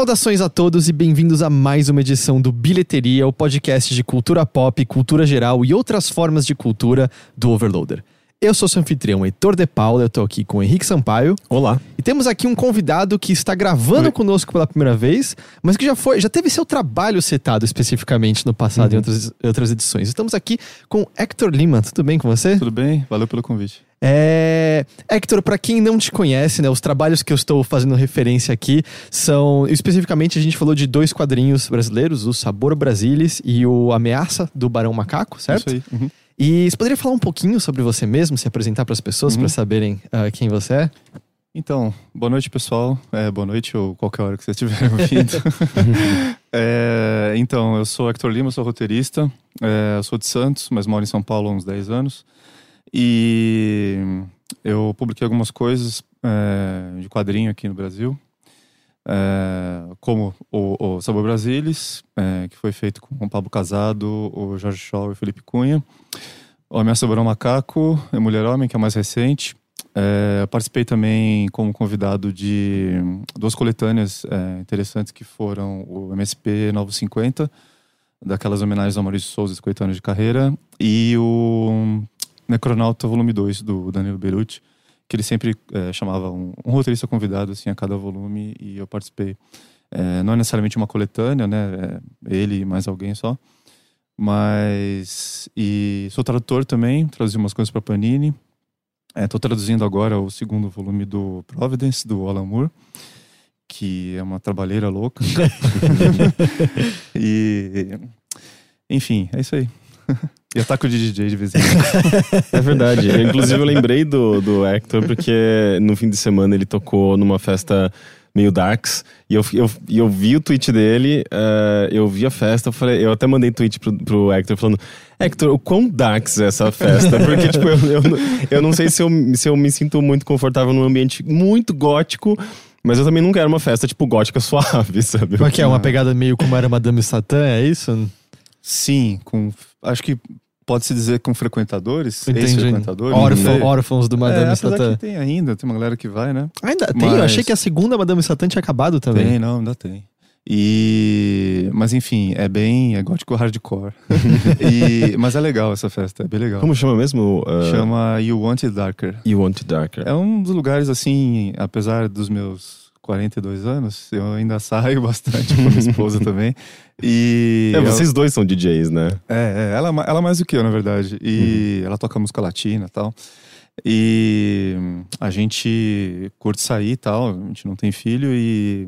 Saudações a todos e bem-vindos a mais uma edição do Bilheteria, o podcast de cultura pop, cultura geral e outras formas de cultura do Overloader. Eu sou seu anfitrião, Heitor De Paula, eu tô aqui com o Henrique Sampaio. Olá. E temos aqui um convidado que está gravando Oi. conosco pela primeira vez, mas que já foi, já teve seu trabalho setado especificamente no passado uhum. em outras, outras edições. Estamos aqui com Hector Lima. Tudo bem com você? Tudo bem, valeu pelo convite. É... Hector, para quem não te conhece, né, os trabalhos que eu estou fazendo referência aqui são. Especificamente, a gente falou de dois quadrinhos brasileiros, o Sabor Brasilis e o Ameaça do Barão Macaco, certo? Isso aí. Uhum. E você poderia falar um pouquinho sobre você mesmo, se apresentar para as pessoas, uhum. para saberem uh, quem você é? Então, boa noite, pessoal. É, boa noite ou qualquer hora que você estiver ouvindo. é, então, eu sou Hector Lima, sou roteirista. É, sou de Santos, mas moro em São Paulo há uns 10 anos. E eu publiquei algumas coisas é, de quadrinho aqui no Brasil. É, como o, o Sabor Brasilis, é, que foi feito com o Pablo Casado, o Jorge Shaw e o Felipe Cunha. O Ameaça Barão Macaco, é Mulher Homem, que é mais recente. É, participei também como convidado de duas coletâneas é, interessantes que foram o MSP 950, daquelas homenagens ao Maurício Souza, 50 anos de carreira, e o Necronauta Volume 2, do Danilo Beruti, que ele sempre é, chamava um, um, roteirista convidado assim, a cada volume, e eu participei. É, não é necessariamente uma coletânea, né? É ele e mais alguém só. Mas. E sou tradutor também, traduzi umas coisas para Panini. Estou traduzindo agora o segundo volume do Providence, do Alan Moore, que é uma trabalheira louca. e. Enfim, é isso aí. E ataco de DJ de vez em quando. É verdade. Eu, inclusive, eu lembrei do, do Hector porque no fim de semana ele tocou numa festa meio darks. E eu, eu, eu vi o tweet dele, uh, eu vi a festa, eu, falei, eu até mandei tweet pro, pro Hector falando: Hector, o quão darks é essa festa? Porque, tipo, eu, eu, eu não sei se eu, se eu me sinto muito confortável num ambiente muito gótico. Mas eu também não quero uma festa, tipo, gótica suave, sabe? Mas que é uma pegada meio como era Madame Satã, é isso? Sim, com. Acho que pode-se dizer com frequentadores, ex-frequentadores. Órfão, né? Órfãos do Madame é, Satã. tem ainda, tem uma galera que vai, né? Ainda tem? Mas... Eu achei que a segunda Madame Satã tinha acabado também. Tem, não, ainda tem. E. Mas enfim, é bem. É gótico hardcore. e... Mas é legal essa festa, é bem legal. Como chama mesmo? Uh... Chama You Want It Darker. You Want It Darker. É um dos lugares, assim, apesar dos meus 42 anos, eu ainda saio bastante com minha esposa também. E. É, vocês dois são DJs, né? É, é, ela, ela mais do que eu, na verdade. E uhum. ela toca música latina e tal. E a gente curte sair e tal, a gente não tem filho e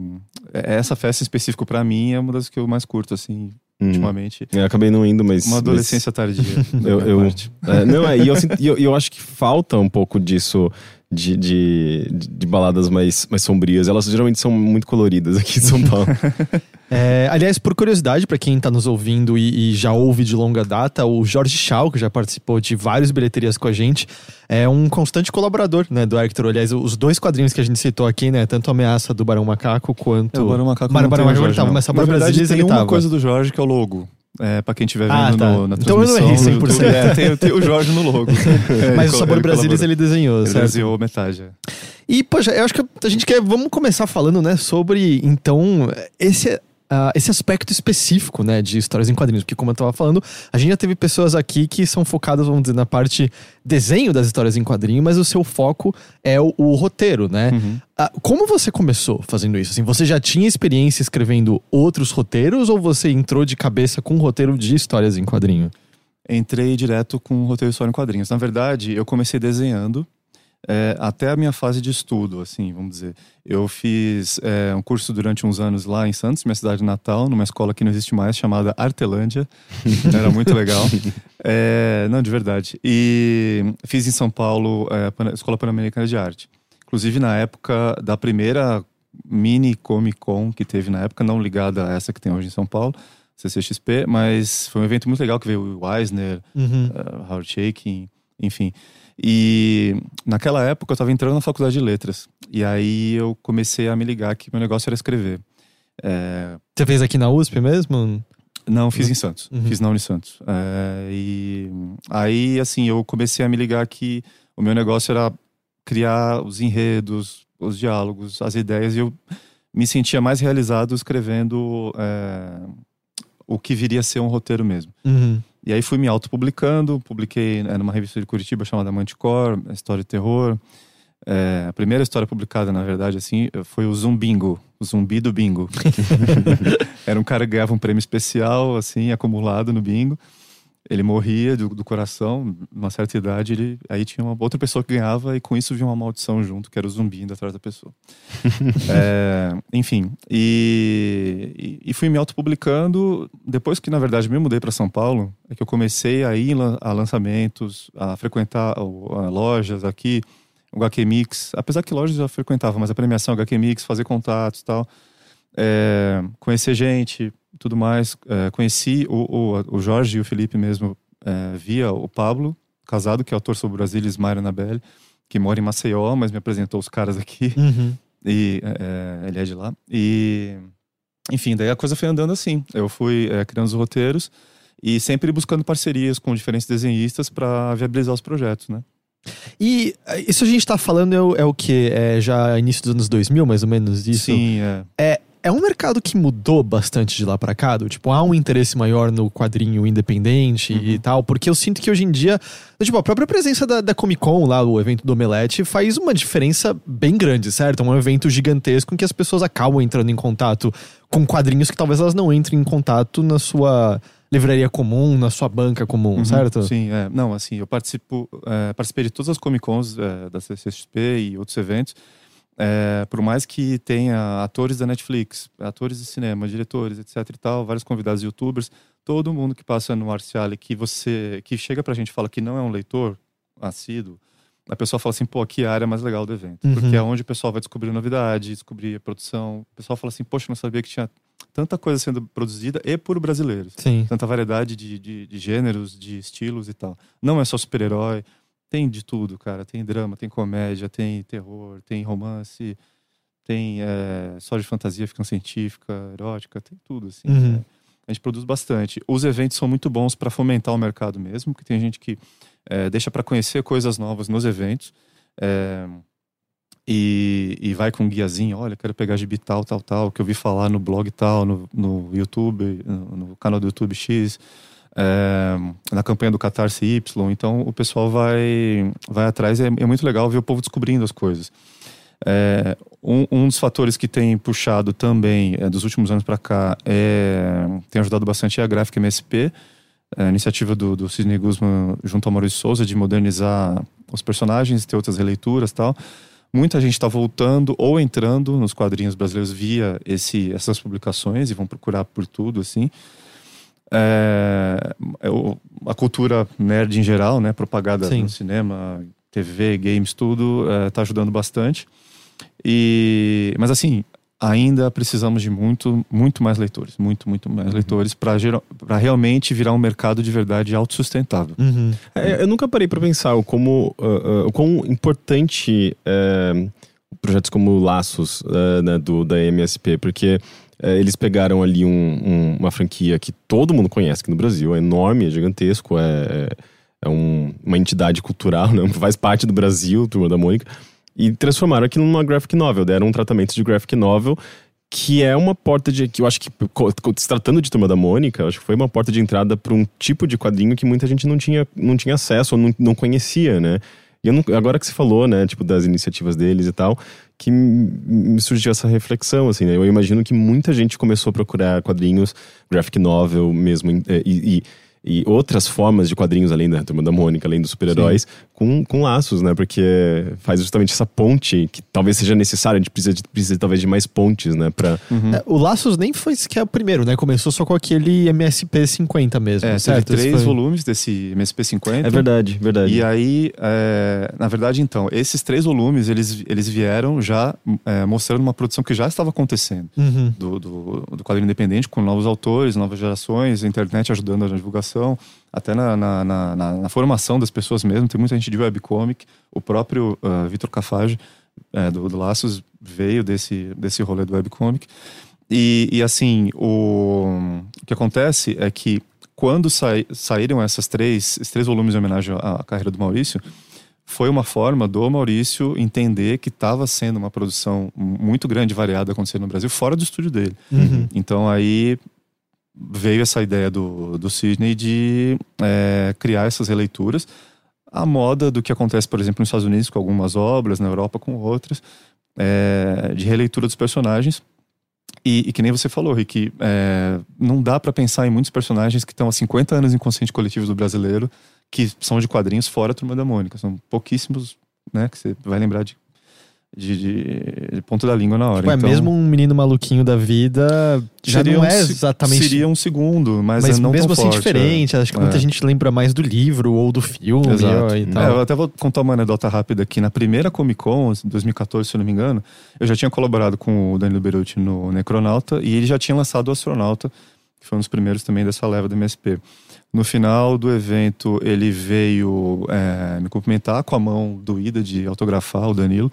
essa festa específica para mim é uma das que eu mais curto, assim, hum. ultimamente. Eu acabei não indo, mas. Uma adolescência mas... tardia. eu, eu, é, não, é, e eu, eu, eu acho que falta um pouco disso de, de, de, baladas mais, mais sombrias. Elas geralmente são muito coloridas aqui em São Paulo. é, aliás, por curiosidade, para quem tá nos ouvindo e, e, já ouve de longa data, o Jorge Chau, que já participou de várias bilheterias com a gente, é um constante colaborador né, do Hector. Aliás, os dois quadrinhos que a gente citou aqui, né? Tanto a Ameaça do Barão Macaco quanto. É, o Barão Macaco. Barão, Barão Macaco tava, mas Na verdade, tem uma tava. coisa do Jorge que é o logo. É, pra quem estiver ah, vendo ah, tá. no, na então transmissão. Então eu não errei 100%. é, tem, tem, o Jorge no logo. É, Mas o Sabor Brasilis ele desenhou, ele desenhou metade. É. E, poxa, eu acho que a gente quer... Vamos começar falando, né, sobre, então, esse uh, esse aspecto específico, né, de histórias em quadrinhos. Porque, como eu estava falando, a gente já teve pessoas aqui que são focadas, vamos dizer, na parte desenho das histórias em quadrinho, mas o seu foco é o, o roteiro, né? Uhum. Uh, como você começou fazendo isso? Assim, você já tinha experiência escrevendo outros roteiros ou você entrou de cabeça com um roteiro de histórias em quadrinho? Entrei direto com um roteiro de história em quadrinhos. Na verdade, eu comecei desenhando é, até a minha fase de estudo, assim, vamos dizer. Eu fiz é, um curso durante uns anos lá em Santos, minha cidade natal, numa escola que não existe mais, chamada Artelândia. Era muito legal. É, não, de verdade. E fiz em São Paulo é, Escola Pan-Americana de Arte. Inclusive, na época da primeira mini Comic Con que teve na época, não ligada a essa que tem hoje em São Paulo, CCXP, mas foi um evento muito legal que veio o Eisner, uhum. uh, Howard Shaking, enfim. E naquela época eu estava entrando na faculdade de letras. E aí eu comecei a me ligar que meu negócio era escrever. É... Você fez aqui na USP mesmo? Não, fiz em Santos. Uhum. Fiz na Unisantos. É, e aí, assim, eu comecei a me ligar que o meu negócio era criar os enredos, os diálogos, as ideias. E eu me sentia mais realizado escrevendo é, o que viria a ser um roteiro mesmo. Uhum. E aí fui me autopublicando, publiquei é, numa revista de Curitiba chamada Manticore, história de terror. É, a primeira história publicada, na verdade, assim, foi o Zumbingo, o zumbi do bingo. Era um cara que ganhava um prêmio especial, assim, acumulado no bingo ele morria do, do coração, numa certa idade, ele, aí tinha uma outra pessoa que ganhava e com isso vinha uma maldição junto, que era o zumbi indo atrás da pessoa. é, enfim, e, e, fui me autopublicando. Depois que, na verdade, me mudei para São Paulo, é que eu comecei a ir a lançamentos, a frequentar a lojas aqui, o HQ Mix. Apesar que lojas eu já frequentava, mas a premiação HQ Mix, fazer contatos e tal. É, conhecer gente, tudo mais. É, conheci o, o, o, Jorge e o Felipe mesmo é, via o Pablo, casado, que é autor sobre o Brasil, Ismael Anabelle, que mora em Maceió, mas me apresentou os caras aqui. Uhum. E é, ele é de lá. E, enfim, daí a coisa foi andando assim. Eu fui é, criando os roteiros e sempre buscando parcerias com diferentes desenhistas para viabilizar os projetos, né? E é, isso a gente tá falando é o, é o que? É já início dos anos 2000, mais ou menos isso? Sim, é. É, é um mercado que mudou bastante de lá para cá, do, tipo, há um interesse maior no quadrinho independente uhum. e tal, porque eu sinto que hoje em dia, tipo, a própria presença da, da Comic Con lá, o evento do Omelete, faz uma diferença bem grande, certo? É um evento gigantesco em que as pessoas acabam entrando em contato com quadrinhos que talvez elas não entrem em contato na sua livraria comum, na sua banca comum, uhum, certo? Sim, é. Não, assim, eu participo, é, participei de todas as Comic Cons é, da CCXP e outros eventos, é, por mais que tenha atores da Netflix, atores de cinema, diretores, etc e tal, vários convidados youtubers, todo mundo que passa no Marciale que você que chega pra gente e fala que não é um leitor assíduo, a pessoa fala assim, pô, aqui a área mais legal do evento. Uhum. Porque é onde o pessoal vai descobrir novidade, descobrir a produção. O pessoal fala assim, poxa, não sabia que tinha tanta coisa sendo produzida e por brasileiros. Sim. Tanta variedade de, de, de gêneros, de estilos e tal. Não é só super-herói, tem de tudo, cara. Tem drama, tem comédia, tem terror, tem romance, tem é, só de fantasia, ficção científica, erótica, tem tudo, assim. Uhum. Né? A gente produz bastante. Os eventos são muito bons para fomentar o mercado mesmo, porque tem gente que é, deixa para conhecer coisas novas nos eventos. É, e, e, vai com um guiazinho, olha, quero pegar gibi tal, tal, tal, que eu vi falar no blog tal, no, no YouTube, no, no canal do YouTube X é, na campanha do Catarse Y. Então o pessoal vai, vai atrás é, é muito legal ver o povo descobrindo as coisas. É, um, um, dos fatores que tem puxado também é, dos últimos anos para cá é, tem ajudado bastante é a Gráfica MSP, a iniciativa do, do Sidney Guzman junto ao Maurício Souza de modernizar os personagens, ter outras releituras tal. Muita gente está voltando ou entrando nos quadrinhos brasileiros via esse, essas publicações e vão procurar por tudo assim. É, a cultura nerd em geral, né, propagada Sim. no cinema, TV, games, tudo, está é, ajudando bastante. E, mas assim, ainda precisamos de muito, muito mais leitores, muito, muito mais uhum. leitores para realmente virar um mercado de verdade autossustentável. Uhum. É, eu nunca parei para pensar o como, uh, uh, o quão importante uh, projetos como Laços né, do da MSP, porque é, eles pegaram ali um, um, uma franquia que todo mundo conhece aqui no Brasil, é enorme, é gigantesco, é, é um, uma entidade cultural, né? faz parte do Brasil, Turma da Mônica, e transformaram aquilo numa graphic novel, deram um tratamento de graphic novel que é uma porta de. que eu acho que, se tratando de Turma da Mônica, acho que foi uma porta de entrada para um tipo de quadrinho que muita gente não tinha, não tinha acesso ou não, não conhecia, né? E não, agora que você falou, né, tipo, das iniciativas deles e tal, que me surgiu essa reflexão, assim, né? Eu imagino que muita gente começou a procurar quadrinhos, graphic novel mesmo, e, e, e outras formas de quadrinhos além da Turma da Mônica, além dos super-heróis, com, com laços, né? Porque faz justamente essa ponte que talvez seja necessária, a gente precisa, de, precisa talvez de mais pontes, né? Pra... Uhum. É, o Laços nem foi sequer o primeiro, né? Começou só com aquele MSP 50 mesmo, é, certo? Teve três foi... volumes desse MSP 50. É verdade, verdade. E aí, é, na verdade, então, esses três volumes, eles, eles vieram já é, mostrando uma produção que já estava acontecendo. Uhum. Do, do, do quadrinho independente, com novos autores, novas gerações, a internet ajudando na divulgação até na, na, na, na, formação das pessoas mesmo. Tem muita gente de webcomic. O próprio uh, Vitor Cafage, é, do, do, Laços, veio desse, desse rolê do webcomic. E, e assim, o, o que acontece é que quando sa, saíram essas três, esses três volumes em homenagem à, à carreira do Maurício, foi uma forma do Maurício entender que estava sendo uma produção muito grande, variada acontecendo no Brasil, fora do estúdio dele. Uhum. Então aí veio essa ideia do, do Sidney de é, criar essas releituras. A moda do que acontece, por exemplo, nos Estados Unidos com algumas obras, na Europa com outras, é, de releitura dos personagens. E, e, que nem você falou, Rick, é, não dá para pensar em muitos personagens que estão há 50 anos em consciente coletivo do brasileiro, que são de quadrinhos fora a Turma da Mônica. São pouquíssimos, né, que você vai lembrar de de, de, de ponto da língua na hora. Tipo, é então, mesmo um menino maluquinho da vida, já não um é exatamente. Seria um segundo, mas, mas é não mesmo assim forte, diferente. Acho que muita É. gente lembra mais do livro ou do filme Exato. e É, tal. eu até vou contar uma anedota rápida aqui. Na primeira Comic Con, em 2014, se eu não me engano, eu já tinha colaborado com o Danilo Beruti no Necronauta e ele já tinha lançado o Astronauta, que foi um dos primeiros também dessa leva do MSP. No final do evento, ele veio é, me cumprimentar com a mão doída de autografar o Danilo.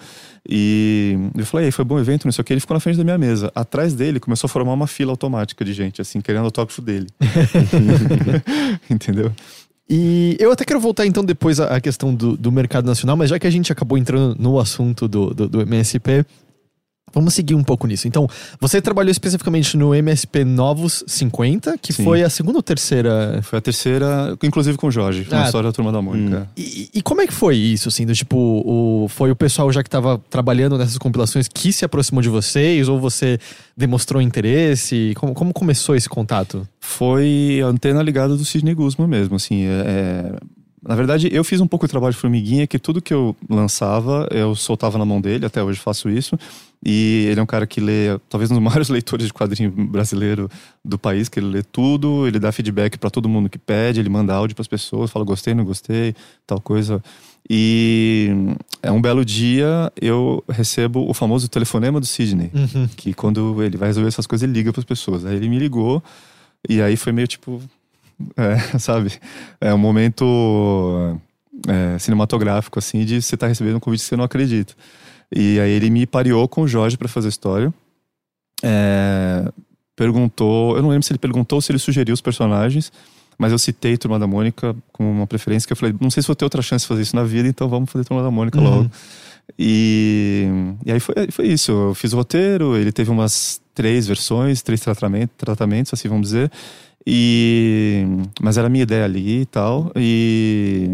E eu falei, "Ei, foi bom evento, não sei o que. Ele ficou na frente da minha mesa. Atrás dele começou a formar uma fila automática de gente, assim, querendo autógrafo dele. Entendeu? E eu até quero voltar então depois à à questão do, do mercado nacional, mas já que a gente acabou entrando no assunto do, do, do MSP, vamos seguir um pouco nisso. Então, você trabalhou especificamente no MSP Novos 50, que Sim. foi a segunda ou terceira. Foi a terceira, inclusive com o Jorge, foi Ah. uma história da Turma da Mônica. E, e como é que foi isso, assim? Do tipo, o, foi o pessoal já que estava trabalhando nessas compilações que se aproximou de vocês, ou você demonstrou interesse? Como, como começou esse contato? foi a antena ligada do Sidney Guzman mesmo, assim, é, é- na verdade, eu fiz um pouco de trabalho de formiguinha, que tudo que eu lançava, eu soltava na mão dele, até hoje faço isso, e ele é um cara que lê, talvez um dos maiores leitores de quadrinho brasileiro do país, que ele lê tudo, ele dá feedback pra todo mundo que pede, ele manda áudio pras pessoas, fala gostei, não gostei, tal coisa. E é um belo dia, eu recebo o famoso telefonema do Sidney, Uhum. que quando ele vai resolver essas coisas, ele liga pras pessoas. Aí ele me ligou, e aí foi meio tipo. É, sabe? É um momento é, cinematográfico, assim, de você estar recebendo um convite que você não acredita. E aí ele me pareou com o Jorge para fazer a história. É, perguntou. Eu não lembro se ele perguntou ou se ele sugeriu os personagens. Mas eu citei Turma da Mônica como uma preferência que eu falei, não sei se vou ter outra chance de fazer isso na vida, então vamos fazer Turma da Mônica Uhum. logo. E, e aí foi, foi isso. Eu fiz o roteiro, ele teve umas três versões, três tratamentos, tratamentos assim vamos dizer. E, mas era a minha ideia ali e tal. E,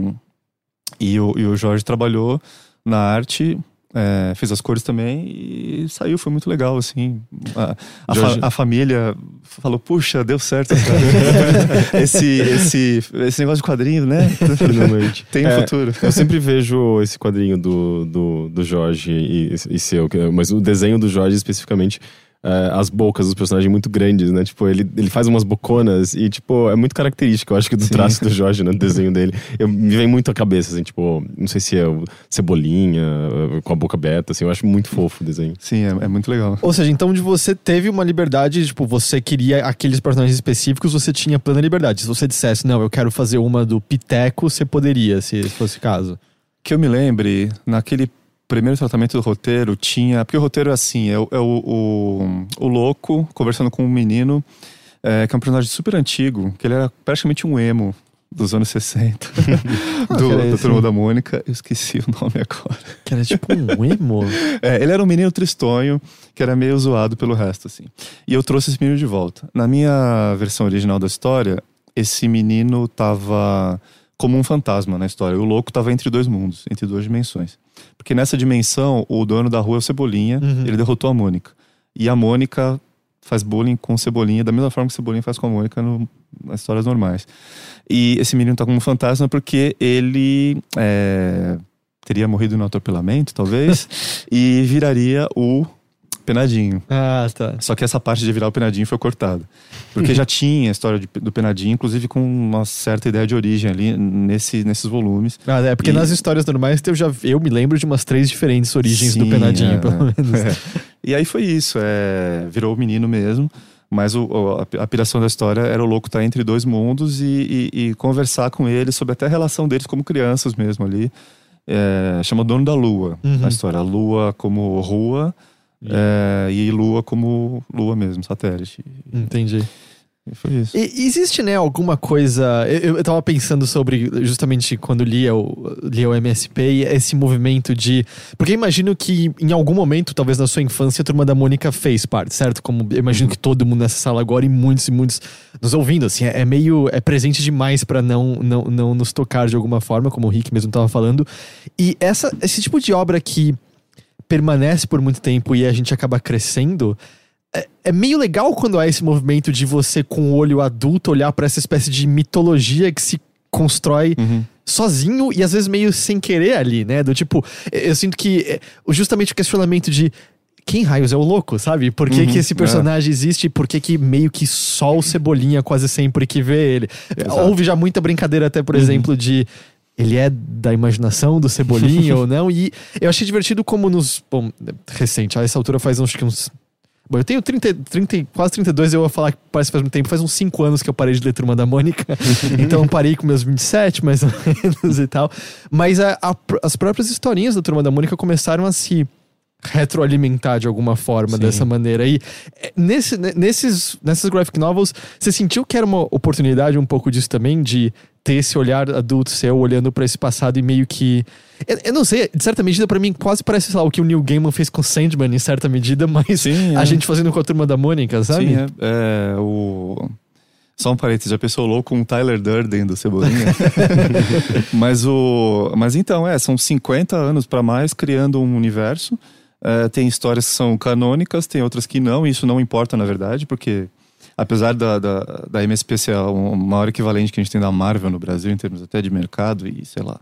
e, o, e o Jorge trabalhou na arte, é, fez as cores também e saiu, foi muito legal, assim. A, a, fa- a família falou, puxa, deu certo esse, esse, esse negócio de quadrinho, né? Finalmente. Tem É, futuro. Eu sempre vejo esse quadrinho do, do, do Jorge e, e seu, que- mas o desenho do Jorge especificamente. É, as bocas dos personagens muito grandes, né? Tipo, ele, ele faz umas boconas e, tipo, é muito característico, eu acho que do Sim. traço do Jorge, né? Do desenho dele. Eu, me vem muito à cabeça, assim, tipo, não sei se é o cebolinha eh, com a boca aberta, assim, eu acho muito fofo o desenho. Sim, é, é muito legal. Ou seja, então de você teve uma liberdade, tipo, você queria aqueles personagens específicos, você tinha plena liberdade. Se você dissesse, não, eu quero fazer uma do Piteco, você poderia, se fosse o caso. Que eu me lembre, naquele primeiro tratamento do roteiro, tinha. Porque o roteiro é assim: é, o, é o, o, o louco conversando com um menino, é, que é um personagem super antigo, que ele era praticamente um emo dos anos 60, do, cara, da Turma da Mônica. Eu esqueci o nome agora. Que era tipo um emo. É, ele era um menino tristonho, que era meio zoado pelo resto, assim. E eu trouxe esse menino de volta. Na minha versão original da história, esse menino tava como um fantasma na história. O louco tava entre dois mundos, entre duas dimensões. Porque nessa dimensão, o dono da rua é o Cebolinha, Uhum. ele derrotou a Mônica. E a Mônica faz bullying com o Cebolinha, da mesma forma que o Cebolinha faz com a Mônica no, nas histórias normais. E esse menino tá como um fantasma porque ele é, teria morrido no atropelamento, talvez, e viraria o Penadinho. Ah, tá. Só que essa parte de virar o Penadinho foi cortada. Porque já tinha a história de- do Penadinho, inclusive com uma certa ideia de origem ali nesse, nesses volumes. Ah, é, porque E- nas histórias normais eu já eu me lembro de umas três diferentes origens do Sim, Penadinho, é. pelo menos. É. E aí foi isso, é, virou o menino mesmo. Mas o, a, a piração da história era o louco estar entre dois mundos e, e- e conversar com ele sobre até a relação deles como crianças mesmo ali. É, chama Dono da Lua Uhum. a história. A Lua como rua é, e Lua como Lua mesmo, satélite. Entendi. E foi isso. E, existe, né, alguma coisa. Eu, eu tava pensando sobre, justamente quando lia o, lia o MSP, esse movimento de. Porque eu imagino que em algum momento, talvez na sua infância, a turma da Mônica fez parte, certo? Como eu imagino que todo mundo nessa sala agora e muitos e muitos nos ouvindo, assim, é, é meio. É presente demais para não, não, não nos tocar de alguma forma, como o Rick mesmo tava falando. E essa, esse tipo de obra que permanece por muito tempo e a gente acaba crescendo é, é meio legal quando há esse movimento de você, com o olho adulto, olhar para essa espécie de mitologia que se constrói uhum. sozinho e às vezes meio sem querer ali, né? Do tipo, eu sinto que é, justamente o questionamento de quem raios é o louco, sabe? Por que, uhum, que esse personagem é. existe? Por que, que meio que só o Cebolinha quase sempre que vê ele? Exato. Houve já muita brincadeira até, por uhum. exemplo, de ele é da imaginação do Cebolinha ou não. E eu achei divertido como nos. Bom, recente, a essa altura faz uns, uns Bom, eu tenho 30, 30, quase 32, eu vou falar que parece que faz muito tempo. Faz uns 5 anos que eu parei de ler Turma da Mônica. então eu parei com meus 27, mais ou menos e tal. Mas a, a, as próprias historinhas da Turma da Mônica começaram a se retroalimentar de alguma forma Sim. dessa maneira. E é, nesse, nesses, nessas graphic novels, você sentiu que era uma oportunidade um pouco disso também, de ter esse olhar adulto seu olhando para esse passado e meio que. Eu, eu, não sei, de certa medida, para mim, quase parece, lá, o que o Neil Gaiman fez com Sandman, em certa medida, mas Sim, é. a gente fazendo com a turma da Mônica, sabe? Sim, é, é o. Só um parênteses, já pensou louco com um Tyler Durden do Cebolinha? mas o. Mas então, é, são 50 anos para mais criando um universo. É, tem histórias que são canônicas, tem outras que não, e isso não importa, na verdade, porque apesar da, da, da MSP ser o maior equivalente que a gente tem da Marvel no Brasil, em termos até de mercado e, sei lá,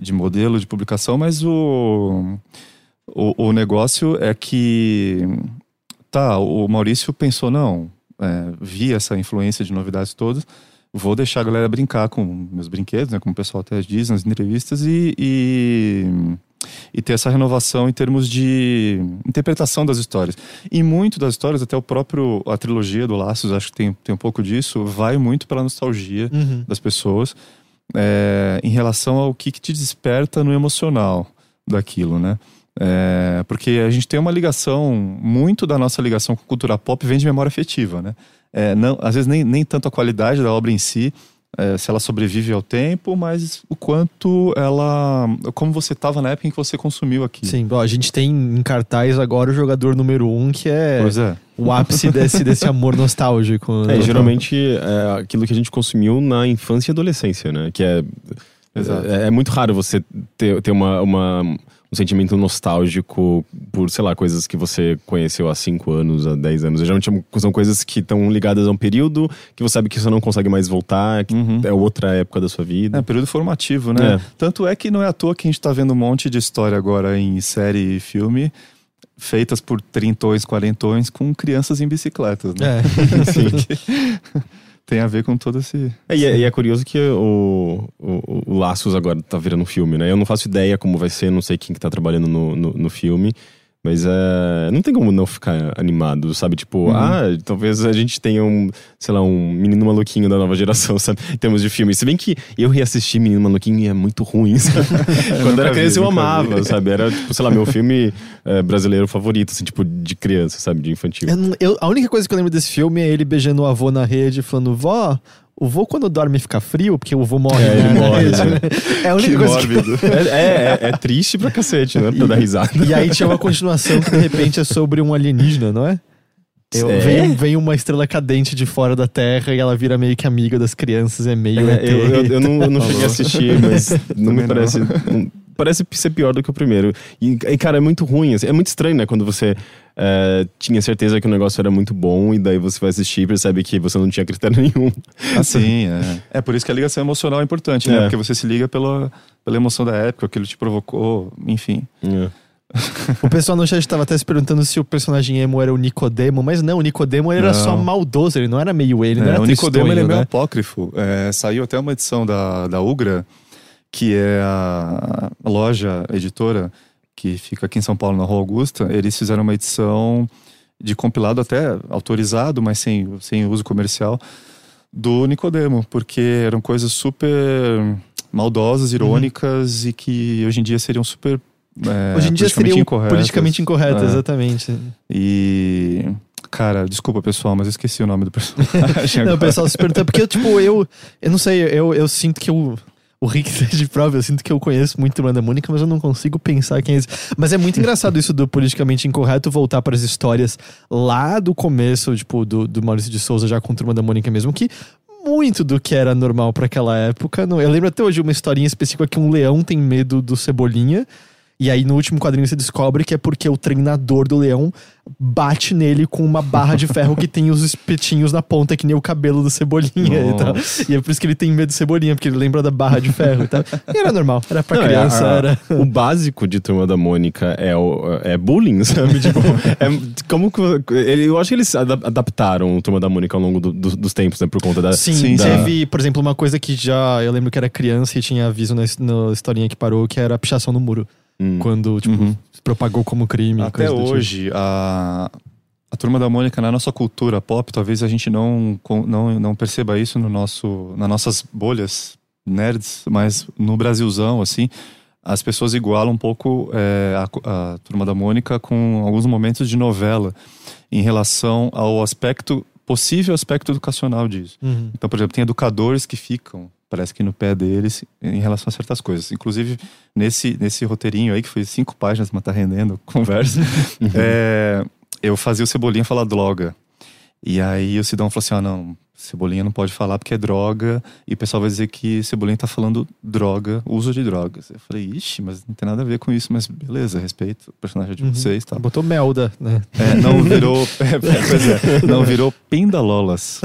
de modelo de publicação, mas o, o, o negócio é que, tá, o Maurício pensou, não, é, vi essa influência de novidades todas, vou deixar a galera brincar com meus brinquedos, né, como o pessoal até diz nas entrevistas, e, e e ter essa renovação em termos de interpretação das histórias. E muito das histórias, até o próprio a trilogia do Laços, acho que tem, tem um pouco disso, vai muito pela nostalgia uhum. das pessoas é, em relação ao que, que te desperta no emocional daquilo, né? É, porque a gente tem uma ligação, muito da nossa ligação com cultura pop vem de memória afetiva, né? É, não, às vezes nem, nem tanto a qualidade da obra em si, é, se ela sobrevive ao tempo, mas o quanto ela. Como você estava na época em que você consumiu aqui. Sim, bom, a gente tem em cartaz agora o jogador número um, que é, é. o ápice desse, desse amor nostálgico. É, geralmente é aquilo que a gente consumiu na infância e adolescência, né? Que é. É, é, muito raro você ter, ter uma, uma um sentimento nostálgico por, sei lá, coisas que você conheceu há 5 anos, há 10 anos. Geralmente são coisas que estão ligadas a um período que você sabe que você não consegue mais voltar, que uhum. é outra época da sua vida. É, período formativo, né? É. Tanto é que não é à toa que a gente tá vendo um monte de história agora em série e filme feitas por trintões, quarentões com crianças em bicicletas, né? É. Sim. Tem a ver com todo esse. É, e, é, e, é, curioso que o, o, o, Laços agora tá virando um filme, né? Eu não faço ideia como vai ser, não sei quem que tá trabalhando no, no, no filme. Mas é, não tem como não ficar animado, sabe? Tipo, uhum. ah, talvez a gente tenha um, sei lá, um menino maluquinho da nova geração, sabe? Em termos de filme. Se bem que eu reassisti Menino Maluquinho e é muito ruim, sabe? Quando era criança eu amava, vi. sabe? Era, tipo, sei lá, meu filme é, brasileiro favorito, assim, tipo, de criança, sabe? De infantil. Eu, eu, a única coisa que eu lembro desse filme é ele beijando o avô na rede, falando, vó, o vô, quando dorme, fica frio, porque o vô morre. É, né? ele morre. Né? É a única que coisa mórbido. que... É, é, é, triste pra cacete, né? Pra dar risada. E aí tinha uma continuação que, de repente, é sobre um alienígena, não é? Eu, é? vem, vem uma estrela cadente de fora da Terra e ela vira meio que amiga das crianças, é meio. É, eu, eu, eu, não, eu não cheguei a assistir, mas não me parece. Não, parece ser pior do que o primeiro. E, e cara, é muito ruim. Assim, é muito estranho, né? Quando você é, tinha certeza que o negócio era muito bom e daí você vai assistir e percebe que você não tinha critério nenhum. Assim, é. É por isso que a ligação emocional é importante, né? É. Porque você se liga pela, pela emoção da época, aquilo te provocou, enfim. É. o pessoal no chat estava até se perguntando se o personagem emo era o Nicodemo, mas não, o Nicodemo era não. só maldoso, ele não era meio ele, não é, era O Nicodemo ele é meio né? apócrifo. É, saiu até uma edição da, da Ugra, que é a loja editora que fica aqui em São Paulo, na Rua Augusta, eles fizeram uma edição de compilado até autorizado, mas sem, sem uso comercial, do Nicodemo, porque eram coisas super maldosas, uhum. irônicas uhum. e que hoje em dia seriam super. É, hoje em dia seriam incorretas. politicamente incorretas, é. exatamente. E cara, desculpa pessoal, mas eu esqueci o nome do personagem. Não, o pessoal se pergunta, porque, tipo, eu. Eu não sei, eu, eu sinto que eu. O Rick de prova, eu sinto que eu conheço muito Turma da Mônica, mas eu não consigo pensar quem é esse. Mas é muito engraçado isso do politicamente incorreto voltar para as histórias lá do começo, tipo, do, do Maurício de Souza já com Turma da Mônica mesmo, que muito do que era normal para aquela época. Eu lembro até hoje uma historinha específica que um leão tem medo do Cebolinha. E aí no último quadrinho você descobre que é porque o treinador do leão bate nele com uma barra de ferro que tem os espetinhos na ponta, que nem o cabelo do Cebolinha e tal. E é por isso que ele tem medo do Cebolinha, porque ele lembra da barra de ferro e tal. E era normal, era pra Não, é criança, é, era... O básico de Turma da Mônica é, o, é bullying, sabe? tipo, é, como que... Ele, eu acho que eles adaptaram o Turma da Mônica ao longo do, do, dos tempos, né? Por conta da... Sim, Sim da... teve, por exemplo, uma coisa que já... Eu lembro que era criança e tinha aviso na, na historinha que parou, que era a pichação no muro. Hum. Quando, tipo, uhum. propagou como crime. Até tipo. hoje, tipo. a, a Turma da Mônica, na nossa cultura pop, talvez a gente não, não, não perceba isso no nosso, nas nossas bolhas nerds, mas no Brasilzão, assim, as pessoas igualam um pouco é, a, a Turma da Mônica com alguns momentos de novela em relação ao aspecto, possível aspecto educacional disso. Uhum. Então, por exemplo, tem educadores que ficam parece que no pé deles em relação a certas coisas. Inclusive, nesse, nesse roteirinho aí, que foi cinco páginas, mas tá rendendo conversa, uhum. é, eu fazia o Cebolinha falar droga. E aí o Sidão falou assim: ah, não, Cebolinha não pode falar porque é droga, e o pessoal vai dizer que Cebolinha tá falando droga, uso de drogas. Eu falei, ixi, mas não tem nada a ver com isso, mas beleza, respeito o personagem de uhum. vocês, tá? Botou Melda, né? É, não virou. É, pois é, não virou Pindalolas.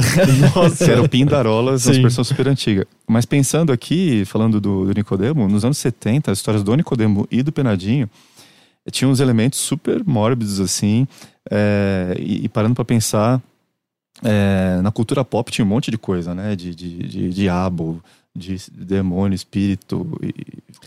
Nossa. Que era o Pindarolas, uma expressão super antiga. Mas pensando aqui, falando do, do Nicodemo, nos anos 70, as histórias do Nicodemo e do Penadinho tinham uns elementos super mórbidos, assim, é, e, e parando para pensar é, na cultura pop tinha um monte de coisa, né? De, de, de diabo, de demônio, espírito e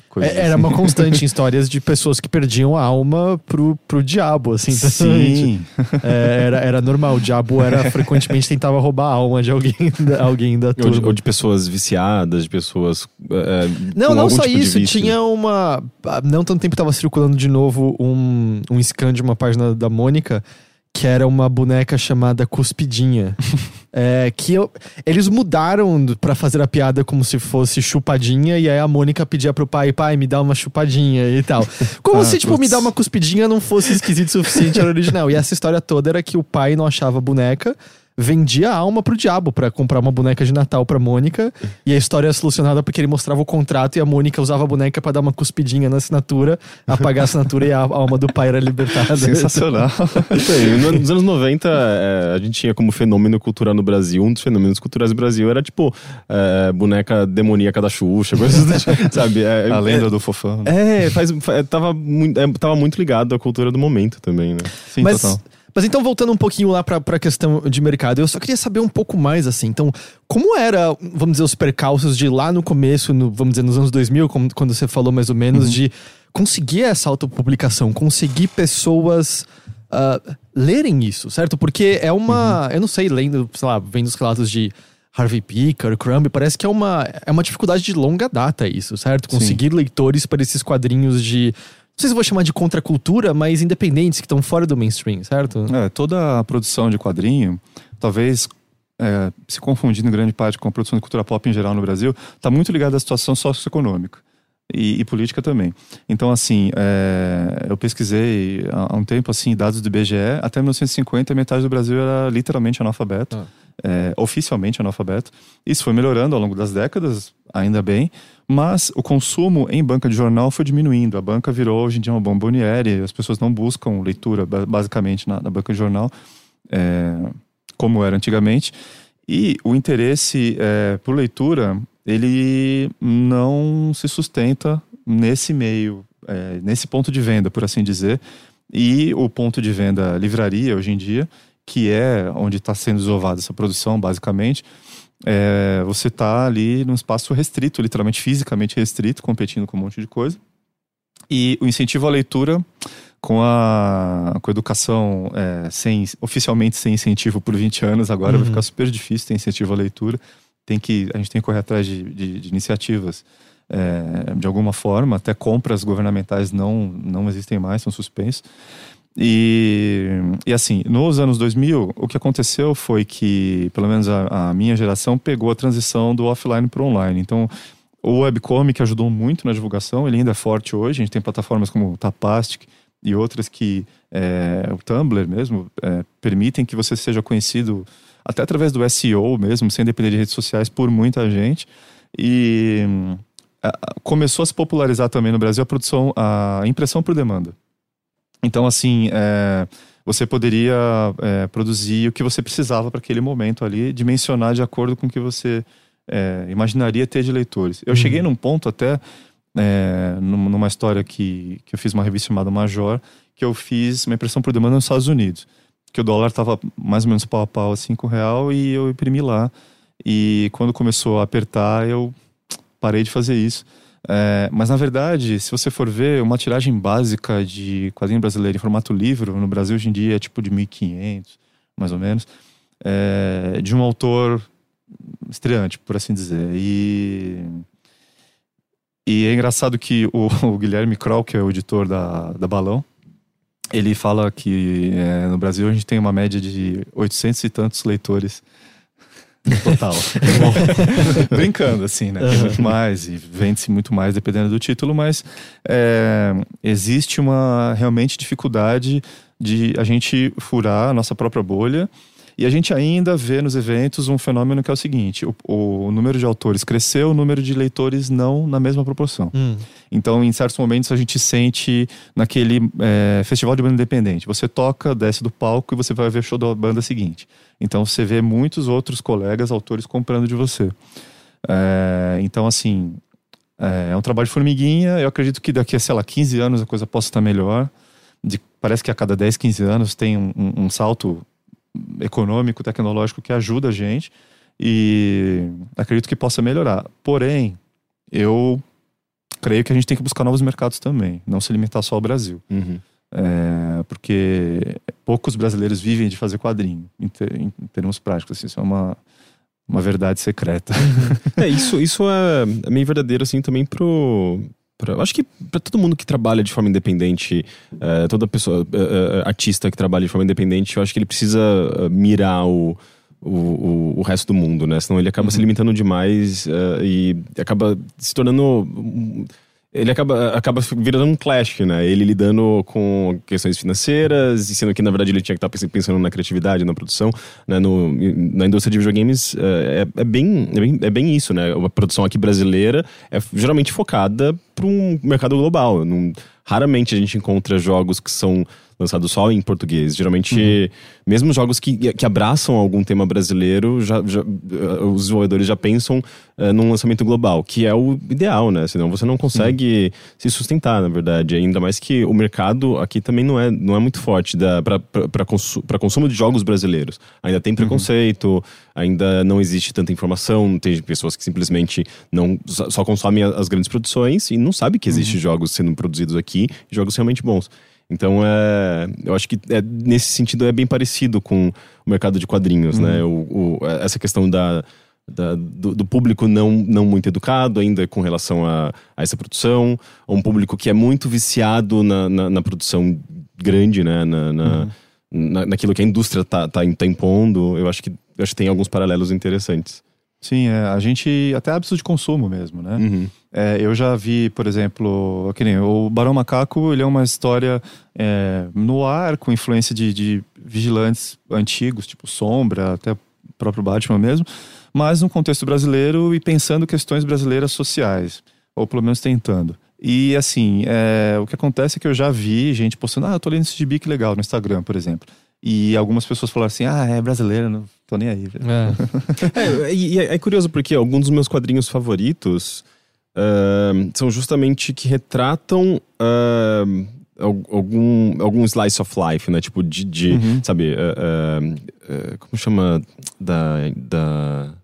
coisas é, Era assim. uma constante em histórias de pessoas que perdiam a alma pro, pro diabo, assim. Sim. É, era, era normal. O diabo era frequentemente tentava roubar a alma de alguém, da, alguém da turma. Ou de, ou de pessoas viciadas, de pessoas. É, não, não só tipo isso. Tinha uma. Não tanto tempo estava circulando de novo um, um scan de uma página da Mônica que era uma boneca chamada Cuspidinha. é, que eu, eles mudaram para fazer a piada como se fosse chupadinha, e aí a Mônica pedia pro pai, pai, me dá uma chupadinha e tal. Como ah, se, tipo, putz. me dar uma cuspidinha não fosse esquisito o suficiente, era original. E essa história toda era que o pai não achava a boneca, vendia a alma pro diabo para comprar uma boneca de Natal pra Mônica. E a história é solucionada porque ele mostrava o contrato e a Mônica usava a boneca para dar uma cuspidinha na assinatura, apagar a assinatura e a alma do pai era libertada. Sensacional. Então, nos anos 90, é, a gente tinha como fenômeno cultural no Brasil, um dos fenômenos culturais do Brasil era tipo é, boneca demoníaca da Xuxa, coisas do tipo, sabe? É, a lenda é, do fofão. Né? É, faz, faz, tava, muito, é, tava muito ligado à cultura do momento também, né? Sim, Mas, total. Mas então, voltando um pouquinho lá para a questão de mercado, eu só queria saber um pouco mais, assim. Então, como era, vamos dizer, os percalços de lá no começo, no, vamos dizer, nos anos 2000, como, quando você falou mais ou menos, uhum. de conseguir essa autopublicação, conseguir pessoas uh, lerem isso, certo? Porque é uma. Uhum. Eu não sei, lendo, sei lá, vendo os relatos de. Harvey Picker, Crumb, parece que é uma, é uma dificuldade de longa data isso, certo? Conseguir Sim. leitores para esses quadrinhos de sei se vou chamar de contracultura, mas independentes que estão fora do mainstream, certo? É, toda a produção de quadrinho, talvez é, se confundindo em grande parte com a produção de cultura pop em geral no Brasil, está muito ligada à situação socioeconômica. E, e, política também. Então, assim, é, eu pesquisei há um tempo, assim, dados do IBGE, até 1950 metade do Brasil era literalmente analfabeto, ah. é, oficialmente analfabeto. Isso foi melhorando ao longo das décadas, ainda bem, mas o consumo em banca de jornal foi diminuindo. A banca virou hoje em dia uma bomboniere, as pessoas não buscam leitura basicamente na, na banca de jornal, é, como era antigamente. E o interesse é, por leitura, ele não se sustenta nesse meio, é, nesse ponto de venda, por assim dizer. E o ponto de venda livraria, hoje em dia, que é onde está sendo desovada essa produção, basicamente, é, você está ali num espaço restrito, literalmente fisicamente restrito, competindo com um monte de coisa. E o incentivo à leitura, com a, com a educação é, sem, oficialmente sem incentivo por 20 anos, agora uhum. vai ficar super difícil ter incentivo à leitura. Tem que, a gente tem que correr atrás de, de, de iniciativas é, de alguma forma, até compras governamentais não, não existem mais, são suspensos. E, e assim, nos anos 2000, o que aconteceu foi que, pelo menos a, a minha geração, pegou a transição do offline para online. Então, o webcomic ajudou muito na divulgação, ele ainda é forte hoje. A gente tem plataformas como o Tapastic e outras que, é, o Tumblr mesmo, é, permitem que você seja conhecido até através do SEO mesmo, sem depender de redes sociais, por muita gente. E começou a se popularizar também no Brasil a produção, a impressão por demanda. Então, assim, é, você poderia é, produzir o que você precisava para aquele momento ali, dimensionar de acordo com o que você é, imaginaria ter de leitores. Eu uhum. cheguei num ponto até, é, numa história que, que eu fiz uma revista chamada Major, que eu fiz uma impressão por demanda nos Estados Unidos. Que o dólar estava mais ou menos pau a pau a 5 real e eu imprimi lá. E quando começou a apertar, eu parei de fazer isso. É, mas na verdade, se você for ver, uma tiragem básica de quadrinho brasileiro em formato livro no Brasil hoje em dia é tipo de 1.500, mais ou menos, é, de um autor estreante, por assim dizer. E, e é engraçado que o, o Guilherme Kroll, que é o editor da, da Balão, ele fala que é, no Brasil a gente tem uma média de 800 e tantos leitores Total. Brincando, assim, né? Tem muito mais e vende-se muito mais dependendo do título, mas é, existe uma realmente dificuldade de a gente furar a nossa própria bolha e a gente ainda vê nos eventos um fenômeno que é o seguinte: o, o número de autores cresceu, o número de leitores não na mesma proporção. Hum. Então, em certos momentos, a gente sente naquele é, festival de banda independente. Você toca, desce do palco e você vai ver o show da banda seguinte. Então, você vê muitos outros colegas, autores, comprando de você. É, então, assim, é, é, um trabalho de formiguinha. Eu acredito que daqui a, sei lá, 15 anos a coisa possa estar melhor. De, parece que a cada 10, 15 anos tem um, um, um salto econômico, tecnológico que ajuda a gente e acredito que possa melhorar. Porém, eu creio que a gente tem que buscar novos mercados também, não se limitar só ao Brasil. Uhum. É, porque poucos brasileiros vivem de fazer quadrinho, em, ter, em termos práticos. Assim, isso é uma, uma verdade secreta. Uhum. é, isso, isso é, é meio verdadeiro assim também pro, Pra, acho que para todo mundo que trabalha de forma independente, uh, toda pessoa, uh, uh, artista que trabalha de forma independente, eu acho que ele precisa mirar o, o, o, resto do mundo, né? Senão ele acaba uhum. se limitando demais e acaba se tornando ele acaba, acaba virando um clash, né? Ele lidando com questões financeiras, sendo que na verdade ele tinha que estar pensando na criatividade, na produção, né? No, na indústria de videogames é, é, bem, é, bem, é bem isso, né? A produção aqui brasileira é geralmente focada para um mercado global. Não, raramente a gente encontra jogos que são lançado só em português. Geralmente, uhum. mesmo jogos que, que abraçam algum tema brasileiro, já, já uh, os desenvolvedores já pensam uh, num lançamento global, que é o ideal, né? Senão você não consegue uhum. se sustentar, na verdade. Ainda mais que o mercado aqui também não é, não é muito forte para consu consumo de jogos brasileiros. Ainda tem uhum. preconceito, uhum. ainda não existe tanta informação, tem pessoas que simplesmente não só consomem as grandes produções e não sabem que existem uhum. jogos sendo produzidos aqui, jogos realmente bons. Então, é, eu acho que é, nesse sentido é bem parecido com o mercado de quadrinhos, né? uhum. né? O, o, essa questão da, da do, do, público não, não muito educado ainda com relação a, a essa produção, um público que é muito viciado na, na, na produção grande, né? Na, na, uhum. na, naquilo que a indústria está tá, tá impondo. Eu acho que, eu acho que tem alguns paralelos interessantes. Sim, é, a gente. Até hábitos de consumo mesmo, né? Uhum. É, eu já vi, por exemplo, que nem, o Barão Macaco, ele é uma história é, no ar, com influência de, de, vigilantes antigos, tipo Sombra, até o próprio Batman mesmo, mas no contexto brasileiro e pensando questões brasileiras sociais, ou pelo menos tentando. E assim, é, o que acontece é que eu já vi gente postando, ah, eu tô lendo esse gibi que legal no Instagram, por exemplo. E algumas pessoas falaram assim: ah, é brasileiro, não tô nem aí. É. é, e é, é, curioso porque alguns dos meus quadrinhos favoritos uh, são justamente que retratam. Uh, algum, algum slice of life, né? Tipo, de, de uhum. sabe, uh, como chama da, da...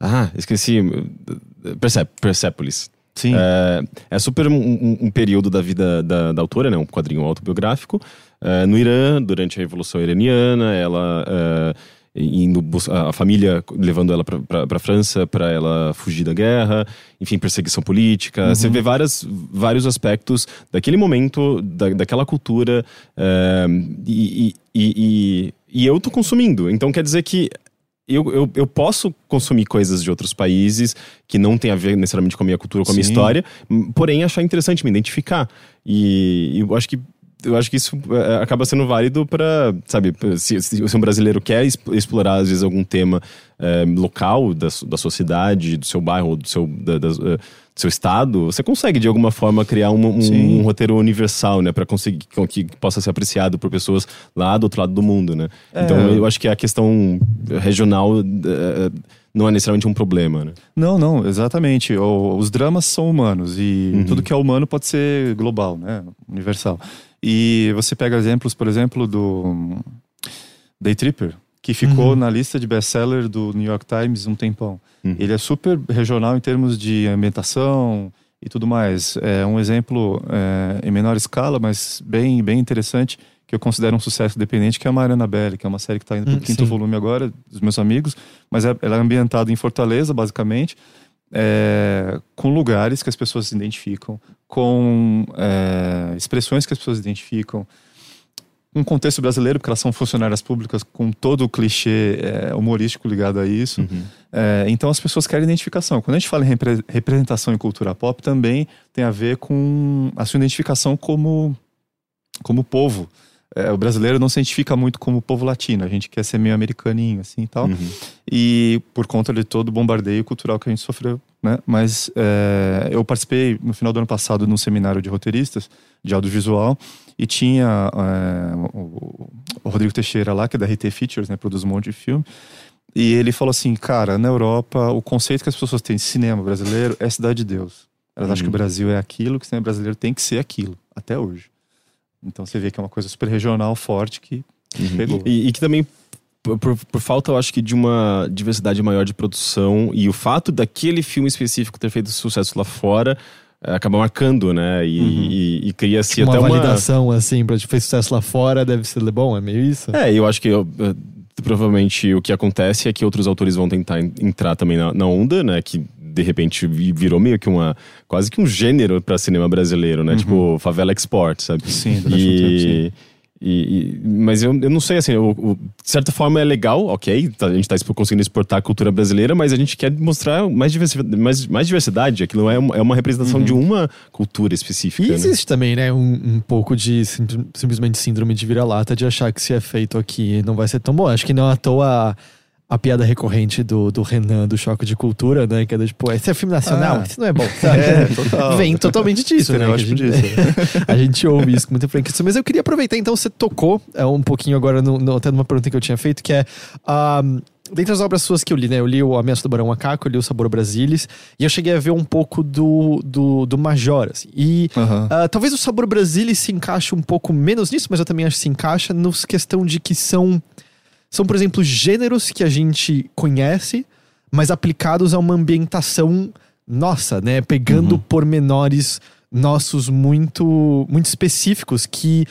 Ah, esqueci. Percep Persepolis. Sim. É, é super um, um, período da vida da, da autora, né? Um quadrinho autobiográfico. É, no Irã, durante a Revolução Iraniana, ela... É, indo a família levando ela para a França para ela fugir da guerra, enfim, perseguição política. Uhum. Você vê várias, vários aspectos daquele momento, da, daquela cultura, é, e, e, e, e eu tô consumindo. Então quer dizer que eu, eu, eu, posso consumir coisas de outros países que não tem a ver necessariamente com a minha cultura, com a minha história, porém achar interessante me identificar. E, e eu acho que eu acho que isso é, acaba sendo válido para, sabe, se, se, um brasileiro quer explorar, às vezes, algum tema é, local da, da sua cidade, do seu bairro, do seu, da, da, do seu estado, você consegue, de alguma forma, criar um, um, um roteiro universal, né, para conseguir que possa ser apreciado por pessoas lá do outro lado do mundo, né. É. Então, eu acho que a questão regional é, não é necessariamente um problema, né? Não, não, exatamente. O, os dramas são humanos e uhum. tudo que é humano pode ser global, né? Universal. E você pega exemplos, por exemplo, do Day Tripper, que ficou uhum. na lista de best-seller do New York Times um tempão. Uhum. Ele é super regional em termos de ambientação e tudo mais. É um exemplo é, em menor escala, mas bem, bem interessante, que eu considero um sucesso independente, que é a Mariana Belli, que é uma série que está indo para o hum, quinto sim. volume agora, dos meus amigos, mas é, ela é ambientada em Fortaleza, basicamente, é, com lugares que as pessoas se identificam, com é, expressões que as pessoas identificam, um contexto brasileiro, porque elas são funcionárias públicas com todo o clichê é, humorístico ligado a isso. Uhum. É, então as pessoas querem identificação. Quando a gente fala em repre representação em cultura pop, também tem a ver com a sua identificação como, como povo. É, o brasileiro não se identifica muito como povo latino, a gente quer ser meio americaninho, assim e tal. Uhum. E por conta de todo o bombardeio cultural que a gente sofreu, né? Mas é, eu participei no final do ano passado num seminário de roteiristas de audiovisual e tinha é, o, o, Rodrigo Teixeira lá, que é da RT Features, né? Produz um monte de filme. E ele falou assim, cara, na Europa, o conceito que as pessoas têm de cinema brasileiro é cidade de Deus. Elas uhum. acham que o uhum. Brasil é aquilo, que o cinema brasileiro tem que ser aquilo, até hoje. Então você vê que é uma coisa super regional, forte, que uhum. pegou. E, e, que também, por, por, falta, eu acho que de uma diversidade maior de produção e o fato daquele filme específico ter feito sucesso lá fora eh, acaba marcando, né? E, uhum. e, e cria-se tipo até uma validação, assim, pra tipo, fez sucesso lá fora, deve ser bom, é meio isso? É, eu acho que eu, provavelmente o que acontece é que outros autores vão tentar entrar também na, na onda, né? Que de repente virou meio que uma quase que um gênero para cinema brasileiro, né? Uhum. Tipo favela export, sabe? Sim, durante e, um tempo, sim. E, e, mas eu, eu não sei, assim, o, o, de certa forma é legal, ok, tá, a gente está conseguindo exportar a cultura brasileira, mas a gente quer mostrar mais diversidade, mais, mais diversidade aquilo é uma, é uma representação uhum. de uma cultura específica. E né? existe também, né, um, um pouco de sim, simplesmente síndrome de vira-lata de achar que se é feito aqui não vai ser tão bom. Acho que não à toa a piada recorrente do, do Renan, do Choque de Cultura, né? Que é do, tipo, esse é filme nacional, ah, isso não é bom. Sabe? É, total. Vem totalmente disso, né? A gente, disso. a gente ouve isso com muita frequência. Mas eu queria aproveitar, então, você tocou é, um pouquinho agora, no, no, até numa pergunta que eu tinha feito, que é... Um, dentre as obras suas que eu li, né? Eu li o Ameaça do Barão Macaco, eu li o Sabor Brasilis, e eu cheguei a ver um pouco do, do, do Major, assim. E uhum. uh, talvez o Sabor Brasilis se encaixe um pouco menos nisso, mas eu também acho que se encaixa na questão de que são são, por exemplo, gêneros que a gente conhece, mas aplicados a uma ambientação nossa, né? Pegando uhum. pormenores nossos muito, muito específicos que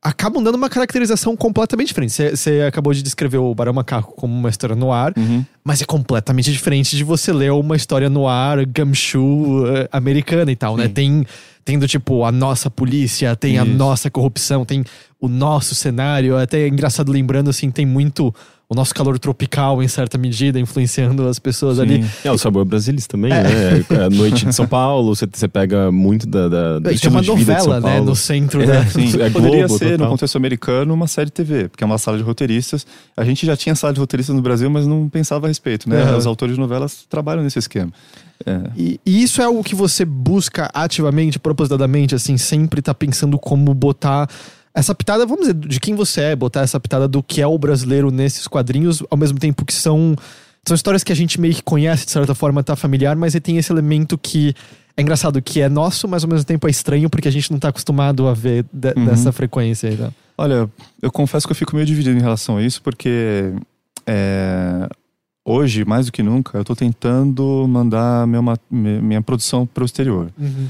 acabam dando uma caracterização completamente diferente. Você acabou de descrever o Barão Macaco como uma história no ar, uhum. mas é completamente diferente de você ler uma história no ar, gumshoe uh, americana e tal, né? Sim. né? Tem, tem do tipo a nossa polícia, tem Isso. a nossa corrupção, tem o nosso cenário. É até é engraçado lembrando, assim, tem muito o nosso calor tropical, em certa medida, influenciando as pessoas Sim. ali. É, o sabor brasileiro também, é. né? É a noite de São Paulo, você, você pega muito da. da do tem uma novela, né? No centro, é, né? Sim, é Poderia Globo, ser, total. no contexto americano, uma série TV, porque é uma sala de roteiristas. A gente já tinha sala de roteiristas no Brasil, mas não pensava a respeito, né? Os autores de novelas trabalham nesse esquema. É. E, e, isso é algo que você busca ativamente, propositadamente, assim, sempre tá pensando como botar essa pitada, vamos dizer, de quem você é, botar essa pitada do que é o brasileiro nesses quadrinhos, ao mesmo tempo que são, são histórias que a gente meio que conhece, de certa forma, tá familiar, mas ele tem esse elemento que é engraçado, que é nosso, mas ao mesmo tempo é estranho, porque a gente não tá acostumado a ver de, uhum. dessa frequência. Né? Olha, eu confesso que eu fico meio dividido em relação a isso, porque é, hoje, mais do que nunca, eu tô tentando mandar minha, minha produção para o exterior. Uhum.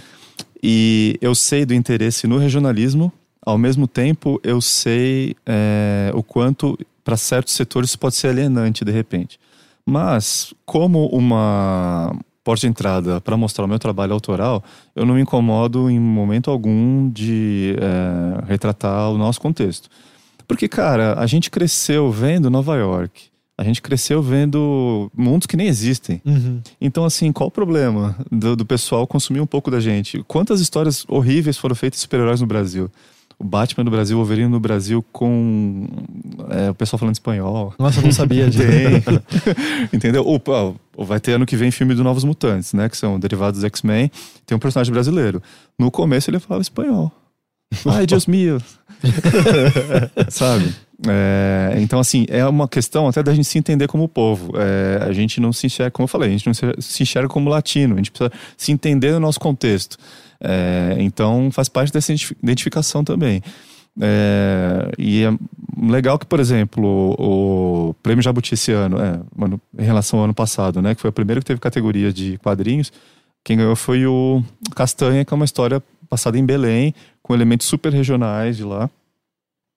E eu sei do interesse no regionalismo, ao mesmo tempo, eu sei é, o quanto para certos setores isso pode ser alienante de repente. Mas, como uma porta de entrada para mostrar o meu trabalho autoral, eu não me incomodo em momento algum de é, retratar o nosso contexto. Porque, cara, a gente cresceu vendo Nova York. A gente cresceu vendo mundos que nem existem. Uhum. Então, assim, qual o problema do, do, pessoal consumir um pouco da gente? Quantas histórias horríveis foram feitas de super-heróis no Brasil? O Batman no Brasil, o Wolverine no Brasil, com é, o pessoal falando espanhol. Nossa, eu não sabia disso. Entendeu? Opa, vai ter ano que vem filme do Novos Mutantes, né? Que são derivados dos X-Men. Tem um personagem brasileiro. No começo ele falava espanhol. Ai, Deus meu. Sabe? É, então, assim, é uma questão até da gente se entender como povo. É, a gente não se enxerga, como eu falei, a gente não se enxerga como latino, a gente precisa se entender no nosso contexto. É, então, faz parte dessa identificação também. É, e é legal que, por exemplo, o, o Prêmio Jabuti esse ano, é, em relação ao ano passado, né, que foi o primeiro que teve categoria de quadrinhos, quem ganhou foi o Castanha, que é uma história passada em Belém, com elementos super regionais de lá.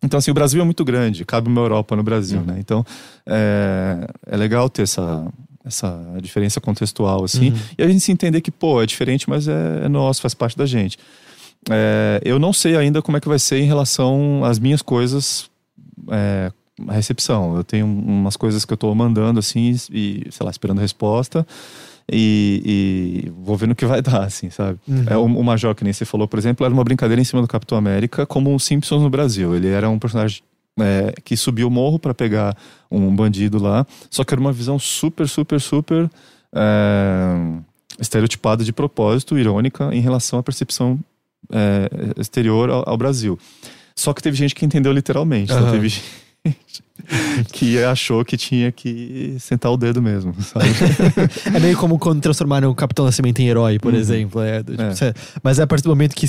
Então, assim, o Brasil é muito grande, cabe uma Europa no Brasil, uhum. né? Então, é, é legal ter essa, essa diferença contextual, assim, uhum. e a gente se entender que, pô, é diferente, mas é, é nosso, faz parte da gente. É, eu não sei ainda como é que vai ser em relação às minhas coisas, é, a recepção. Eu tenho umas coisas que eu tô mandando, assim, e, sei lá, esperando resposta. E, e, vou ver no que vai dar, assim, sabe? Uhum. É, o, o, Major, que nem você falou, por exemplo, era uma brincadeira em cima do Capitão América, como o Simpsons no Brasil. Ele era um personagem é, que subiu o morro para pegar um bandido lá, só que era uma visão super, super, super é, estereotipada de propósito, irônica, em relação à percepção é, exterior ao, ao, Brasil. Só que teve gente que entendeu literalmente. Uhum. Então teve gente que achou que tinha que sentar o dedo mesmo, sabe? é meio como quando transformaram o Capitão Nascimento em herói, por uhum. exemplo. É, tipo, é. mas é a partir do momento que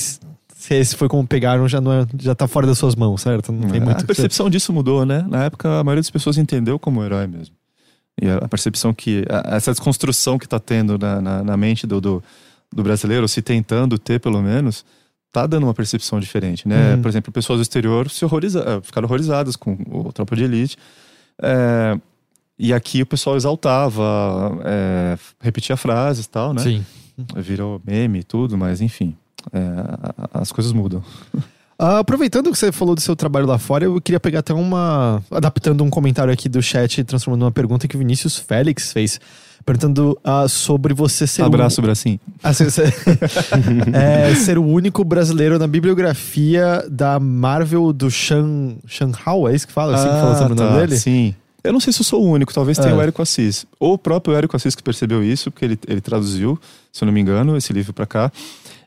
se esse foi como pegaram, já, não é, já tá fora das suas mãos, certo? Não tem é, muito a percepção disso mudou, né? Na época, a maioria das pessoas entendeu como herói mesmo. E a, percepção que. A, essa desconstrução que tá tendo na, na, na mente do, do, do brasileiro, se tentando ter pelo menos, tá dando uma percepção diferente, né? Uhum. Por exemplo, pessoas do exterior se horroriza, eh, ficaram horrorizadas com o Tropa de Elite. É, e aqui o pessoal exaltava, é, repetia frases e tal, né? Sim. Virou meme e tudo, mas enfim, é, as coisas mudam. Uh, aproveitando que você falou do seu trabalho lá fora, eu queria pegar até uma. adaptando um comentário aqui do chat e transformando uma pergunta que o Vinícius Félix fez perguntando uh, sobre você ser. Abraço, o... Bracinho. Ah, ser, ser... é, ser o único brasileiro na bibliografia da Marvel do Shan, Shan Hao, é isso que fala? Assim ah, que fala sobre tá, o nome dele? Sim. Eu não sei se eu sou o único, talvez tenha é. o Érico Assis. Ou o próprio Érico Assis que percebeu isso, porque ele, ele traduziu, se eu não me engano, esse livro para cá.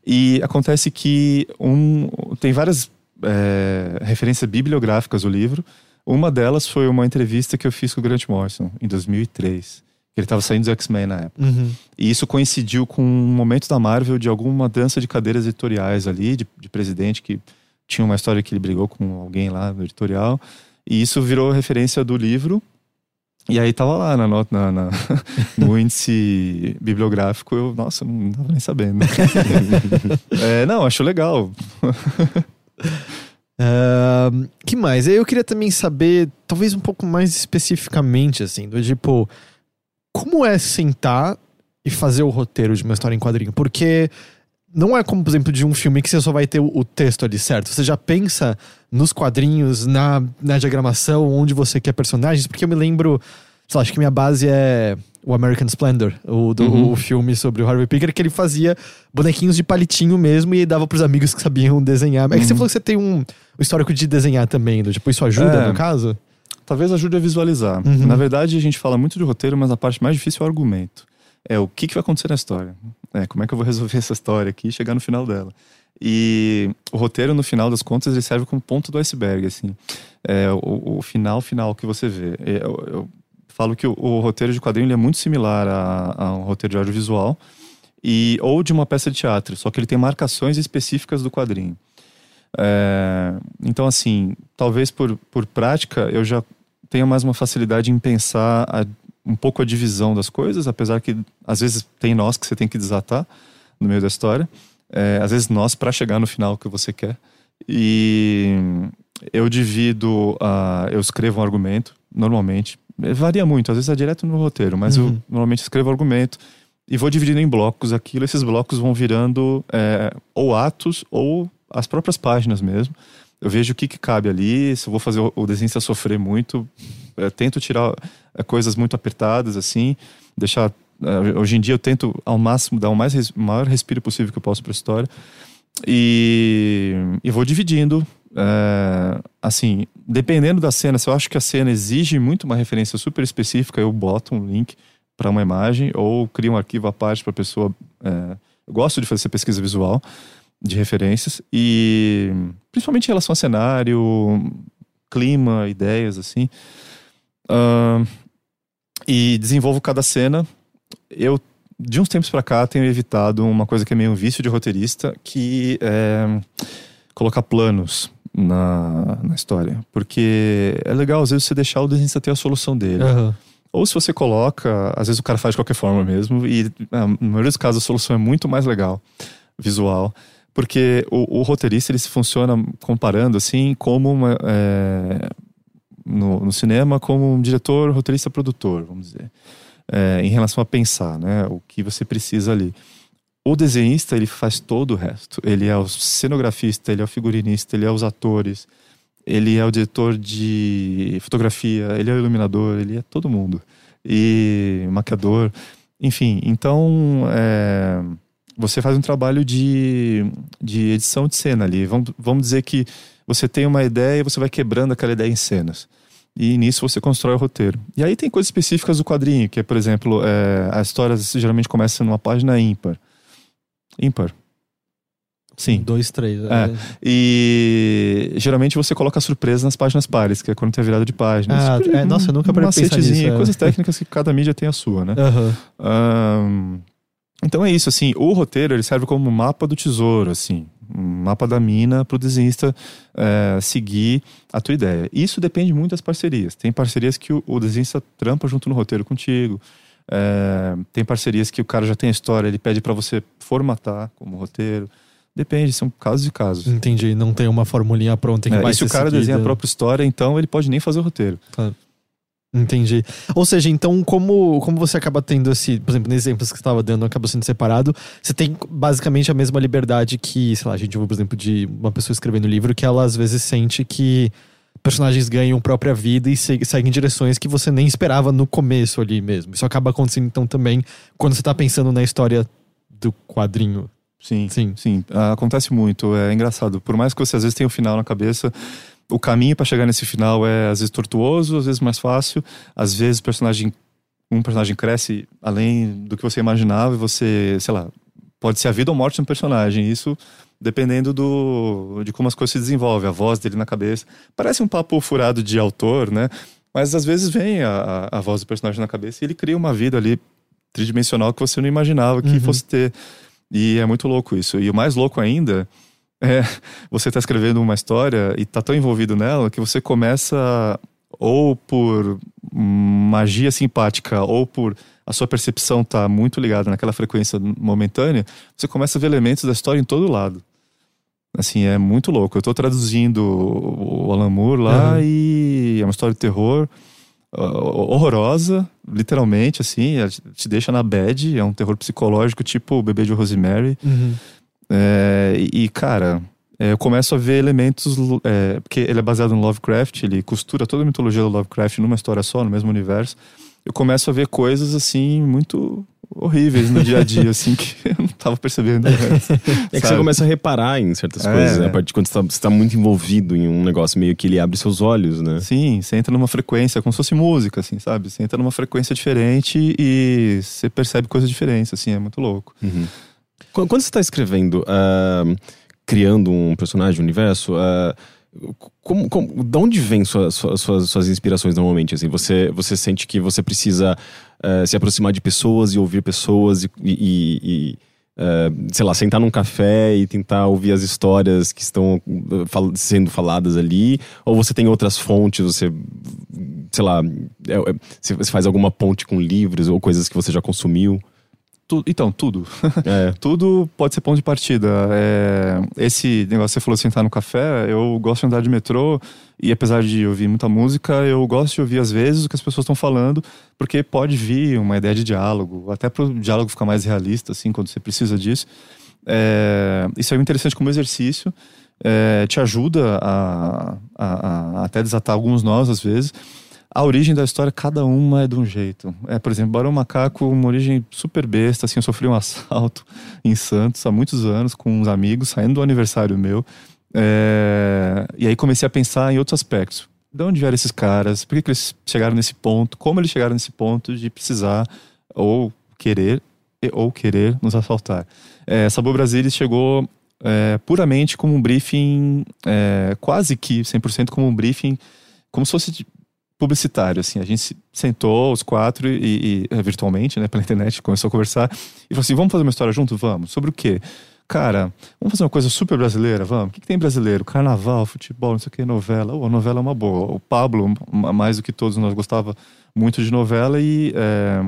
E acontece que um, tem várias é, referências bibliográficas do livro. Uma delas foi uma entrevista que eu fiz com o Grant Morrison, em 2003. Ele estava saindo do X-Men na época. Uhum. E isso coincidiu com um momento da Marvel de alguma dança de cadeiras editoriais ali, de, de, presidente que tinha uma história que ele brigou com alguém lá no editorial. E isso virou referência do livro. E aí tava lá na nota, na, na no índice bibliográfico, eu, nossa, não tava nem sabendo. é, não, acho legal. Uh, que mais? Eu queria também saber, talvez um pouco mais especificamente, assim, do tipo, como é sentar e fazer o roteiro de uma história em quadrinho? Porque não é como, por exemplo, de um filme que você só vai ter o, texto ali, certo? Você já pensa nos quadrinhos, na, na diagramação, onde você quer personagens, porque eu me lembro, sei lá, acho que minha base é o American Splendor, o, do, uhum. o filme sobre o Harvey Picker, que ele fazia bonequinhos de palitinho mesmo e dava pros amigos que sabiam desenhar. É que você uhum. falou que você tem um, um histórico de desenhar também, do, tipo, isso ajuda é. no caso? Talvez ajude a visualizar. Uhum. Na verdade, a gente fala muito de roteiro, mas a parte mais difícil é o argumento. É o que, que vai acontecer na história. É, como é que eu vou resolver essa história aqui e chegar no final dela. E o roteiro, no final das contas, ele serve como ponto do iceberg, assim. É o, o final final que você vê. É, eu, eu falo que o, o, roteiro de quadrinho é muito similar a, a, um roteiro de audiovisual e ou de uma peça de teatro, só que ele tem marcações específicas do quadrinho. É, então, assim, talvez por, por prática eu já tenha mais uma facilidade em pensar a, um pouco a divisão das coisas, apesar que às vezes tem nós que você tem que desatar no meio da história, é, às vezes nós para chegar no final que você quer. E eu divido, uh, eu escrevo um argumento normalmente. É, varia muito, às vezes é direto no roteiro, mas Uhum. eu normalmente escrevo argumento e vou dividindo em blocos aquilo. Esses blocos vão virando é, ou atos ou as próprias páginas mesmo. Eu vejo o que, que cabe ali, se eu vou fazer o, desenhista sofrer muito, eu tento tirar é, coisas muito apertadas, assim, deixar. é, hoje em dia eu tento ao máximo dar o mais, maior respiro possível que eu posso para a história. E, e vou dividindo. é, assim, dependendo da cena, se eu acho que a cena exige muito uma referência super específica, eu boto um link para uma imagem ou crio um arquivo à parte para a pessoa. é, eu gosto de fazer pesquisa visual de referências e principalmente em relação a cenário, clima, ideias assim. Ahn, e desenvolvo cada cena. Eu de uns tempos pra cá tenho evitado uma coisa que é meio um vício de roteirista, que é colocar planos na, na história, porque é legal às vezes você deixar o desenhista ter a solução dele. Aham. Ou se você coloca, às vezes o cara faz de qualquer forma mesmo, e na maioria dos casos a solução é muito mais legal, visual. Porque o, o roteirista ele se funciona comparando assim como uma, é, no, no cinema como um diretor, roteirista, produtor, vamos dizer, É, em relação a pensar, né, o que você precisa ali. O desenhista ele faz todo o resto. Ele é o cenografista, ele é o figurinista, ele é os atores, ele é o diretor de fotografia, ele é o iluminador, ele é todo mundo. E maquiador, enfim. Então, é, você faz um trabalho de, de edição de cena ali. Vamos, vamos dizer que você tem uma ideia e você vai quebrando aquela ideia em cenas. E nisso você constrói o roteiro. E aí tem coisas específicas do quadrinho, que é, por exemplo, é, a história geralmente começa numa página ímpar. Ímpar. Sim. Dois, três. É. E geralmente você coloca surpresa nas páginas pares, que é quando tem a virada de páginas. Ah, é, nossa, eu nunca um parei pensar nisso, é. Coisas técnicas que cada mídia tem a sua, né? Aham. Ahn, então é isso, assim, o roteiro ele serve como mapa do tesouro, assim, um mapa da mina para o desenhista é, seguir a tua ideia. Isso depende muito das parcerias. Tem parcerias que o, o desenhista trampa junto no roteiro contigo. É, tem parcerias que o cara já tem a história, ele pede para você formatar como roteiro. Depende, são casos e casos. Entendi. Não tem uma formulinha pronta que É, vai e se o cara seguida. desenha a própria história, então ele pode nem fazer o roteiro. Entendi. Ou seja, então, como, como você acaba tendo esse, por exemplo, nos exemplos que você estava dando, acaba sendo separado, você tem basicamente a mesma liberdade que, sei lá, a gente viu, por exemplo, de uma pessoa escrevendo livro, que ela às vezes sente que personagens ganham própria vida e se- seguem direções que você nem esperava no começo ali mesmo. Isso acaba acontecendo então também quando você tá pensando na história do quadrinho. Sim, Sim. sim. Ah, acontece muito. É engraçado. Por mais que você às vezes tenha o final na cabeça, o caminho para chegar nesse final é às vezes tortuoso, às vezes mais fácil. Às vezes personagem, um personagem cresce além do que você imaginava e você, sei lá, pode ser a vida ou morte de um personagem. Isso dependendo do de como as coisas se desenvolvem, a voz dele na cabeça. Parece um papo furado de autor, né? Mas às vezes vem a, a, a voz do personagem na cabeça e ele cria uma vida ali tridimensional que você não imaginava que Uhum. fosse ter. E é muito louco isso. E o mais louco ainda é você tá escrevendo uma história e tá tão envolvido nela que você começa ou por magia simpática ou por a sua percepção tá muito ligada naquela frequência momentânea, você começa a ver elementos da história em todo lado. Assim, é muito louco. Eu tô traduzindo o Alan Moore lá Uhum. e é uma história de terror uh, horrorosa, literalmente, assim, te- deixa na bad, é um terror psicológico tipo o bebê de Rosemary. É, e, cara, é, eu começo a ver elementos. é, porque ele é baseado no Lovecraft, ele costura toda a mitologia do Lovecraft numa história só, no mesmo universo. Eu começo a ver coisas, assim, muito horríveis no dia a dia, assim, que eu não tava percebendo. antes, É que você começa a reparar em certas É. coisas, né? a partir de quando você tá, você tá muito envolvido em um negócio meio que ele abre seus olhos, né? Sim, você entra numa frequência, como se fosse música, assim, sabe? Você entra numa frequência diferente e você percebe coisas diferentes, assim, é muito louco. Uhum. Quando, você está escrevendo, ah, criando um personagem, um universo, ah, como, como, de onde vêm sua- sua- suas, suas inspirações normalmente? Assim, você, você sente que você precisa ah, se aproximar de pessoas e ouvir pessoas e, e- e, ah, sei lá, sentar num café e tentar ouvir as histórias que estão fal- sendo faladas ali? Ou você tem outras fontes, você, sei lá, é- é- você faz alguma ponte com livros ou coisas que você já consumiu? Tu, então, tudo. É. tudo pode ser ponto de partida. É, esse negócio que você falou sentar no café, eu gosto de andar de metrô e apesar de ouvir muita música, eu gosto de ouvir às vezes o que as pessoas estão falando, porque pode vir uma ideia de diálogo, até para o diálogo ficar mais realista, assim, quando você precisa disso. É, isso é interessante como exercício. É, te ajuda a, a, a até desatar alguns nós às vezes a origem da história, cada uma é de um jeito. É, por exemplo, Barão Macaco, uma origem super besta, assim, eu sofri um assalto em Santos há muitos anos com uns amigos, saindo do aniversário meu. É... E aí comecei a pensar em outros aspectos. De onde vieram esses caras? Por que, que eles chegaram nesse ponto? Como eles chegaram nesse ponto de precisar ou querer ou querer nos assaltar? É, Sabor Brasilis chegou é, puramente como um briefing, é, quase que 100% como um briefing, como se fosse publicitário, assim. A gente sentou, os quatro, e, e, é, virtualmente, né, pela internet, começou a conversar. E falou assim: vamos fazer uma história junto? Vamos. Sobre o quê? Cara, vamos fazer uma coisa super brasileira? Vamos. O que, que tem brasileiro? Carnaval, futebol, não sei o que, novela. Oh, a novela é uma boa. O Pablo, mais do que todos nós, gostava muito de novela e é,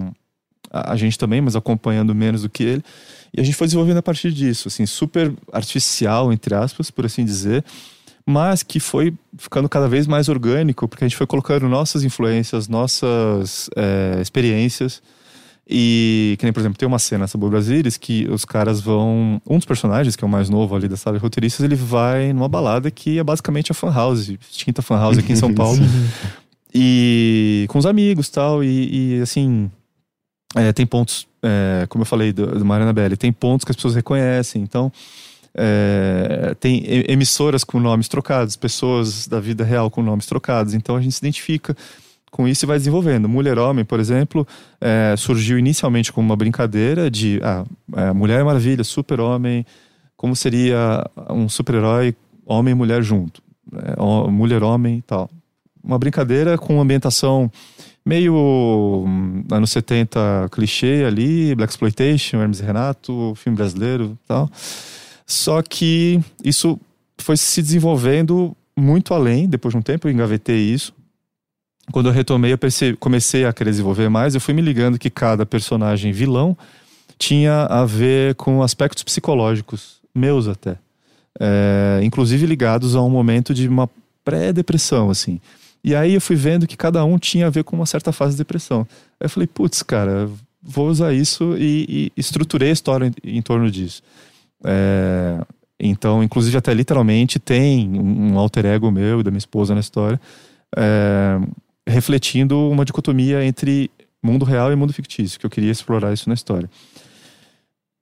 a gente também, mas acompanhando menos do que ele. E a gente foi desenvolvendo a partir disso, assim, super artificial, entre aspas, por assim dizer mas que foi ficando cada vez mais orgânico, porque a gente foi colocando nossas influências, nossas é, experiências. E, que nem, por exemplo, tem uma cena sobre Brasilis que os caras vão. Um dos personagens, que é o mais novo ali da sala de roteiristas, ele vai numa balada que é basicamente a fan house, extinta fan house aqui em São Paulo. e com os amigos tal, e, e assim. É, tem pontos, é, como eu falei do, do Mariana Belli, tem pontos que as pessoas reconhecem. Então, é, tem emissoras com nomes trocados, pessoas da vida real com nomes trocados. Então a gente se identifica com isso e vai desenvolvendo. Mulher Homem, por exemplo, é, surgiu inicialmente como uma brincadeira de ah, é, Mulher Maravilha, Super Homem, como seria um super-herói homem e mulher junto, é, mulher homem e tal. Uma brincadeira com ambientação meio hum, anos 70 clichê ali, Black Exploitation, Hermes e Renato, filme brasileiro e tal. Só que isso foi se desenvolvendo muito além, depois de um tempo eu engavetei isso. Quando eu retomei, eu percebi, comecei a querer desenvolver mais, eu fui me ligando que cada personagem vilão tinha a ver com aspectos psicológicos, meus até. É, inclusive ligados a um momento de uma pré-depressão, assim. E aí eu fui vendo que cada um tinha a ver com uma certa fase de depressão. Aí eu falei, putz, cara, vou usar isso e, e estruturei a história em, em torno disso. É, então, inclusive, até literalmente tem um alter ego meu e da minha esposa na história, é, refletindo uma dicotomia entre mundo real e mundo fictício, que eu queria explorar isso na história.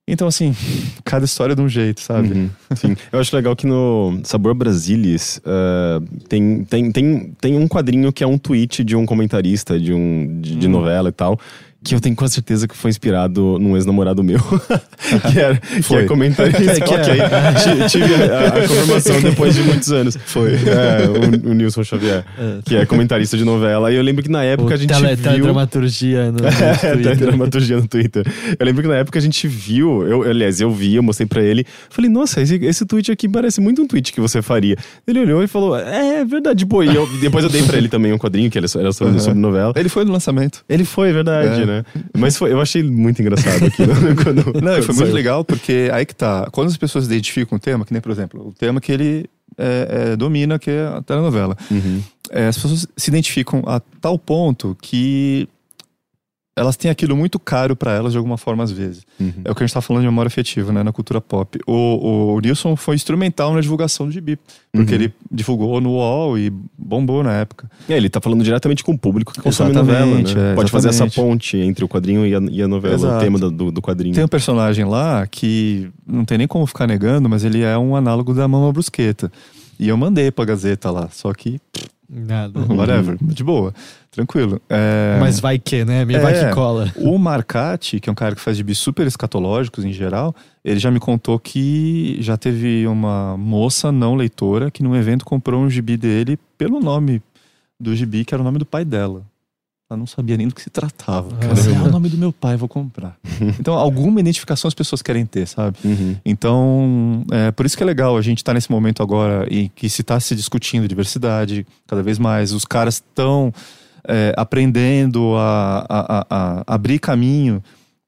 Então, assim, cada história é de um jeito, sabe? Uhum, sim. Eu acho legal que no Sabor Brasilis uh, tem, tem, tem, tem um quadrinho que é um tweet de um comentarista de, um, de, de hum. novela e tal, que eu tenho quase certeza que foi inspirado num ex-namorado meu, que, era, que é comentarista. que é. ok, tive a, a, confirmação depois de muitos anos. Foi. É, o, o Nilson Xavier, é. que é comentarista de novela. E eu lembro que na época o a gente tele, viu... Teledramaturgia no, no Twitter. teledramaturgia no Twitter. Eu lembro que na época a gente viu, eu, aliás, eu vi, eu mostrei pra ele, falei, nossa, esse, esse tweet aqui parece muito um tweet que você faria. Ele olhou e falou, é, é verdade, pô. E eu, depois eu dei pra ele também um quadrinho, que era sobre, uhum. sobre novela. Ele foi no lançamento. Ele foi, é verdade, é. né? Né? Mas foi, eu achei muito engraçado aqui. quando, Não, quando foi muito legal, porque aí que tá. Quando as pessoas identificam um tema, que nem, por exemplo, o tema que ele é, é, domina, que é a telenovela. Uhum. É, as pessoas se identificam a tal ponto que elas têm aquilo muito caro para elas de alguma forma às vezes. Uhum. É o que a gente tá falando de memória afetiva, né, na cultura pop. O, o Nilson foi instrumental na divulgação do gibi, porque uhum. ele divulgou no UOL e bombou na época. É, ele tá falando diretamente com o público que consome novela, né? É, Pode fazer essa ponte entre o quadrinho e a, e a novela, Exato. o tema do, do quadrinho. Tem um personagem lá que não tem nem como ficar negando, mas ele é um análogo da Mama Brusqueta. E eu mandei pra Gazeta lá, só que... Nada. Whatever, de boa. Tranquilo. É... Mas vai que, né? Me é, vai que cola. O Marcati, que é um cara que faz gibis super escatológicos em geral, ele já me contou que já teve uma moça não leitora que num evento comprou um gibi dele pelo nome do gibi, que era o nome do pai dela. Ela não sabia nem do que se tratava. Cara, é o nome do meu pai, vou comprar. então, alguma identificação as pessoas querem ter, sabe? Uhum. Então, é por isso que é legal a gente estar tá nesse momento agora em que se está se discutindo diversidade cada vez mais. Os caras estão é, aprendendo a, a, a, a, abrir caminho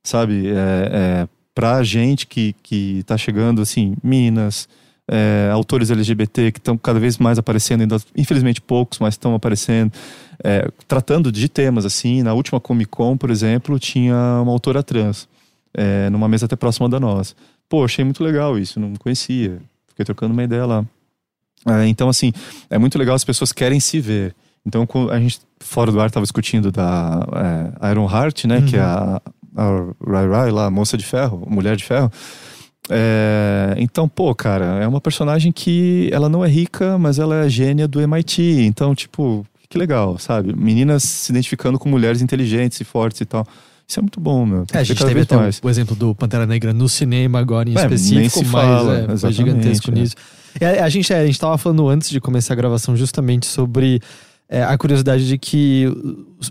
sabe? É, é, pra gente que, que tá chegando, assim, Minas, é, autores LGBT que estão cada vez mais aparecendo, ainda, infelizmente poucos, mas estão aparecendo, é, tratando de temas assim. Na última Comic Con, por exemplo, tinha uma autora trans, é, numa mesa até próxima da nossa. Pô, achei muito legal isso, não conhecia. Fiquei trocando uma ideia lá. É, então, assim, é muito legal, as pessoas querem se ver. Então, a gente, fora do ar, estava discutindo da é, Iron Heart, né? Uhum. Que é a, a Rai Rai, lá, a moça de ferro, mulher de ferro. É, então, pô, cara, é uma personagem que ela não é rica, mas ela é gênia do MIT. Então, tipo, que legal, sabe? Meninas se identificando com mulheres inteligentes e fortes e tal. Isso é muito bom, meu. É, a gente teve até o, o, exemplo do Pantera Negra no cinema agora em é, específico, mas fala, é, foi gigantesco é. nisso. A, gente, é, a gente tava falando antes de começar a gravação justamente sobre é, a curiosidade de que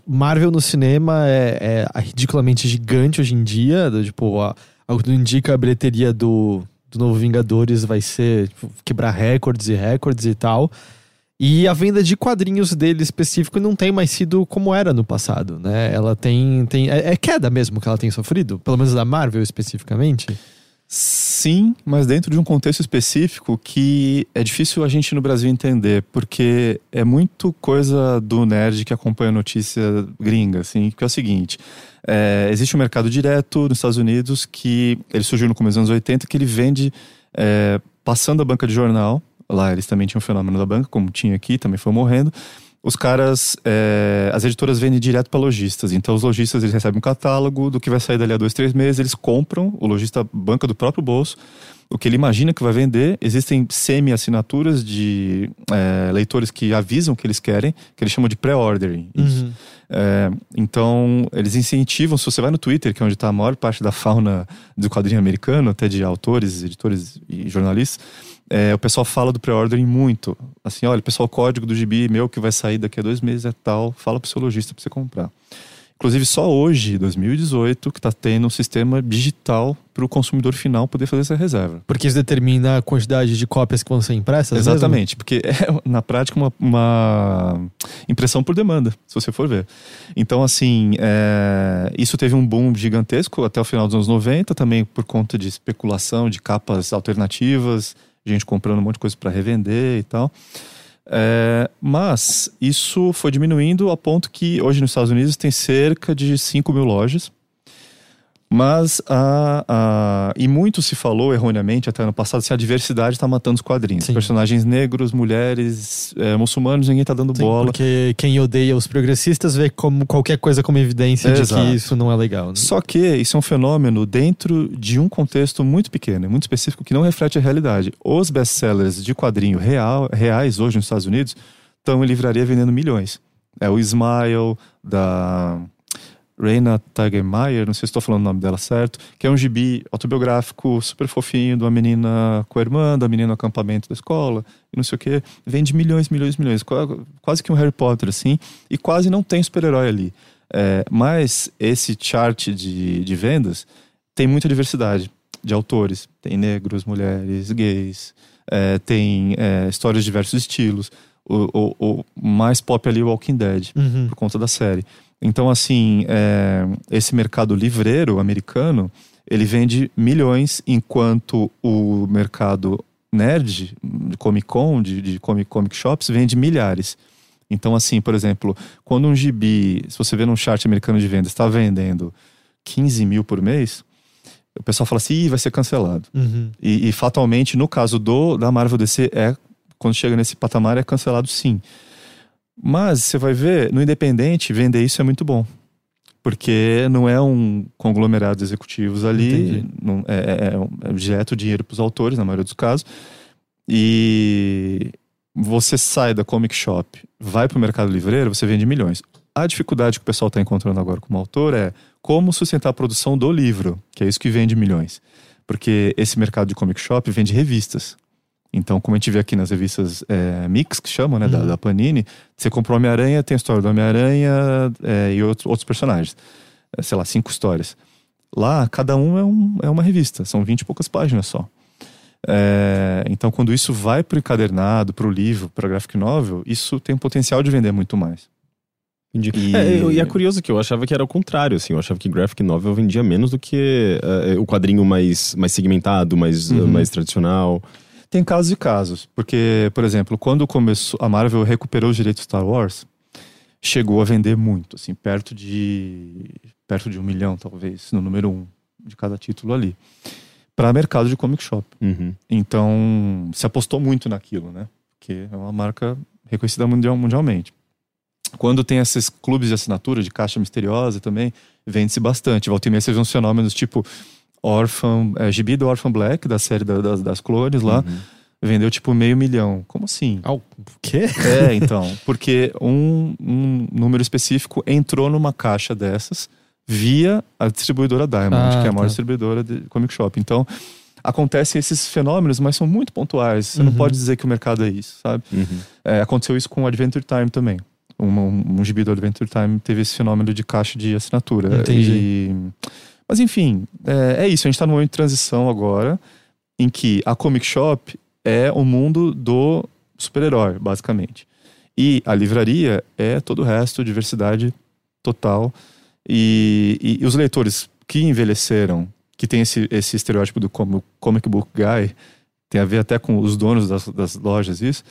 Marvel no cinema é, é ridiculamente gigante hoje em dia, do, tipo, a, algo que indica a bilheteria do, do novo Vingadores vai ser tipo, quebrar recordes e recordes e tal. E a venda de quadrinhos dele específico não tem mais sido como era no passado, né? Ela tem. tem é, é queda mesmo que ela tem sofrido, pelo menos da Marvel especificamente. Sim, mas dentro de um contexto específico que é difícil a gente no Brasil entender, porque é muito coisa do nerd que acompanha notícia gringa, assim, que é o seguinte: é, existe um mercado direto nos Estados Unidos que ele surgiu no começo dos anos 80, que ele vende é, passando a banca de jornal. Lá eles também tinham um fenômeno da banca, como tinha aqui, também foi morrendo os caras, é, as editoras vendem direto para lojistas. Então, os lojistas eles recebem um catálogo do que vai sair dali a dois, três meses. Eles compram, o lojista banca do próprio bolso o que ele imagina que vai vender. Existem semi-assinaturas de é, leitores que avisam que eles querem, que eles chamam de pré-ordering. Uhum. É, então, eles incentivam. Se você vai no Twitter, que é onde está a maior parte da fauna do quadrinho americano, até de autores, editores e jornalistas, é, o pessoal fala do pré-ordering muito. Assim, olha, pessoal, o código do gibi meu que vai sair daqui a dois meses é tal, fala pro seu lojista para você comprar. Inclusive, só hoje, 2018, que está tendo um sistema digital para o consumidor final poder fazer essa reserva. Porque isso determina a quantidade de cópias que vão ser impressas? Exatamente, mesmo? porque é, na prática, uma, uma, impressão por demanda, se você for ver. Então, assim, é, isso teve um boom gigantesco até o final dos anos 90, também por conta de especulação de capas alternativas, gente comprando um monte de coisa para revender e tal. É, mas isso foi diminuindo a ponto que hoje nos Estados Unidos tem cerca de 5 mil lojas. Mas a, a, e muito se falou erroneamente até no passado se a diversidade está matando os quadrinhos. Sim. Personagens negros, mulheres, é, muçulmanos, ninguém está dando Sim, bola. Porque quem odeia os progressistas vê como qualquer coisa como evidência de que isso não é legal. Né? Só que isso é um fenômeno dentro de um contexto muito pequeno, muito específico, que não reflete a realidade. Os best-sellers de quadrinho real, reais hoje nos Estados Unidos estão em livraria vendendo milhões. É o Smile, da Reina Tagemeyer, não sei se estou falando o nome dela certo, que é um gibi autobiográfico super fofinho de uma menina com a irmã, da menina no acampamento da escola, e não sei o que, vende milhões, milhões, milhões, quase que um Harry Potter assim, e quase não tem super-herói ali. É, mas esse chart de, de vendas tem muita diversidade de autores, tem negros, mulheres, gays, é, tem é, histórias de diversos estilos. O, o, o, mais pop ali é o Walking Dead, uhum. por conta da série. Então, assim, é, esse mercado livreiro americano, ele vende milhões, enquanto o mercado nerd, de Comic Con, de, de comic, comic shops, vende milhares. Então, assim, por exemplo, quando um gibi, se você vê num chart americano de vendas, está vendendo 15 mil por mês, o pessoal fala assim, vai ser cancelado. Uhum. E, e, fatalmente, no caso do da Marvel DC, é, quando chega nesse patamar, é cancelado sim. Mas você vai ver, no independente, vender isso é muito bom. Porque não é um conglomerado de executivos ali, não, é, é, é, é direto dinheiro para os autores, na maioria dos casos. E você sai da comic shop, vai para o mercado livreiro, você vende milhões. A dificuldade que o pessoal está encontrando agora como autor é como sustentar a produção do livro, que é isso que vende milhões. Porque esse mercado de comic shop vende revistas. Então, como a gente vê aqui nas revistas é, Mix, que chamam, né, uhum. da, da, Panini, você comprou Homem-Aranha, tem a história do Homem-Aranha é, e outros, outros personagens. É, sei lá, cinco histórias. Lá, cada um é, um é uma revista, são vinte e poucas páginas só. É, então, quando isso vai para o encadernado, para o livro, para graphic novel, isso tem o potencial de vender muito mais. E- É, eu- e é curioso que eu achava que era o contrário, assim. Eu achava que graphic novel vendia menos do que eh, o quadrinho mais, mais segmentado, mais, Uhum. eh, mais tradicional. Tem casos e casos. Porque, por exemplo, quando começou a Marvel recuperou os direitos de Star Wars, chegou a vender muito, assim, perto de perto de um milhão, talvez, no número um de cada título ali, para mercado de comic shop. Uhum. Então, se apostou muito naquilo, né? Porque é uma marca reconhecida mundial, mundialmente. Quando tem esses clubes de assinatura, de caixa misteriosa também, vende-se bastante. Volta e meia você vê uns fenômenos tipo Orphan, é, Gibi do Orphan Black, da série da- das, das clones lá, Uhum. vendeu tipo meio milhão. Como assim? Ah, o quê? É, então, porque um, um número específico entrou numa caixa dessas via a distribuidora Diamond, Ah, que é a maior tá. distribuidora de comic shop. Então, acontecem esses fenômenos, mas são muito pontuais. Você não Uhum. pode dizer que o mercado é isso, sabe? Uhum. É, aconteceu isso com o Adventure Time também. Um, um, um gibi do Adventure Time teve esse fenômeno de caixa de assinatura. Entendi. E- Mas enfim, é, é isso. A gente está num momento de transição agora, em que a Comic Shop é o mundo do super-herói, basicamente. E a livraria é todo o resto, diversidade total. E, e- e os leitores que envelheceram, que tem esse, esse estereótipo do comic book guy, tem a ver até com os donos das, das lojas, isso.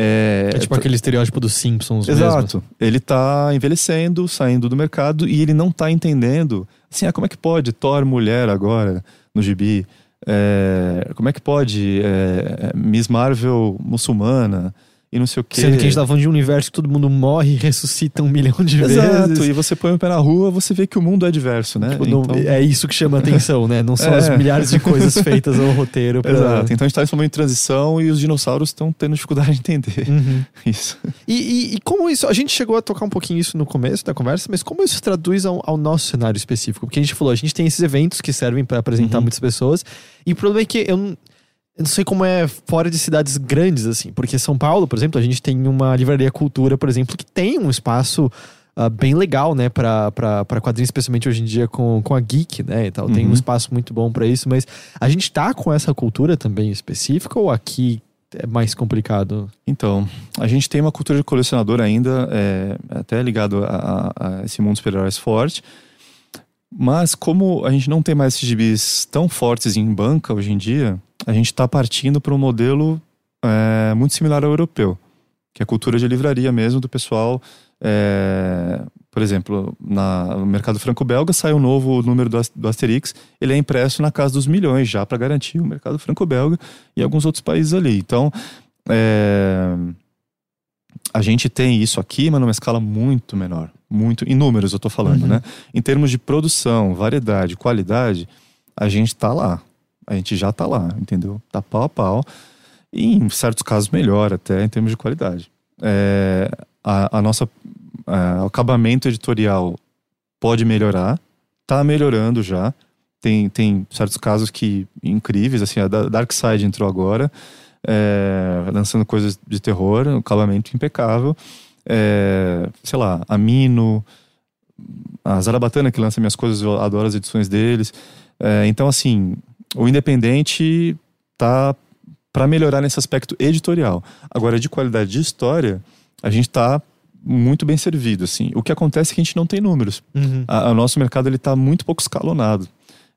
É, É tipo aquele estereótipo dos Simpsons mesmo. Exato. Ele tá envelhecendo, saindo do mercado e ele não tá entendendo. Assim, ah, como é que pode Thor mulher agora no gibi? É, como é que pode é, Miss Marvel muçulmana e não sei o quê? Sendo que a gente tá falando de um universo que todo mundo morre e ressuscita um milhão de Exato, vezes. e você põe o pé na rua, você vê que o mundo é diverso, né? Tipo, não- Então- É isso que chama atenção, né? Não são É. as milhares de coisas feitas ao roteiro pra... Exato. Então a gente tá nesse momento de transição e os dinossauros estão tendo dificuldade de entender Uhum. isso. E, e- e como isso, a gente chegou a tocar um pouquinho isso no começo da conversa, mas como isso traduz ao, ao nosso cenário específico? Porque a gente falou, a gente tem esses eventos que servem para apresentar Uhum. muitas pessoas, e o problema é que eu não, eu não sei como é fora de cidades grandes, assim, porque São Paulo, por exemplo, a gente tem uma livraria cultura, por exemplo, que tem um espaço ah, bem legal, né, pra, pra, pra quadrinhos, especialmente hoje em dia com, com a Geek, né, e tal. Tem um Uhum. espaço muito bom pra isso, mas a gente tá com essa cultura também específica ou aqui é mais complicado? Então, a gente tem uma cultura de colecionador ainda, é, até ligado a, a- a esse mundo super-heróis forte. Mas como a gente não tem mais esses gibis tão fortes em banca hoje em dia, a gente está partindo para um modelo é, muito similar ao europeu, que é a cultura de livraria mesmo do pessoal. é, por exemplo, na, no mercado franco-belga sai um novo número do, do Asterix, ele é impresso na casa dos milhões já para garantir o mercado franco-belga e alguns outros países ali. Então, é, a gente tem isso aqui, mas numa escala muito menor. Muito, em números eu tô falando, Uhum. né? Em termos de produção, variedade, qualidade, a gente tá lá. A gente já tá lá, entendeu? Tá pau a pau. E em certos casos melhor até em termos de qualidade. É, a, a nossa a- o acabamento editorial pode melhorar, tá melhorando já. Tem, tem certos casos que incríveis, assim, a Da- Dark Side entrou agora, é, lançando coisas de terror, um acabamento impecável. É, sei lá, a Mino, a Zarabatana que lança minhas coisas, eu adoro as edições deles. É, então, assim, o independente tá para melhorar nesse aspecto editorial. Agora, de qualidade de história, a gente tá muito bem servido, assim. O que acontece é que a gente não tem números. Uhum. A- O nosso mercado ele tá muito pouco escalonado.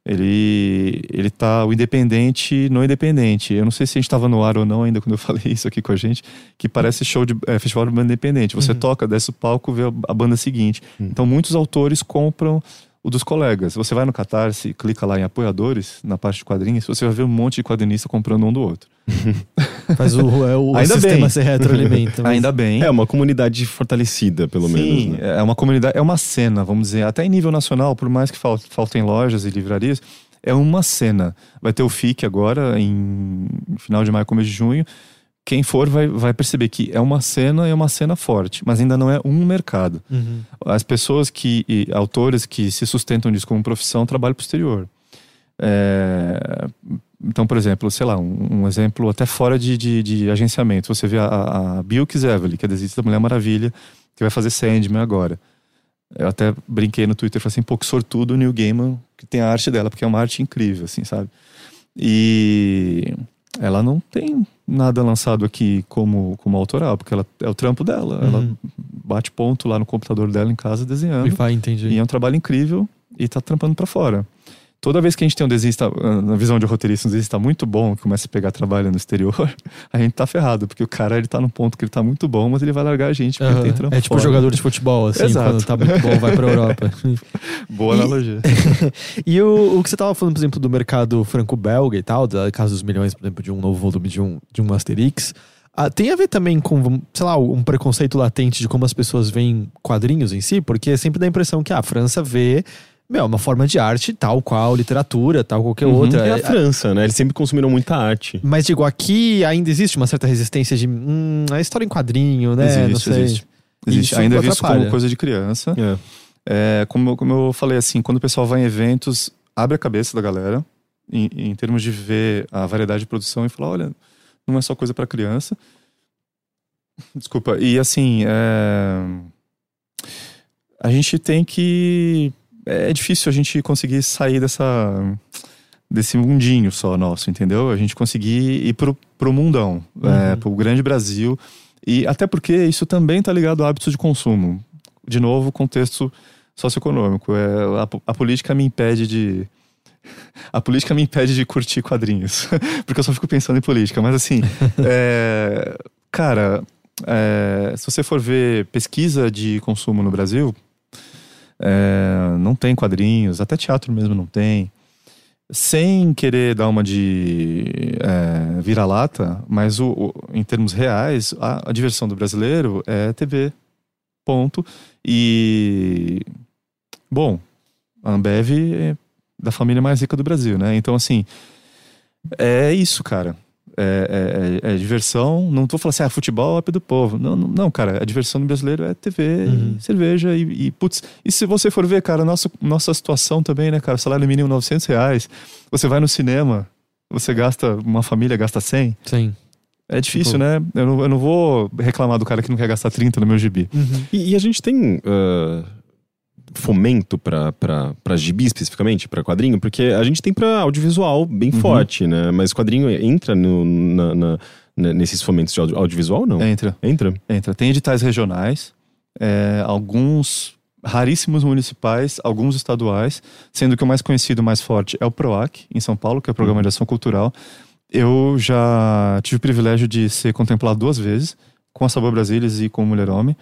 Ele, ele tá o independente no independente. Eu não sei se a gente estava no ar ou não ainda quando eu falei isso aqui com a gente, que parece show de é, festival de banda independente. Você Uhum. toca, desce o palco, vê a, a banda seguinte. Uhum. Então muitos autores compram o dos colegas. Você vai no Catarse, clica lá em apoiadores, na parte de quadrinhos, você vai ver um monte de quadrinista comprando um do outro. Faz o, é o Ainda sistema bem. se retroalimenta. mas- Ainda bem. É uma comunidade fortalecida, pelo Sim, menos. né? é uma comunidade, é uma cena, vamos dizer, até em nível nacional, por mais que fal- faltem lojas e livrarias, é uma cena. Vai ter o FIC agora, em final de maio, começo de junho. Quem for vai, vai perceber que é uma cena e é uma cena forte, mas ainda não é um mercado. Uhum. As pessoas que, e autores que se sustentam disso como profissão trabalham pro exterior. É, então, por exemplo, sei lá, um, um exemplo até fora de, de, de agenciamento. Você vê a, a, a Bilk Zevely, que é desenhista da Mulher Maravilha, que vai fazer Sandman agora. Eu até brinquei no Twitter, falei assim, pô, que sortudo o Neil Gaiman, que tem a arte dela, porque é uma arte incrível, assim, sabe? E ela não tem nada lançado aqui como, como autoral, porque ela, é o trampo dela. Ela Uhum. bate ponto lá no computador dela em casa desenhando. E vai, entendi. E é um trabalho incrível e tá trampando para fora. Toda vez que a gente tem um desenhista, na visão de roteirista, um desenhista muito bom, que começa a pegar trabalho no exterior, a gente tá ferrado, porque o cara ele tá num ponto que ele tá muito bom, mas ele vai largar a gente porque Aham. tem trampo É tipo fora. jogador de futebol, assim, Exato. quando tá muito bom, vai pra Europa. Boa E- analogia. E o, o que você tava falando, por exemplo, do mercado franco-belga e tal, da Casa dos Milhões, por exemplo, de um novo volume de um, de um Asterix, ah, tem a ver também com, sei lá, um preconceito latente de como as pessoas veem quadrinhos em si? Porque sempre dá a impressão que ah, a França vê, meu, uma forma de arte tal qual literatura, tal qualquer Uhum. outra. É a É- França, né? Eles sempre consumiram muita arte. Mas digo, aqui ainda existe uma certa resistência de hum, a história em quadrinho, né? Não existe, sei. existe. Existe. Ainda é visto como coisa de criança. É. É, como, como eu falei assim, quando o pessoal vai em eventos, abre a cabeça da galera em, em termos de ver a variedade de produção e falar, olha, não é só coisa para criança. Desculpa. E assim, é, a gente tem que é difícil a gente conseguir sair dessa desse mundinho só nosso, entendeu? A gente conseguir ir pro, pro mundão, é, Uhum. pro grande Brasil. E até porque isso também tá ligado a hábitos de consumo. De novo, contexto socioeconômico. É, a, a política me impede de. A política me impede de curtir quadrinhos. porque eu só fico pensando em política. Mas assim, é, cara, é, se você for ver pesquisa de consumo no Brasil, é, não tem quadrinhos, até teatro mesmo não tem. Sem querer dar uma de é, vira-lata, mas o, o- em termos reais, a, a diversão do brasileiro é TV. Ponto. E. Bom, a Ambev é da família mais rica do Brasil, né? Então, assim. É isso, cara. É, é- é- é diversão. Não tô falando assim, ah, futebol é do povo. Não, não, não, cara. A diversão do brasileiro é TV, Uhum. e cerveja e, e, putz. E se você for ver, cara, nossa, nossa situação também, né, cara? Salário mínimo 900 reais. Você vai no cinema, você gasta, uma família gasta 100. Sim. É difícil, Tipo- né? Eu não, eu não vou reclamar do cara que não quer gastar 30 no meu gibi. Uhum. E, e a gente tem ah, fomento pra gibi especificamente, pra quadrinho, porque a gente tem pra audiovisual bem Uhum. forte, né? Mas quadrinho entra no, na- na- nesses fomentos de audio- audiovisual, não? Entra, Entra? entra. Tem editais regionais, é, alguns raríssimos municipais, alguns estaduais, sendo que o mais conhecido, o mais forte é o PROAC, em São Paulo, que é o Programa de Ação Cultural. Eu já tive o privilégio de ser contemplado duas vezes, com a Sabor Brasílias e com o Mulher Homem.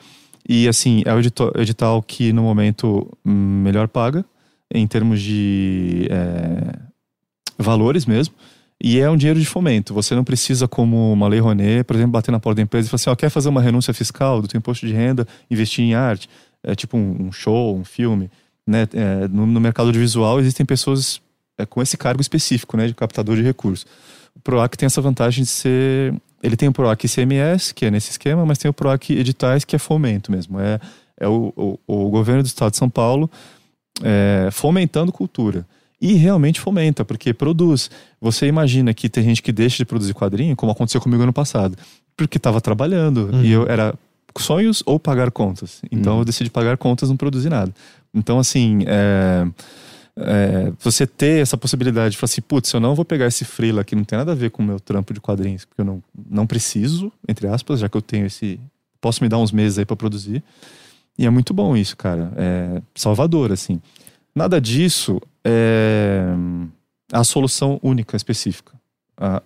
E, assim, é o edital que, no momento, melhor paga, em termos de é, valores mesmo. E é um dinheiro de fomento. Você não precisa, como uma lei Rouanet, por exemplo, bater na porta da empresa e falar assim: ó, quer fazer uma renúncia fiscal do teu imposto de renda, investir em arte, é tipo um, show, um filme. Né? É, no, no mercado audiovisual existem pessoas é, com esse cargo específico, né, de captador de recursos. O PROAC tem essa vantagem de ser. Ele tem o PROAC ICMS, que é nesse esquema, mas tem o PROAC Editais, que é fomento mesmo. É, é o, o, o governo do estado de São Paulo é, fomentando cultura. E realmente fomenta, porque produz. Você imagina que tem gente que deixa de produzir quadrinho, como aconteceu comigo ano passado, porque estava trabalhando Uhum. e eu era sonhos ou pagar contas. Então Uhum. eu decidi pagar contas, não produzir nada. Então, assim, é, é, você ter essa possibilidade de falar assim, putz, eu não vou pegar esse freela que não tem nada a ver com o meu trampo de quadrinhos, porque eu não, não preciso, entre aspas, já que eu tenho esse. Posso me dar uns meses aí para produzir. E é muito bom isso, cara. É salvador, assim. Nada disso é a solução única, específica. A-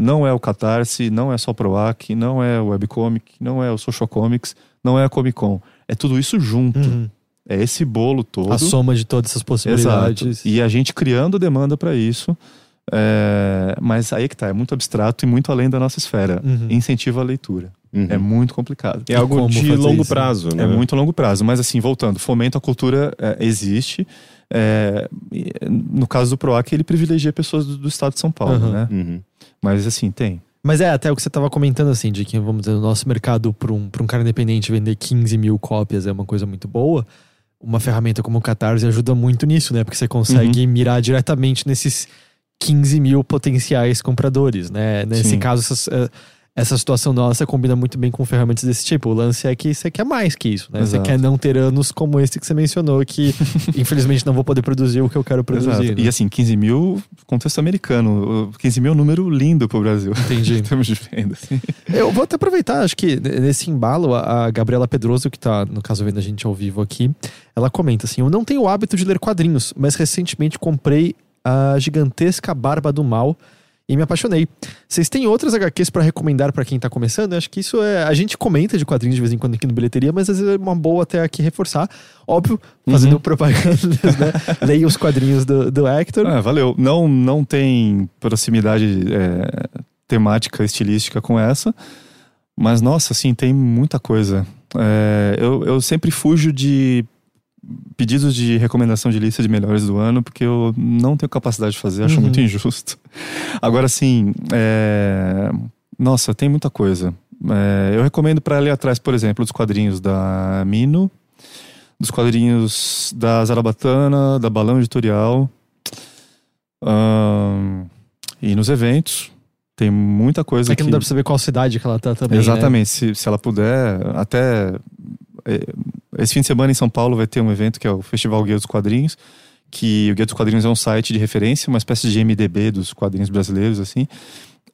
não é o Catarse, não é só o Proac, não é o Webcomic, não é o Social Comics, não é a Comic Con. É tudo isso junto. Uhum. É esse bolo todo. A soma de todas essas possibilidades. Exato. E a gente criando demanda para isso. É, Mas aí que tá, é muito abstrato e muito além da nossa esfera. Uhum. Incentiva a leitura. Uhum. É muito complicado. É algo de longo isso? prazo, né? É muito a longo prazo. Mas assim, voltando, fomento à cultura é, existe. É, no caso do PROAC, ele privilegia pessoas do, do estado de São Paulo, Uhum. né? Uhum. Mas assim, tem. Mas é, até o que você tava comentando, assim, de que, vamos dizer, o nosso mercado, para um, pra um cara independente vender 15 mil cópias é uma coisa muito boa. Uma ferramenta como o Catarse ajuda muito nisso, né? Porque você consegue Uhum. mirar diretamente nesses 15 mil potenciais compradores, né? Nesse Sim. caso, essas, é, essa situação nossa combina muito bem com ferramentas desse tipo. O lance é que você quer mais que isso, né? Você Exato. quer não ter anos como esse que você mencionou, que infelizmente não vou poder produzir o que eu quero produzir. Né? E assim, 15 mil, contexto americano. O 15 mil é um número lindo pro Brasil. Entendi. em termos de venda, assim. Eu vou até aproveitar, acho que nesse embalo, a a Gabriela Pedroso, que tá, no caso, vendo a gente ao vivo aqui, ela comenta assim: Eu não tenho o hábito de ler quadrinhos, mas recentemente comprei a gigantesca Barba do Mal e me apaixonei. Vocês têm outras HQs pra recomendar pra quem tá começando? Eu acho que isso é. A gente comenta de quadrinhos de vez em quando aqui no bilheteria, mas às vezes é uma boa até aqui reforçar. Óbvio, fazendo Uhum. propagandas, né? Leia os quadrinhos do, do Hector. Ah, valeu. Não, não tem proximidade é, temática, estilística com essa. Mas, nossa, assim, tem muita coisa. É, eu, eu sempre fujo de pedidos de recomendação de lista de melhores do ano, porque eu não tenho capacidade de fazer, acho Uhum. muito injusto. Agora, assim, é, nossa, tem muita coisa. É, eu recomendo para ler atrás, por exemplo, dos quadrinhos da Mino, dos quadrinhos da Zarabatana, da Balão Editorial. Ahn, e nos eventos. Tem muita coisa É que não dá pra saber qual cidade que ela tá também. né? Exatamente, se, se ela puder, até eh, esse fim de semana em São Paulo vai ter um evento que é o Festival Guia dos Quadrinhos, que o Guia dos Quadrinhos é um site de referência, uma espécie de MDB dos quadrinhos brasileiros, assim.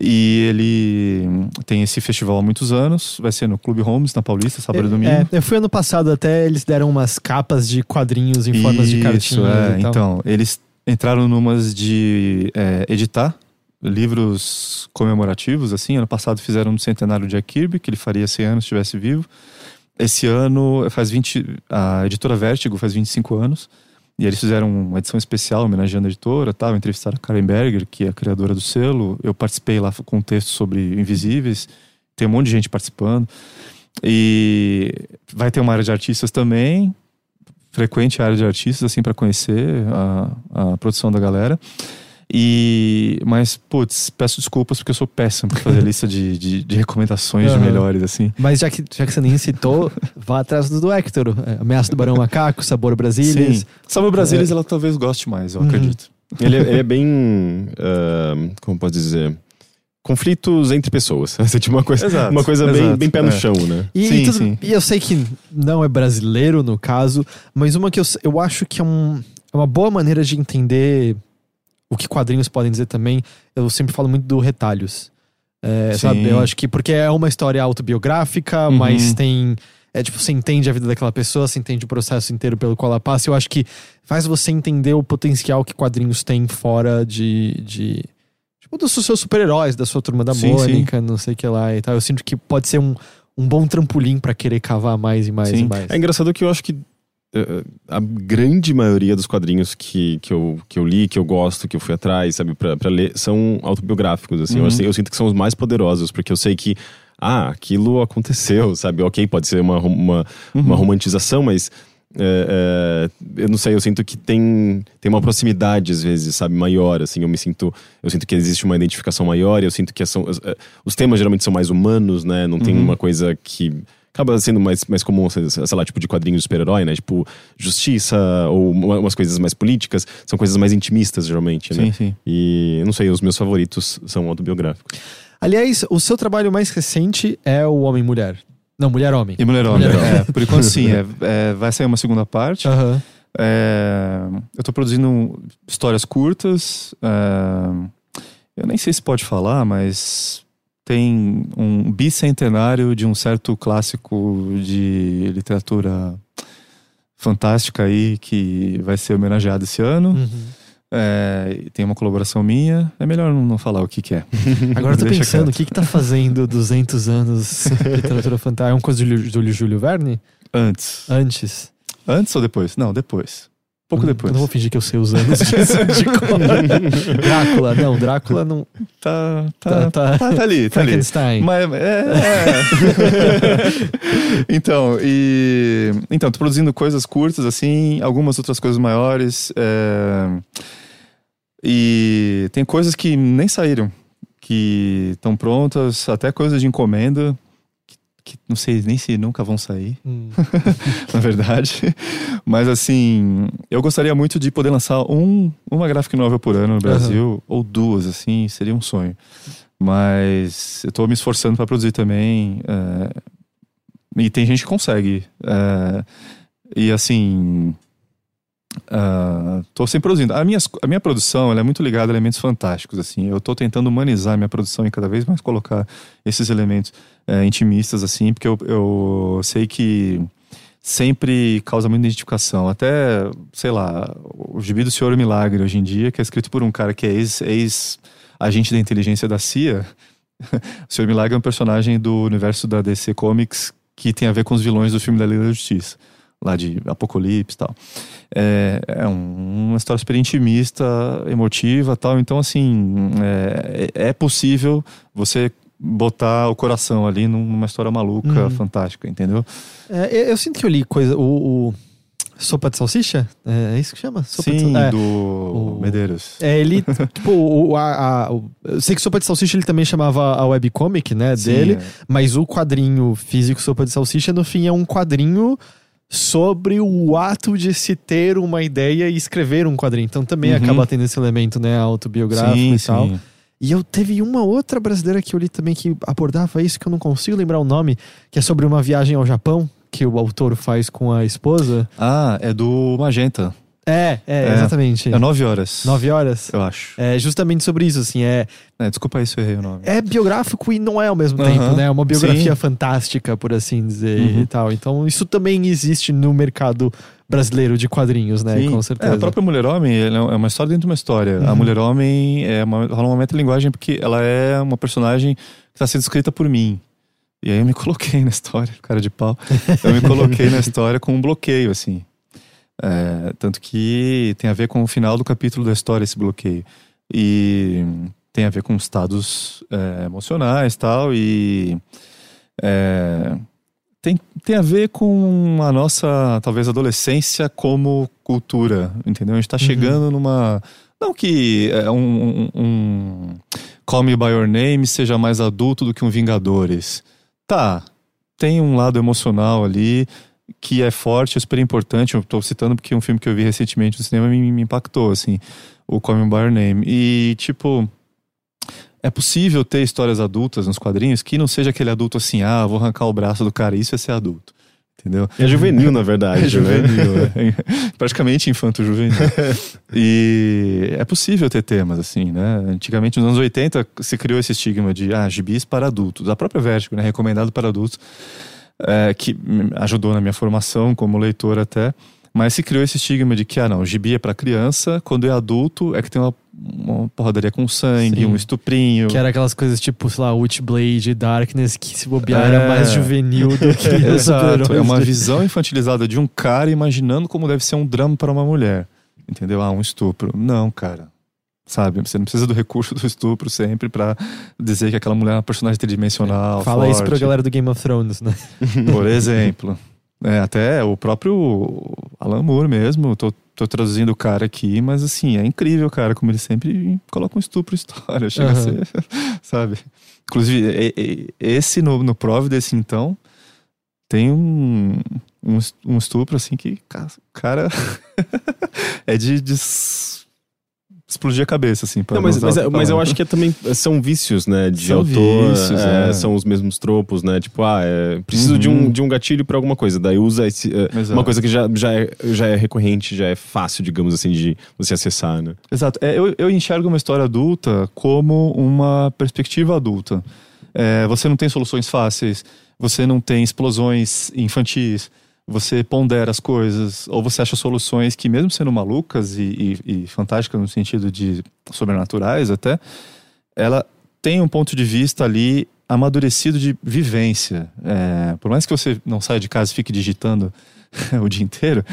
E ele tem esse festival há muitos anos, vai ser no Clube Holmes, na Paulista, sábado e domingo. É, eu fui ano passado até, eles deram umas capas de quadrinhos em formas de Isso, cartinhas é. Então, eles entraram numas de é, editar livros comemorativos, assim. Ano passado fizeram no centenário de Jack Kirby, que ele faria 100 anos se estivesse vivo. Esse ano faz 20. A editora Vertigo faz 25 anos. E eles fizeram uma edição especial homenageando a editora, tal, entrevistaram a Karen Berger, que é a criadora do selo. Eu participei lá com um texto sobre Invisíveis. Tem um monte de gente participando. E vai ter uma área de artistas também, frequente área de artistas, assim, para conhecer a, a produção da galera. E, mas, putz, peço desculpas porque eu sou péssimo pra fazer lista de, de, de recomendações Aham. de melhores, assim. Mas já que, já que você nem citou, vá atrás do, do Hector. É, Ameaça do Barão Macaco, Sabor Brasília. Sim. Salve Brasília, ela talvez goste mais, eu Uhum. acredito. Ele, é- ele é bem. ah, como posso dizer? Conflitos entre pessoas. Essa é tipo uma coisa, Exato, uma coisa bem, exato, bem pé no é. chão, né? E, Sim, e tudo- sim. e eu sei que não é brasileiro no caso, mas uma que eu, eu acho que é, um, é uma boa maneira de entender o que quadrinhos podem dizer também. Eu sempre falo muito do retalhos. É, Sim. sabe? Eu acho que porque é uma história autobiográfica, Uhum. mas tem. É tipo, você entende a vida daquela pessoa, você entende o processo inteiro pelo qual ela passa. Eu acho que faz você entender o potencial que quadrinhos têm fora de. de tipo, dos seus super-heróis, da sua turma da Sim, Mônica, não sei o que lá e tal. Eu sinto que pode ser um, um bom trampolim pra querer cavar mais e mais Sim. e mais. É engraçado que eu acho que a grande maioria dos quadrinhos que, que, eu, que eu li, que eu gosto, que eu fui atrás, sabe, pra, pra ler, são autobiográficos, assim. Eu, Uhum. acho- eu sinto que são os mais poderosos, porque eu sei que, ah, aquilo aconteceu, sabe? Ok, pode ser uma, uma, uma romantização, mas é, é, eu não sei, eu sinto que tem, tem uma proximidade, às vezes, sabe, maior, assim, eu me sinto, eu sinto que existe uma identificação maior, eu sinto que são, eh, os temas geralmente são mais humanos, né? Não tem Uhum. uma coisa que acaba sendo mais, mais comum, sei lá, tipo de quadrinhos de super-herói, né? Tipo, justiça ou uma- umas coisas mais políticas, são coisas mais intimistas, geralmente, né? Sim, sim. E, não sei, os meus favoritos são autobiográficos. Aliás, o seu trabalho mais recente é o Homem-Mulher. Não, Mulher-Homem. E Mulher Homem. Mulher-Homem. É, por enquanto, sim. é- é, vai sair uma segunda parte. Aham. É, eu tô produzindo histórias curtas. é, eu nem sei se pode falar, mas tem um bicentenário de um certo clássico de literatura fantástica aí que vai ser homenageado esse ano. Uhum. É, tem uma colaboração minha. É melhor não falar o que, que é. Agora eu tô pensando, o que que tá fazendo 200 anos de literatura fantástica? É uma coisa do Júlio, Júlio Verne? Antes. Antes? Antes ou depois? Não, depois. Pouco Eu depois. não vou fingir que eu sei os anos de cor. Drácula, não, Drácula não. Tá, Tá, tá, tá. tá, tá ali, tá ali. Frankenstein. Mas, é, é. então, e. Então, tô produzindo coisas curtas, assim, algumas outras coisas maiores. é, E tem coisas que nem saíram, que estão prontas, até coisas de encomenda, que, não sei nem se nunca vão sair, Hum. na verdade. Mas assim, eu gostaria muito de poder lançar um, uma graphic novel por ano no Brasil, ou duas, assim, seria um sonho. Mas eu tô me esforçando para produzir também. é, e tem gente que consegue. é, e assim. Ah, tô sempre produzindo. A minha, a minha produção é muito ligada a elementos fantásticos. assim Eu tô tentando humanizar a minha produção e cada vez mais colocar esses elementos é, intimistas, assim, porque eu, eu sei que sempre causa muita identificação. Até, sei lá, o Gibi do Senhor Milagre hoje em dia, que é escrito por um cara que é ex- ex-agente da inteligência da CIA. o Senhor Milagre é um personagem do universo da DC Comics que tem a ver com os vilões do filme da Liga da Justiça, lá de Apocalipse e tal. É, é um- uma história super intimista, emotiva tal. Então, assim, é, é possível você botar o coração ali num- numa história maluca, Uhum. fantástica, entendeu? É, eu, eu sinto que eu li coisa. O, o Sopa de Salsicha? É, é isso que chama? Sopa de Sim, Sal- é. do O- Medeiros. É, ele, tipo, o, a, a- o- eu sei que Sopa de Salsicha ele também chamava a webcomic, né, Sim, dele, é. mas o quadrinho físico Sopa de Salsicha, no fim, é um quadrinho sobre o ato de se ter uma ideia e escrever um quadrinho. Então também Uhum. acaba tendo esse elemento, né, autobiográfico sim, e tal. sim. E eu teve uma outra brasileira que eu li também que abordava isso, que eu não consigo lembrar o nome, que é sobre uma viagem ao Japão, que o autor faz com a esposa. Ah, é do Magenta. É, é, É. exatamente. É nove horas. Nove horas. Eu acho. É justamente sobre isso, assim, é, É, desculpa aí se eu errei o nome. é biográfico e não é ao mesmo tempo, né? É uma biografia Sim. fantástica, por assim dizer, Uhum. e tal. Então, isso também existe no mercado brasileiro de quadrinhos, né? Sim. Com É, certeza. a própria Mulher-Homem é uma história dentro de uma história. A Uhum. Mulher-Homem é uma, rola uma metalinguagem porque ela é uma personagem que está sendo escrita por mim. E aí eu me coloquei na história, cara de pau. Eu me coloquei na história com um bloqueio, assim. É, tanto que tem a ver com o final do capítulo da história esse bloqueio. E tem a ver com estados é, emocionais tal, e é, tem, tem a ver com a nossa, talvez, adolescência como cultura, entendeu? A gente tá chegando numa... Não que é, um, um, um Call Me By Your Name seja mais adulto do que um Vingadores. Tá, tem um lado emocional ali que é forte, é super importante. Eu tô citando porque um filme que eu vi recentemente no cinema me, me impactou, assim, o Call Me By Your Name. E, tipo, é possível ter histórias adultas nos quadrinhos que não seja aquele adulto assim, ah, vou arrancar o braço do cara, isso é ser adulto. Entendeu? É juvenil, na verdade. É né? juvenil, é. praticamente infanto-juvenil. e é possível ter temas assim, né? Antigamente, nos anos 80, se criou esse estigma de ah, gibis para adultos. A própria Vertigo, né? Recomendado para adultos, é, que ajudou na minha formação como leitor até. Mas se criou esse estigma de que, ah, não, gibi é para criança, quando é adulto é que tem uma, uma porradaria com sangue, Sim. um estuprinho. Que era aquelas coisas tipo, sei lá, Witchblade, Darkness, que se bobear É. era mais juvenil do que Exato, é uma visão infantilizada de um cara imaginando como deve ser um drama para uma mulher. Entendeu? Ah, um estupro. Não, cara. Sabe? Você não precisa do recurso do estupro sempre pra dizer que aquela mulher é uma personagem tridimensional. Fala isso pra forte. galera do Game of Thrones, né? Por exemplo. É, até o próprio Alan Moore mesmo, tô, tô traduzindo o cara aqui, mas assim, é incrível, cara, como ele sempre coloca um estupro história, chega a Aham. ser, sabe? Inclusive, esse no, no Providence, então, tem um, um, um estupro assim que, ca- cara, é de, de explodir a cabeça, assim. Não, mas, mas, outra mas eu acho que é também são vícios, né? De São autor, vícios, é, é. são os mesmos tropos, né? Tipo, ah, é, preciso de, Uhum. um, de um gatilho pra alguma coisa. Daí usa esse, é, uma coisa que já, já, é, já é recorrente, já é fácil, digamos assim, de você acessar, né? Exato. É, eu, eu enxergo uma história adulta como uma perspectiva adulta. É, você não tem soluções fáceis, você não tem explosões infantis, você pondera as coisas, ou você acha soluções que, mesmo sendo malucas e, e- e fantásticas no sentido de sobrenaturais até, ela tem um ponto de vista ali amadurecido de vivência. É, por mais que você não saia de casa e fique digitando o dia inteiro,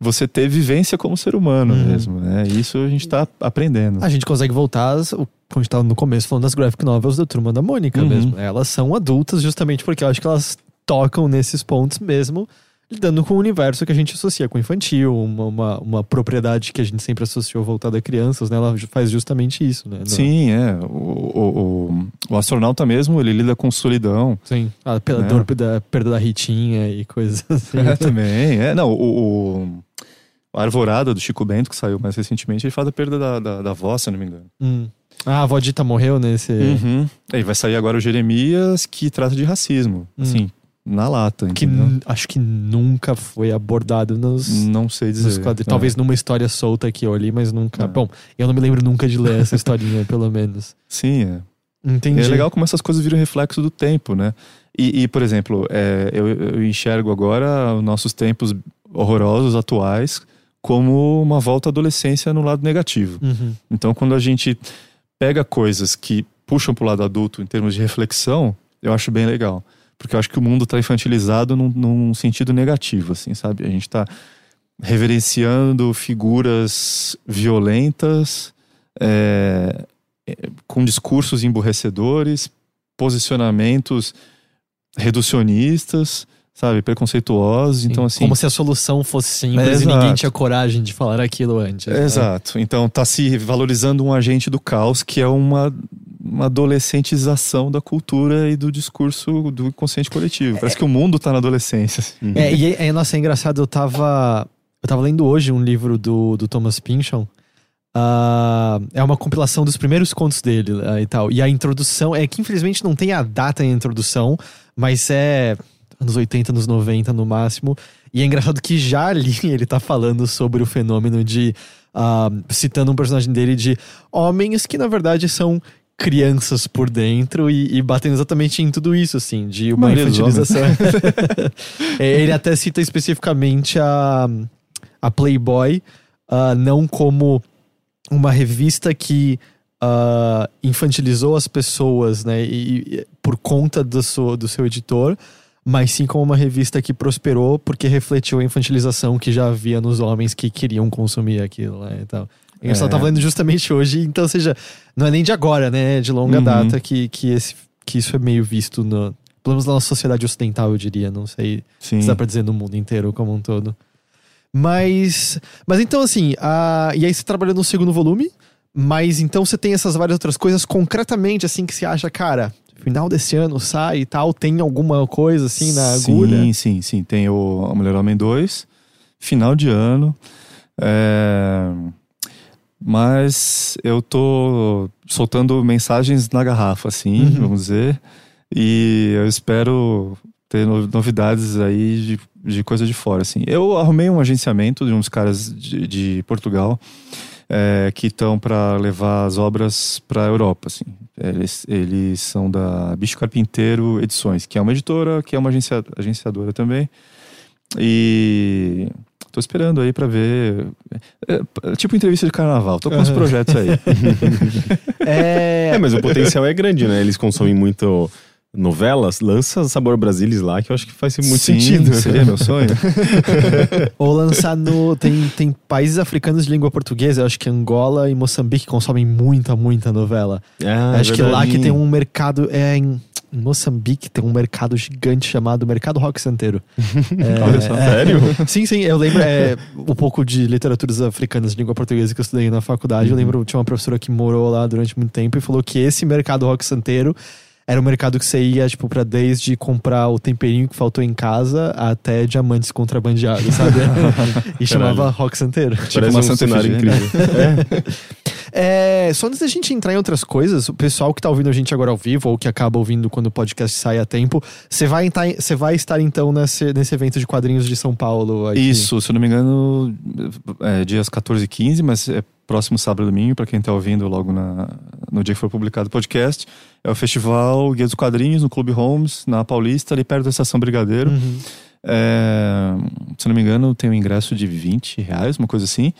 você ter vivência como ser humano Uhum. mesmo, né? Isso a gente está aprendendo. A gente consegue voltar, como a gente tava no começo falando das graphic novels da Turma da Mônica Uhum. mesmo. Elas são adultas justamente porque eu acho que elas tocam nesses pontos mesmo, lidando com o universo que a gente associa com infantil, uma, uma, uma propriedade que a gente sempre associou voltada a crianças, né? Ela faz justamente isso, né? Sim, é. O, o, o, astronauta mesmo, ele lida com solidão. Sim. A pela É. dor da perda da Ritinha e coisas assim. É, também. É, não, o, o, A Arvorada, do Chico Bento, que saiu mais recentemente, ele fala da perda da, da, da avó, se não me engano. Hum. Ah, a avó Dita morreu nesse. Uhum. Aí vai sair agora o Jeremias, que trata de racismo. Hum. Assim, na lata, Que entendeu? acho que nunca foi abordado nos. Não sei nos dizer. quadrinhos. É. Talvez numa história solta que eu li, mas nunca. É. Bom, eu não me lembro nunca de ler essa historinha, pelo menos. Sim, é. Entendi. E é legal como essas coisas viram reflexo do tempo, né? E, e, por exemplo, é, eu, eu enxergo agora os nossos tempos horrorosos, atuais, como uma volta à adolescência no lado negativo. Uhum. Então, quando a gente pega coisas que puxam pro lado adulto em termos de reflexão, eu acho bem legal. Porque eu acho que o mundo tá infantilizado num, num sentido negativo, assim, sabe? A gente tá reverenciando figuras violentas, é, é, com discursos emburrecedores, posicionamentos reducionistas, sabe? Preconceituosos. Então, assim. Como se a solução fosse simples É, e ninguém tinha coragem de falar aquilo antes. né? Exato. Então tá se valorizando um agente do caos que é uma, uma adolescentização da cultura e do discurso do inconsciente coletivo. Parece que o mundo tá na adolescência. É, e é, é, nossa, é engraçado, eu tava. Eu tava lendo hoje um livro do, do Thomas Pynchon. Ah, é uma compilação dos primeiros contos dele ah, e tal. E a introdução é que infelizmente não tem a data em introdução, mas é anos 80, anos 90 no máximo. E é engraçado que já ali ele tá falando sobre o fenômeno de. ah, citando um personagem dele de homens que na verdade são crianças por dentro e, e batendo exatamente em tudo isso, assim, de uma infantilização. É, ele até cita especificamente a, a Playboy, ah, não como uma revista que ah, infantilizou as pessoas, né, e, e- por conta do seu, do seu editor, mas sim como uma revista que prosperou porque refletiu a infantilização que já havia nos homens que queriam consumir aquilo, né, e Eu só É. tava lendo justamente hoje, então, ou seja, não é nem de agora, né, é de longa Uhum. data que, que, esse, que isso é meio visto no, pelo menos na nossa sociedade ocidental, eu diria, não sei Sim. se dá pra dizer no mundo inteiro como um todo. Mas, mas então assim, a, e aí você trabalha no segundo volume, mas então você tem essas várias outras coisas concretamente assim que você acha, cara, final desse ano sai e tal, tem alguma coisa assim na agulha? Sim, sim, sim. Tem o A Mulher Homem 2, final de ano. É, Mas eu tô soltando mensagens na garrafa, assim, Uhum. vamos dizer. E eu espero ter no- novidades aí de, de coisa de fora, assim. Eu arrumei um agenciamento de uns caras de, de Portugal é, que estão para levar as obras para a Europa, assim. Eles, eles são da Bicho Carpinteiro Edições, que é uma editora, que é uma agencia, agenciadora também. E tô esperando aí para ver. é, é, tipo entrevista de carnaval, tô com uns Aham. projetos aí. É, É, mas o potencial é grande, né? Eles consomem muito novelas, lança Sabor Brasilis lá, que eu acho que faz muito Sim, sentido. Seria meu sonho. ou lançar no tem, tem países africanos de língua portuguesa, eu acho que Angola e Moçambique consomem muita, muita novela. Ah, é acho que lá que tem um mercado é em Moçambique tem um mercado gigante chamado Mercado Rock Santeiro. É, Olha só. é. Sério? Sim, sim, eu lembro é, um pouco de literaturas africanas de língua portuguesa que eu estudei na faculdade. Eu lembro, tinha uma professora que morou lá durante muito tempo e falou que esse mercado rock santeiro era um mercado que você ia, tipo, pra desde comprar o temperinho que faltou em casa até diamantes contrabandeados, sabe? e chamava rock santeiro. Parece uma um incrível. É, só antes da gente entrar em outras coisas, o pessoal que tá ouvindo a gente agora ao vivo, ou que acaba ouvindo quando o podcast sai a tempo, você vai, vai estar então nesse, nesse evento de quadrinhos de São Paulo. aqui. Isso, se eu não me engano, é dias 14 e 15, mas é próximo sábado e domingo, para quem tá ouvindo logo na, no dia que for publicado o podcast. É o Festival Guia dos Quadrinhos no Clube Holmes, na Paulista, ali perto da Estação Brigadeiro. Uhum. É, se eu não me engano, tem um ingresso de 20 reais, uma coisa assim.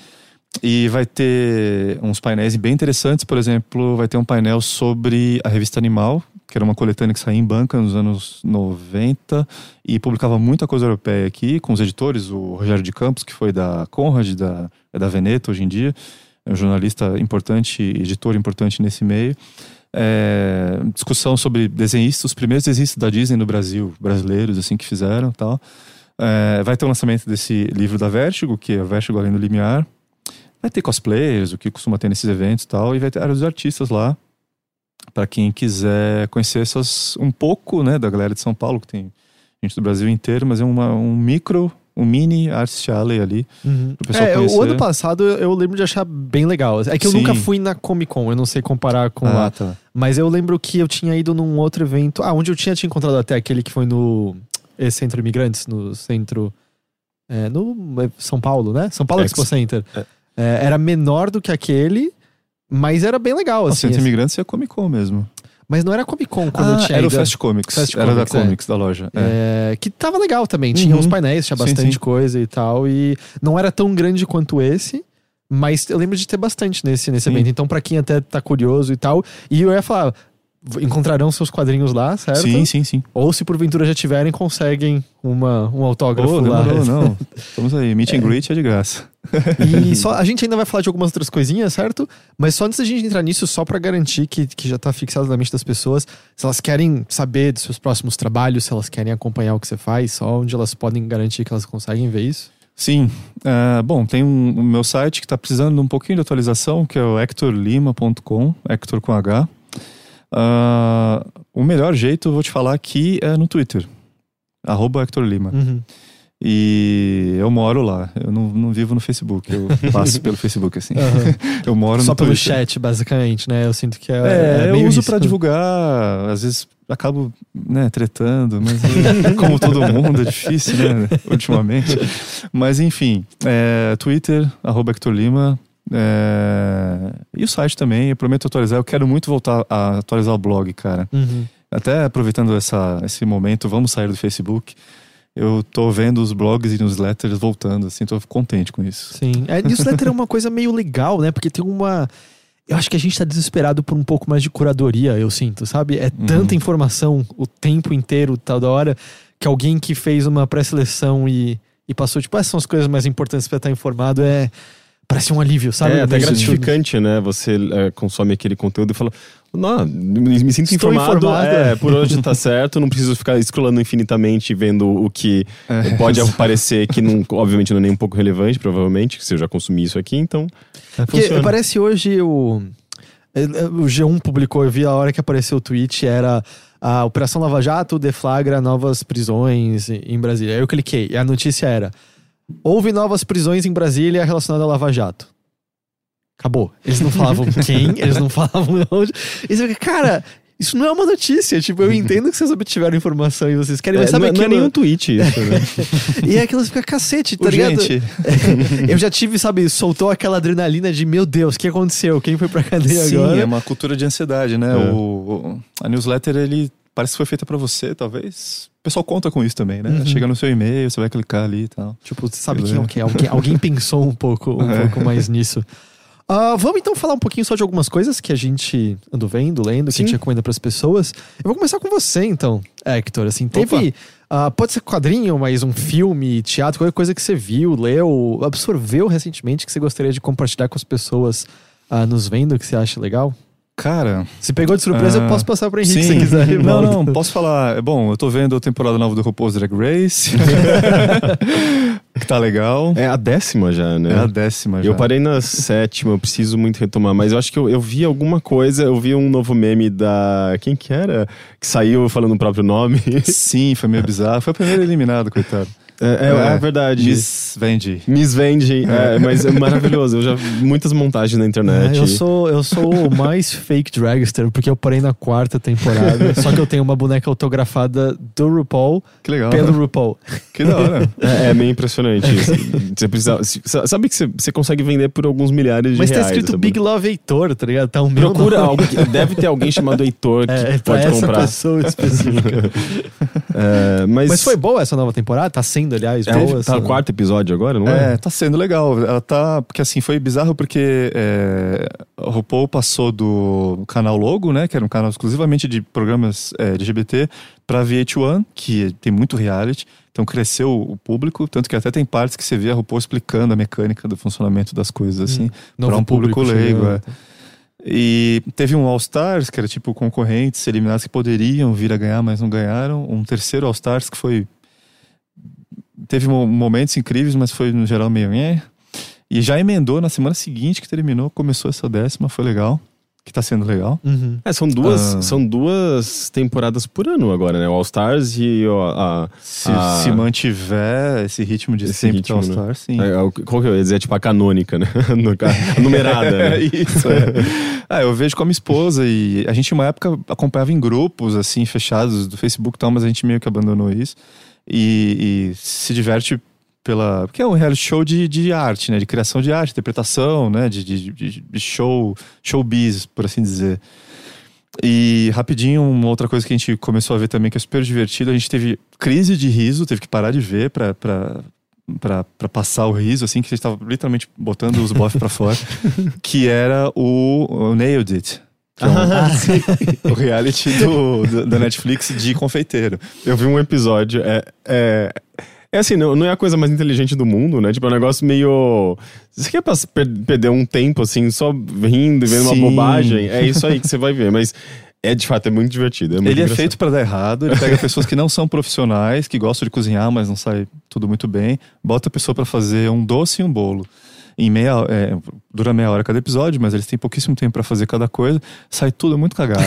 E vai ter uns painéis bem interessantes, por exemplo, vai ter um painel sobre a revista Animal, que era uma coletânea que saía em banca nos anos 90 e publicava muita coisa europeia aqui, com os editores, o Rogério de Campos, que foi da Conrad, da, é da Veneto hoje em dia, é um jornalista importante, editor importante nesse meio. É, discussão sobre desenhistas, os primeiros desenhistas da Disney no Brasil, brasileiros, assim, que fizeram tal. É, vai ter o lançamento desse livro da Vertigo, que é Vertigo Além do Limiar. Vai ter cosplayers, o que costuma ter nesses eventos e tal, e vai ter vários artistas lá, para quem quiser conhecer essas um pouco, né, da galera de São Paulo, que tem gente do Brasil inteiro, mas é uma, um micro um mini Artist Alley ali. Uhum. É, o ano passado eu lembro de achar bem legal. É que eu Sim. nunca fui na Comic Con, eu não sei comparar com Ah, lá. tá. Mas eu lembro que eu tinha ido num outro evento. Ah, onde eu tinha te encontrado até aquele que foi no esse Centro Imigrantes, no centro. é, no é, São Paulo, né? São Paulo. Expo Center. É. É, era menor do que aquele, mas era bem legal, O assim. Centro assim. Imigrantes é Comic Con mesmo. Mas não era Comic Con quando eu Ah, tinha era o. Fast Comics. Fast era Comics, da é. Comics, da loja. É. É, que tava legal também, tinha Uhum. uns painéis, tinha Sim, bastante sim. coisa e tal. E não era tão grande quanto esse, mas eu lembro de ter bastante nesse, nesse Sim. evento. Então, pra quem até tá curioso e tal, e eu ia falar. Encontrarão seus quadrinhos lá, certo? Sim, sim, sim. Ou se porventura já tiverem, conseguem uma, um autógrafo Oh, lá. demorou, não. Estamos aí. Meet and greet é de graça. E só, a gente ainda vai falar de algumas outras coisinhas, certo? Mas só antes da gente entrar nisso, só pra garantir que, que já tá fixado na mente das pessoas, se elas querem saber dos seus próximos trabalhos, se elas querem acompanhar o que você faz, só onde elas podem garantir que elas conseguem ver isso. Sim. Ah, bom, tem um, o meu site que está precisando de um pouquinho de atualização, que é o hectorlima.com, Hector com H. Ah, o melhor jeito, vou te falar aqui, é no Twitter. Arroba Hector Lima. Uhum. E eu moro lá. Eu não, não vivo no Facebook. Eu passo pelo Facebook, assim. Aham. Eu moro Só no pelo Twitter. chat, basicamente, né? Eu sinto que é. É, é eu uso isso. pra divulgar, às vezes acabo, né, tretando, mas como todo mundo, é difícil, né, ultimamente. Mas enfim, é, Twitter, arroba Hector Lima, é, e o site também, eu prometo atualizar, eu quero muito voltar a atualizar o blog, cara. Uhum. Até aproveitando essa, esse momento, vamos sair do Facebook. Eu tô vendo os blogs e newsletters voltando, assim, tô contente com isso. Sim. É, newsletter é uma coisa meio legal, né? Porque tem uma. Eu acho que a gente tá desesperado por um pouco mais de curadoria, eu sinto, sabe? É Uhum. tanta informação o tempo inteiro, toda hora, que alguém que fez uma pré-seleção e, e passou, tipo, essas são as coisas mais importantes pra estar informado, é. Parece um alívio, sabe? é até gratificante, né? Você é, consome aquele conteúdo e fala, não, me, sinto Estou informado, informado. É, por onde tá certo, não preciso ficar scrollando infinitamente vendo o que É. pode aparecer que não, obviamente não é nem um pouco relevante, provavelmente, se eu já consumi isso aqui, então Porque funciona. parece hoje o. O G1 publicou, eu vi a hora que apareceu o tweet, era a Operação Lava Jato deflagra novas prisões em Brasília. Aí eu cliquei e a notícia era: houve novas prisões em Brasília relacionadas a Lava Jato. Acabou. Eles não falavam quem, eles não falavam onde. E você fica, cara, isso não é uma notícia. Tipo, eu entendo que vocês obtiveram informação e vocês querem, mas É, sabe não, não é aquilo? nem um tweet isso, né? E é aquilo que fica cacete, tá Ô, ligado? gente, eu já tive, sabe, soltou aquela adrenalina de meu Deus, o que aconteceu? Quem foi pra cadeia Sim, agora? é uma cultura de ansiedade, né? É. O, o- a newsletter, ele parece que foi feita pra você, talvez. O pessoal conta com isso também, né? Uhum. Chega no seu e-mail, você vai clicar ali e tal. Tipo, você sabe quem é o que? Alguém, alguém pensou um pouco, um É. pouco mais nisso. Ah, vamos então falar um pouquinho só de algumas coisas que a gente andou vendo, lendo, que a Sim. gente recomenda pras pessoas. Eu vou começar com você, então, Hector. Assim, teve. ah, pode ser quadrinho, mas um filme, teatro, qualquer coisa que você viu, leu, absorveu recentemente que você gostaria de compartilhar com as pessoas ah, nos vendo, que você acha legal? Cara, Se pegou de surpresa, eu Ah, posso passar pra Henrique sim. se você quiser. Não, não, posso falar. É bom, eu tô vendo a temporada nova do RuPaul's Drag Race. que tá legal. É a décima já, né? É a décima já. Eu parei na sétima, eu preciso muito retomar, mas eu acho que eu, eu vi alguma coisa, eu vi um novo meme da. Quem que era? Que saiu falando o próprio nome. Sim, foi meio bizarro. Foi o primeiro eliminado, coitado. É, é- é verdade. Miss Vendi. Miss Vende, é, mas é maravilhoso. Eu já vi muitas montagens na internet. É, eu, sou, eu sou o mais fake dragster, porque eu parei na quarta temporada. só que eu tenho uma boneca autografada do RuPaul Que legal. pelo RuPaul. Que da hora. É, é meio impressionante. isso. Você precisa, sabe que você, você consegue vender por alguns milhares de Mas tá reais. escrito essa Big boneca. Love Heitor, tá ligado? Tá o meu Procura nome. alguém. Deve ter alguém chamado Heitor que É, pra pode essa comprar. pessoa específica. É, mas, Mas foi boa essa nova temporada? Tá sendo, aliás, É, boa. tá no quarto episódio agora, não é? É, tá sendo legal. Ela tá. Porque assim, foi bizarro porque é, o RuPaul passou do canal Logo, né? Que era um canal exclusivamente de programas é, LGBT, pra VH1, que tem muito reality. Então cresceu o público, tanto que até tem partes que você vê a RuPaul explicando a mecânica do funcionamento das coisas, assim, Novo pra um público, leigo. chegando. é. E teve um All Stars, que era tipo concorrentes eliminados que poderiam vir a ganhar, mas não ganharam. Um terceiro All Stars que foi. Teve mo- momentos incríveis, mas foi no geral meio. E já emendou na semana seguinte que terminou, começou essa décima, foi legal. que tá sendo legal. Uhum. É, são duas, Ah. são duas temporadas por ano agora, né? O All Stars e o, a. Se, a- se mantiver esse ritmo de Esse sempre ritmo, All né? Star, sim. a- a- qual que eu ia dizer? Tipo a canônica, né? A numerada, É né? isso, é. Ah, eu vejo com a minha esposa e a gente, uma época, acompanhava em grupos, assim, fechados do Facebook e tal, mas a gente meio que abandonou isso. E, e se diverte pela. Porque é um reality show de, de arte, né? De criação de arte, interpretação, né? De, de, de, show, showbiz, por assim dizer. E rapidinho, uma outra coisa que a gente começou a ver também que é super divertido, a gente teve crise de riso, teve que parar de ver pra, pra, pra passar o riso, assim, que a gente tava literalmente botando os bofs pra fora, que era o, o Nailed It. Que é um- o reality do, do- da Netflix de confeiteiro. Eu vi um episódio. É, é, é assim, não, não é a coisa mais inteligente do mundo, né? Tipo, é um negócio meio. Você quer perder um tempo, assim, só rindo e vendo Sim. uma bobagem? É isso aí que você vai ver. Mas é de fato, é muito divertido. É muito Ele é engraçado. feito pra dar errado, ele pega pessoas que não são profissionais, que gostam de cozinhar, mas não sai tudo muito bem, bota a pessoa pra fazer um doce e um bolo. Em meia, é, dura meia hora cada episódio, mas eles têm pouquíssimo tempo pra fazer cada coisa, sai tudo muito cagado.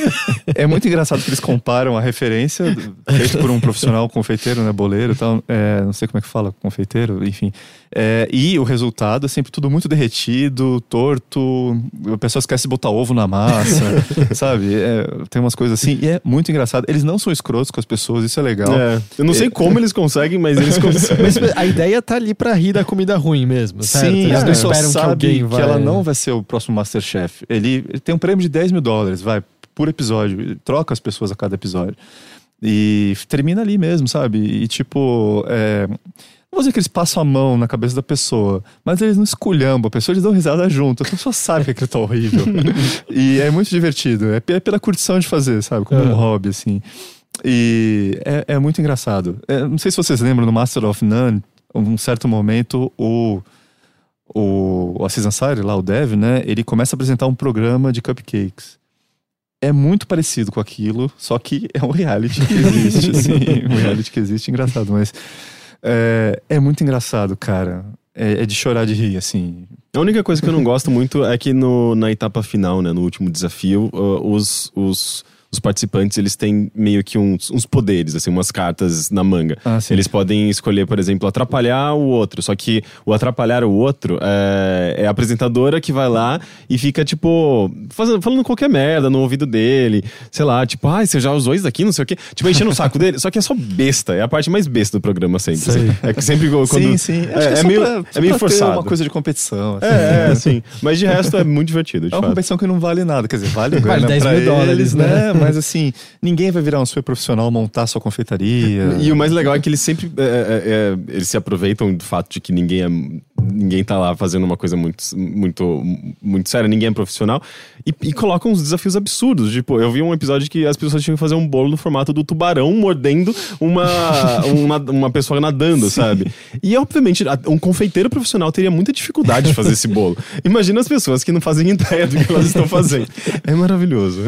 é muito engraçado que eles comparam a referência feita por um profissional confeiteiro, né, boleiro, e tal, é, não sei como é que fala, confeiteiro, enfim. É, e o resultado é sempre tudo muito derretido, torto, a pessoa esquece de botar ovo na massa, sabe? É, tem umas coisas assim, e é muito engraçado. Eles não são escrotos com as pessoas, isso é legal. É, eu não sei como eles conseguem, mas eles conseguem. Mas a ideia tá ali pra rir da comida ruim mesmo, certo? Sim, Eles não esperam que sabe alguém que, vai... ela não vai ser o próximo Masterchef. Ele, ele tem um prêmio de 10 mil dólares, vai, por episódio. Ele troca as pessoas a cada episódio. E termina ali mesmo, sabe? E tipo, é, não vou dizer que eles passam a mão na cabeça da pessoa, mas eles não esculhambam a pessoa, eles dão risada junto. A pessoa sabe que aquilo tá horrível. e é muito divertido. É, é pela curtição de fazer, sabe? Como um Aham. hobby, assim. E é, é muito engraçado. É, não sei se vocês lembram no Master of None, um certo momento, o, o, o Aziz Ansari, lá, o Dev, né? Ele começa a apresentar um programa de cupcakes. É muito parecido com aquilo, só que é um reality que existe, assim. Um reality que existe, engraçado, mas... É, é muito engraçado, cara. É, é de chorar de rir, assim. A única coisa que eu não gosto muito é que no, na etapa final, né, no último desafio, uh, os, os, os participantes eles têm meio que uns, uns poderes, assim, umas cartas na manga. Ah, sim. Eles podem escolher, por exemplo, atrapalhar o outro. Só que o atrapalhar o outro é, é a apresentadora que vai lá e fica, tipo, fazendo, falando qualquer merda no ouvido dele. Sei lá, tipo, ai, você já usou isso daqui, não sei o quê. Tipo, enchendo o saco dele. Só que é só besta. É a parte mais besta do programa sempre. Assim. É que sempre quando. sim, sim. Acho É, que é, é só meio, pra, é meio forçado. uma coisa de competição. assim. É, é, assim. Mas de resto é muito divertido, de É uma fato. competição que não vale nada. Quer dizer, vale Vale grana 10 pra mil eles, dólares, né? né? Mas assim, ninguém vai virar um super profissional montar sua confeitaria. E o mais legal é que eles sempre é, é, é, eles se aproveitam do fato de que ninguém é, ninguém tá lá fazendo uma coisa muito muito muito séria, ninguém é profissional e, e colocam uns desafios absurdos. Tipo, eu vi um episódio que as pessoas tinham que fazer um bolo no formato do tubarão mordendo uma uma, uma pessoa nadando, sabe? E obviamente um confeiteiro profissional teria muita dificuldade de fazer esse bolo. Imagina as pessoas que não fazem ideia do que elas estão fazendo. É maravilhoso.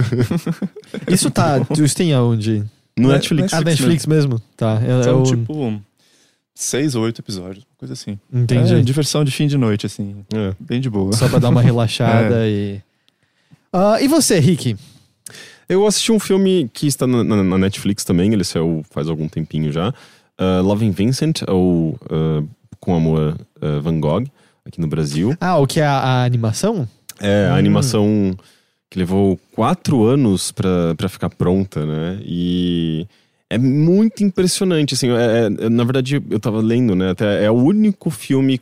Isso tá... Isso tem aonde? No É, Netflix. Ah, Netflix mesmo? Tá. É, é São o... tipo seis ou oito episódios, coisa assim. Entendi. É, diversão de fim de noite, assim. É. Bem de boa. Só pra dar uma relaxada e... Ah, e você, Rick? Eu assisti um filme que está na, na- na Netflix também, ele saiu faz algum tempinho já. Uh, Loving Vincent, ou uh, Com Amor uh, Van Gogh, aqui no Brasil. Ah, o que é a, a animação? É a Hum. animação que levou quatro anos pra pra ficar pronta, né? E é muito impressionante, assim. é- é- na verdade, eu tava lendo, né? Até é o único filme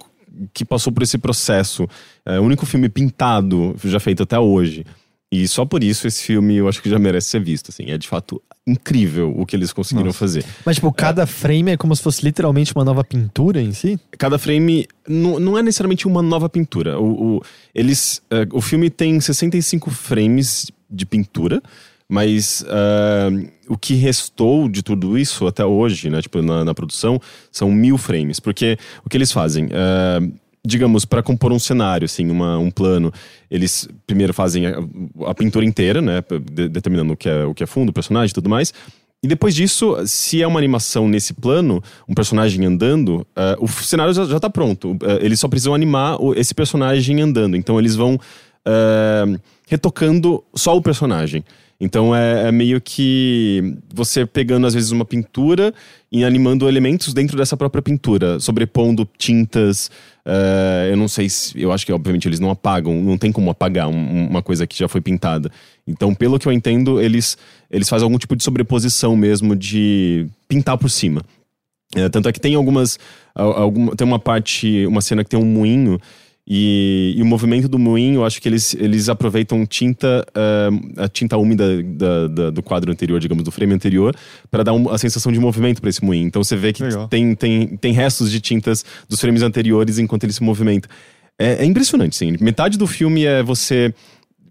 que passou por esse processo. É o único filme pintado já feito até hoje. E só por isso esse filme eu acho que já merece ser visto, assim. É de fato incrível o que eles conseguiram Nossa. fazer. Mas, tipo, cada frame é como se fosse literalmente uma nova pintura em si? Cada frame não, não é necessariamente uma nova pintura. O, o, eles, eh, o filme tem 65 frames de pintura, mas ah, o que restou de tudo isso até hoje, né, tipo, na, na produção, são mil frames. Porque o que eles fazem? ah, digamos, para compor um cenário, assim, uma, um plano, eles primeiro fazem a, a pintura inteira, né, de- determinando o que, é, o que é fundo, o personagem e tudo mais. E depois disso, se é uma animação nesse plano, um personagem andando, eh, o cenário já, já tá pronto. Eh, eles só precisam animar o- esse personagem andando. Então eles vão uh, retocando só o personagem. Então é, é, meio que você pegando às vezes uma pintura e animando elementos dentro dessa própria pintura, sobrepondo tintas. Uh, eu não sei se. Eu acho que obviamente eles não apagam, não tem como apagar um, uma coisa que já foi pintada. Então, pelo que eu entendo, eles, eles fazem algum tipo de sobreposição mesmo de pintar por cima. É, tanto é que tem algumas. Alguma, tem uma parte, uma cena que tem um moinho. E, e, o movimento do moinho, eu acho que eles, eles aproveitam tinta, uh, a tinta úmida da, da, do quadro anterior, digamos, do frame anterior, para dar um, a sensação de movimento para esse moinho. Então você vê que tem, tem, tem restos de tintas dos frames anteriores enquanto ele se movimenta. É, é impressionante, sim. Metade do filme é você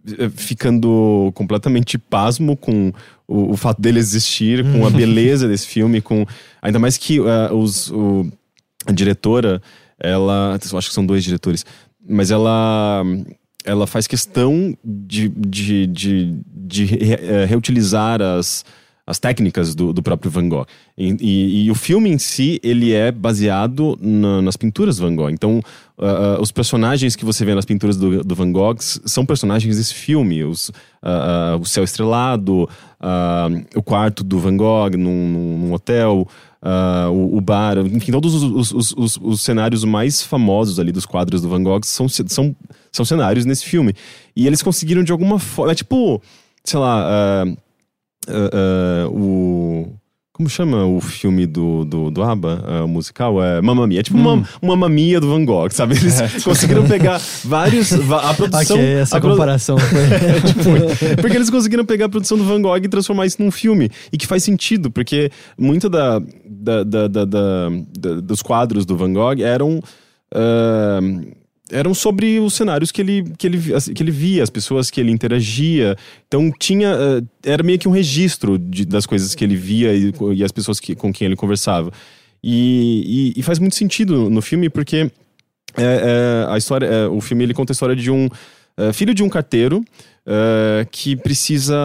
eh, ficando completamente pasmo com o, o fato dele existir, com a beleza desse filme, com ainda mais que uh, os, o, a diretora, ela, acho que são dois diretores, mas ela ela faz questão de, de, de, de é, reutilizar as, as técnicas do, do próprio Van Gogh. E, e, e, o filme em si, ele é baseado na, nas pinturas Van Gogh. Então, uh, os personagens que você vê nas pinturas do, do Van Gogh são personagens desse filme. Os, uh, o céu estrelado, o quarto do Van Gogh num, num hotel, uh, o, o, bar, enfim, todos os, os, os, os, cenários mais famosos ali dos quadros do Van Gogh são, são, são cenários nesse filme. E eles conseguiram de alguma forma. É tipo, sei lá, uh, uh, o. Como chama o filme do, do, do ABBA, uh, musical? É Mamma Mia. É tipo hum. uma, uma mamia do Van Gogh, sabe? Eles é, tipo... conseguiram pegar vários... A produção... Ok, essa a comparação foi... é, tipo, porque eles conseguiram pegar a produção do Van Gogh e transformar isso num filme. E que faz sentido, porque muito da, da, da, da, dos quadros do Van Gogh eram... Uh, eram sobre os cenários que ele, que, ele, que ele via, as pessoas que ele interagia. Então tinha. Uh, era meio que um registro de, das coisas que ele via e, e as pessoas que, com quem ele conversava. E, e, e, faz muito sentido no filme, porque é, é, a história. É, o filme ele conta a história de um filho de um carteiro. Uh, que precisa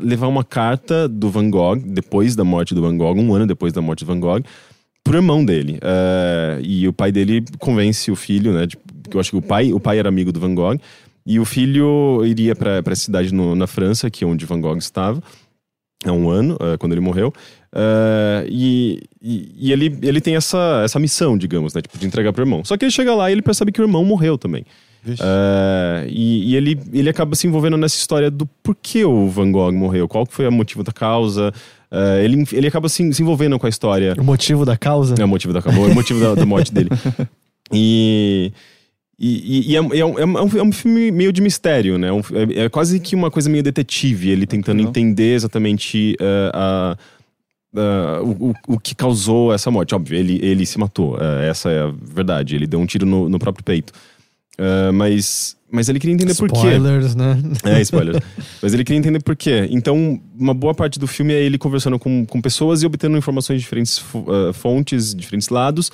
levar uma carta do Van Gogh, depois da morte do Van Gogh, um ano depois da morte do Van Gogh, pro irmão dele. Uh, e o pai dele convence o filho, né? De, eu acho que o pai, o pai era amigo do Van Gogh. E o filho iria para a cidade no, na França, que é onde Van Gogh estava, há um ano, uh, quando ele morreu. Uh, e, e, e, ele, ele tem essa, essa missão, digamos, né? Tipo, de entregar pro irmão. Só que ele chega lá e ele percebe que o irmão morreu também. Uh, e, e ele, ele acaba se envolvendo nessa história do porquê o Van Gogh morreu, qual foi o motivo da causa. Uh, ele, ele acaba se, se, envolvendo com a história. O motivo da causa? É o motivo da causa, o motivo da, da morte dele. E. E, e é, é, um, é, um, é, um, filme meio de mistério, né? Um, é, é, quase que uma coisa meio detetive, ele tentando entender exatamente uh, a, uh, o, o que causou essa morte. Óbvio, ele, ele se matou, uh, essa é a verdade. Ele deu um tiro no, no próprio peito. Mas, mas ele queria entender spoilers, por quê. Spoilers, né? É, spoilers. mas ele queria entender por quê. Então, uma boa parte do filme é ele conversando com, com pessoas e obtendo informações de diferentes fontes, diferentes lados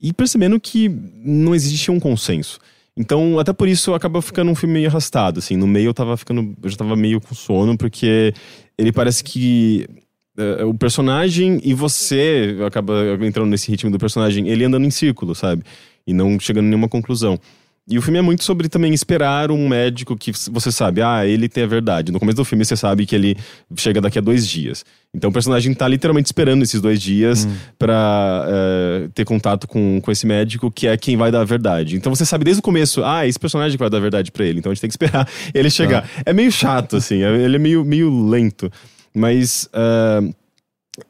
e percebendo que não existia um consenso. Então, até por isso, acaba ficando um filme meio arrastado, assim. No meio eu tava ficando... Eu já tava meio com sono, porque ele parece que... Uh, o personagem e você acaba entrando nesse ritmo do personagem, ele andando em círculo, sabe? E não chegando a nenhuma conclusão. E o filme é muito sobre também esperar um médico que você sabe, ah, ele tem a verdade. No começo do filme você sabe que ele chega daqui a dois dias. Então o personagem tá literalmente esperando esses dois dias hum. pra uh, ter contato com, com esse médico que é quem vai dar a verdade. Então você sabe desde o começo, ah, esse personagem vai dar a verdade para ele. Então a gente tem que esperar ele chegar. Ah. É meio chato, assim, é, ele é meio, meio lento. Mas. Uh,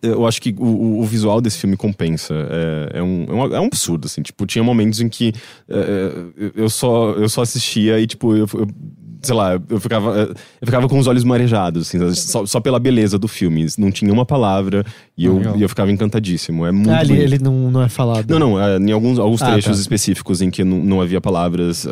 eu acho que o, o, visual desse filme compensa. É, é, um, é, um, é um absurdo, assim. Tipo, tinha momentos em que é, é eu, só, eu só assistia e, tipo, eu, eu sei lá, eu ficava, eu ficava com os olhos marejados, assim, só, só pela beleza do filme. Não tinha uma palavra e eu, e eu ficava encantadíssimo. É muito ah, ele, ele não, não é falado. Não, não. É, em alguns, alguns ah, trechos tá. específicos em que não, não havia palavras, uh,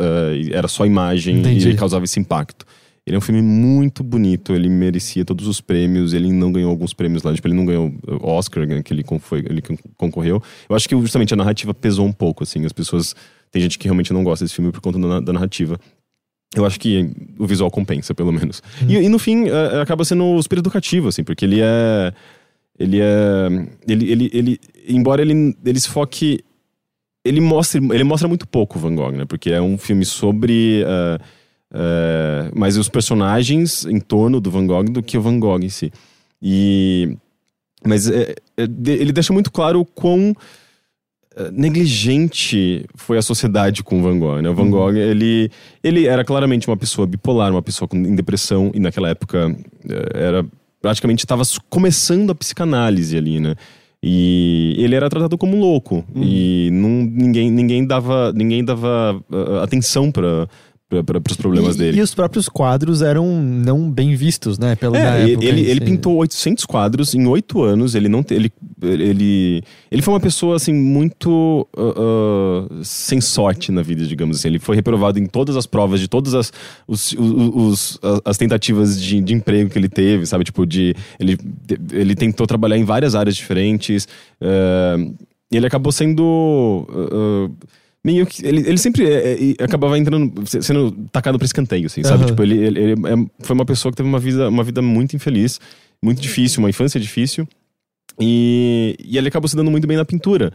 era só imagem Entendi. e causava esse impacto. Ele é um filme muito bonito, ele merecia todos os prêmios, ele não ganhou alguns prêmios lá, tipo, ele não ganhou o Oscar né, que ele, foi, ele concorreu. Eu acho que justamente a narrativa pesou um pouco, assim, as pessoas... Tem gente que realmente não gosta desse filme por conta da, da narrativa. Eu acho que o visual compensa, pelo menos. Hum. E, e, no fim, é, acaba sendo super educativo, assim, porque ele é... Ele é... Ele, ele, ele, embora ele, ele se foque... Ele mostra, ele mostra muito pouco Van Gogh, né? Porque é um filme sobre... Uh, é, mais os personagens em torno do Van Gogh do que o Van Gogh em si. E, mas é, é, ele deixa muito claro o quão é, negligente foi a sociedade com o Van Gogh. Né? O Van Uhum. Gogh, ele, ele era claramente uma pessoa bipolar, uma pessoa com, em depressão, e naquela época é, era praticamente estava começando a psicanálise ali, né? E ele era tratado como louco e não, ninguém, ninguém dava, ninguém dava uh, atenção para para os problemas e, dele. E os próprios quadros eram não bem vistos, né? Pela É, ele, época, ele, ele pintou 800 quadros em oito anos. Ele não te- ele, ele ele foi uma pessoa assim muito uh, uh, sem sorte na vida, digamos assim. Ele foi reprovado em todas as provas de todas as os, os- as- as tentativas de, de emprego que ele teve, sabe? Tipo de ele ele tentou trabalhar em várias áreas diferentes. uh, e ele acabou sendo uh, meio que. Ele, ele sempre é, é, acabava entrando, se- sendo tacado pra escanteio, assim, sabe? Aham. Tipo, ele, ele, ele é- foi uma pessoa que teve uma vida, uma vida muito infeliz, muito difícil, uma infância difícil. E, e ele acabou se dando muito bem na pintura.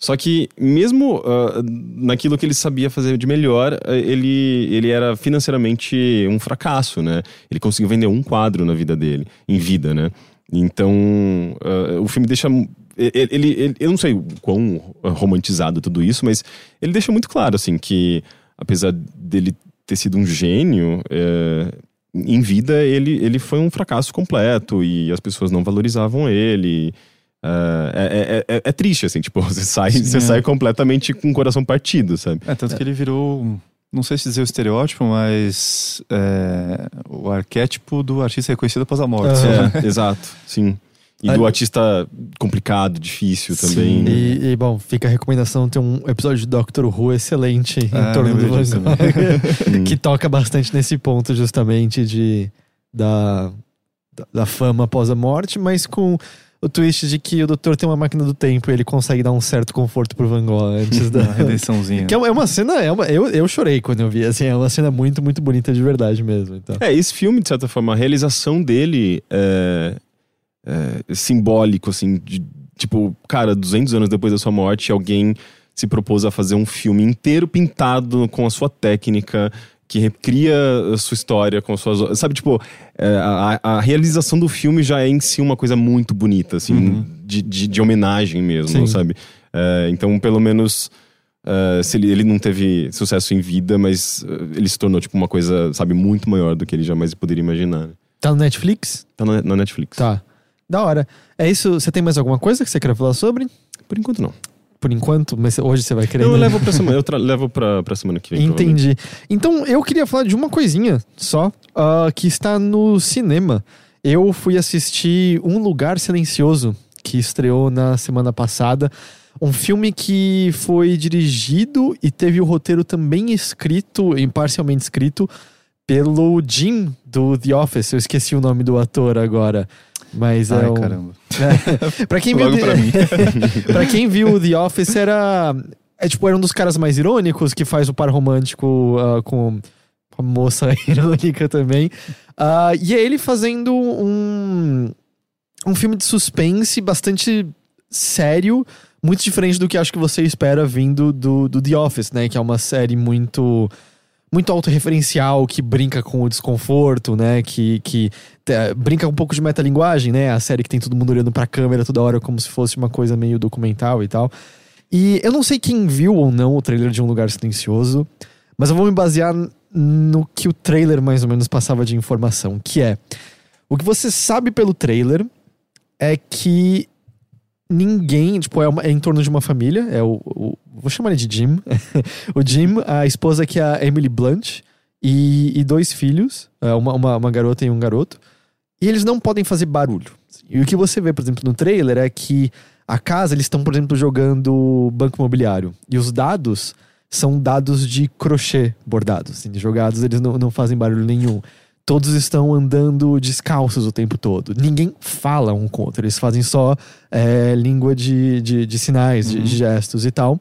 Só que, mesmo ah, naquilo que ele sabia fazer de melhor, ah, ele, ele era financeiramente um fracasso, né? Ele conseguiu vender um quadro na vida dele, em vida, né? Então, ah, o filme deixa. Ele, ele- ele- eu não sei o quão romantizado tudo isso, mas ele deixa muito claro, assim, que apesar dele ter sido um gênio, é, em vida ele, ele foi um fracasso completo e as pessoas não valorizavam ele. Ah, é, é- é- é triste, assim, tipo, você sai, Sim, você é. sai completamente com o coração partido, sabe? É, tanto que ele virou, não sei se dizer o estereótipo, mas é, o arquétipo do artista reconhecido após a morte. Aham. sabe? É, exato, sim. E do artista complicado, difícil também. Sim. né? E, e, bom, fica a recomendação: tem um episódio de Doctor Who excelente em Ah, torno do Van Gogh, que toca bastante nesse ponto, justamente, de da, da, fama após a morte, mas com o twist de que o doutor tem uma máquina do tempo e ele consegue dar um certo conforto pro Van Gogh antes da. Uma redençãozinha. Que é uma, é uma cena, é uma, eu, eu chorei quando eu vi, assim, é uma cena muito, muito bonita de verdade mesmo. Então. É, esse filme, de certa forma, a realização dele é, é simbólico, assim, de, tipo, cara, 200 anos depois da sua morte, alguém se propôs a fazer um filme inteiro pintado com a sua técnica, que recria a sua história com suas. Sabe, tipo, é, a, a realização do filme já é em si uma coisa muito bonita, assim, Uhum. de, de, de homenagem mesmo, Sim. sabe? É, então, pelo menos. é, se ele, ele não teve sucesso em vida, mas ele se tornou tipo uma coisa, sabe, muito maior do que ele jamais poderia imaginar. Tá no Netflix? Tá na, na Netflix. Tá. Da hora. É isso. Você tem mais alguma coisa que você quer falar sobre? Por enquanto não. Por enquanto, mas hoje você vai querer. Não, eu levo pra semana, eu tra- levo pra, pra semana que vem. Entendi. Então, eu queria falar de uma coisinha só, ah, que está no cinema. Eu fui assistir Um Lugar Silencioso, que estreou na semana passada. Um filme que foi dirigido e teve o roteiro também escrito, e parcialmente escrito, pelo Jim do The Office. Eu esqueci o nome do ator agora. Mas é Ai, um... caramba. É. pra quem viu pra pra quem viu The Office era é tipo era um dos caras mais irônicos que faz o par romântico ah, com a moça irônica também. Ah, e é ele fazendo um um filme de suspense bastante sério, muito diferente do que acho que você espera vindo do, do The Office, né? Que é uma série muito muito autorreferencial, que brinca com o desconforto, né? Que, que eh, brinca um pouco de metalinguagem, né? A série que tem todo mundo olhando pra câmera toda hora como se fosse uma coisa meio documental e tal. E eu não sei quem viu ou não o trailer de Um Lugar Silencioso, mas eu vou me basear no que o trailer mais ou menos passava de informação, que é o que você sabe pelo trailer é que ninguém, tipo, é, uma- é em torno de uma família, é o, o- vou chamar ele de Jim, o Jim, a esposa que é a Emily Blunt e, e dois filhos, é, uma, uma, uma garota e um garoto, e eles não podem fazer barulho. E o que você vê, por exemplo, no trailer é que a casa, eles estão, por exemplo, jogando banco imobiliário, e os dados são dados de crochê bordados, assim, jogados, eles não, não fazem barulho nenhum. Todos estão andando descalços o tempo todo. Ninguém fala um com o outro, eles fazem só é, língua de, de, de sinais, de, Uhum. de gestos e tal.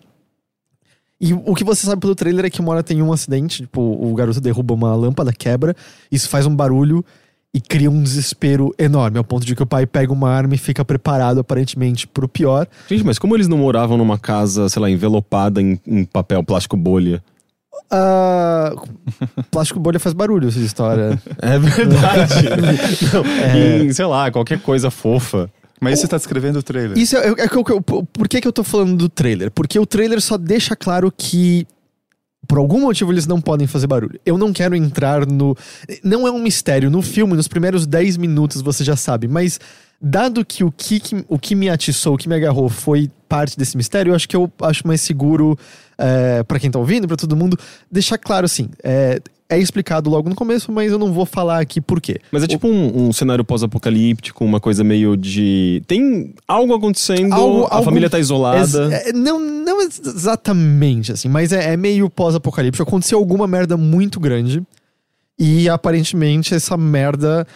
E o que você sabe pelo trailer é que uma hora tem um acidente, tipo, o garoto derruba uma lâmpada, quebra, isso faz um barulho e cria um desespero enorme, ao ponto de que o pai pega uma arma e fica preparado, aparentemente, pro pior. Gente, mas como eles não moravam numa casa, sei lá, envelopada em, em papel plástico bolha? Ah, plástico bolha faz barulho, essa história. É verdade. Não, em, sei lá, qualquer coisa fofa. Mas você tá descrevendo o trailer. Isso é, é eu- por que, que eu tô falando do trailer? Porque o trailer só deixa claro que por algum motivo eles não podem fazer barulho. Eu não quero entrar no. Não é um mistério. No filme, nos primeiros 10 minutos você já sabe, mas dado que o que, o que me atiçou, o que me agarrou foi parte desse mistério, eu acho que eu acho mais seguro é, para quem tá ouvindo, pra todo mundo, deixar claro assim. É, é explicado logo no começo, mas eu não vou falar aqui por quê. Mas é tipo um, um cenário pós-apocalíptico, uma coisa meio de. Tem algo acontecendo, Algo- a algo- família tá isolada. É, não, não ex- exatamente assim, mas é, é meio pós-apocalíptico. Aconteceu alguma merda muito grande e aparentemente essa merda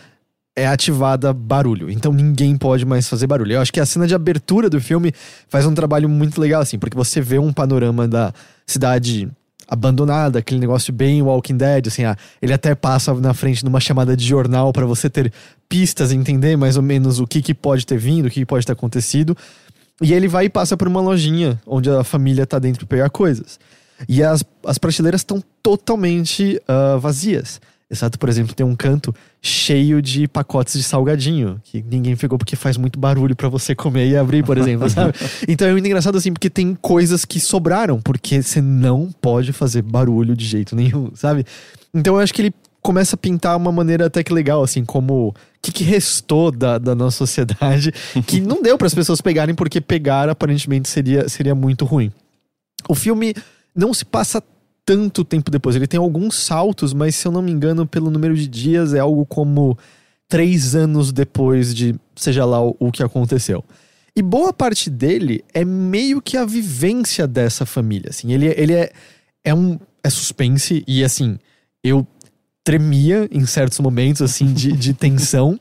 é ativada barulho. Então ninguém pode mais fazer barulho. Eu acho que a cena de abertura do filme faz um trabalho muito legal, assim, porque você vê um panorama da cidade abandonada, aquele negócio bem Walking Dead, assim, ah, ele até passa na frente numa chamada de jornal pra você ter pistas, entender mais ou menos o que, que pode ter vindo, o que, que pode ter acontecido. E ele vai e passa por uma lojinha onde a família tá dentro pra pegar coisas. E as, as prateleiras estão totalmente ah, vazias. Exceto, por exemplo, tem um canto cheio de pacotes de salgadinho, que ninguém pegou porque faz muito barulho pra você comer e abrir, por exemplo, sabe? Então é muito engraçado assim, porque tem coisas que sobraram, porque você não pode fazer barulho de jeito nenhum, sabe? Então eu acho que ele começa a pintar uma maneira até que legal, assim, como o que, que restou da, da nossa sociedade, que não deu para as pessoas pegarem, porque pegar aparentemente seria, seria muito ruim. O filme não se passa tanto tempo depois. Ele tem alguns saltos, mas se eu não me engano, pelo número de dias, é algo como três anos depois de seja lá o, o que aconteceu. E boa parte dele é meio que a vivência dessa família. Assim, ele, ele é, é um é suspense e assim eu tremia em certos momentos assim de, de tensão.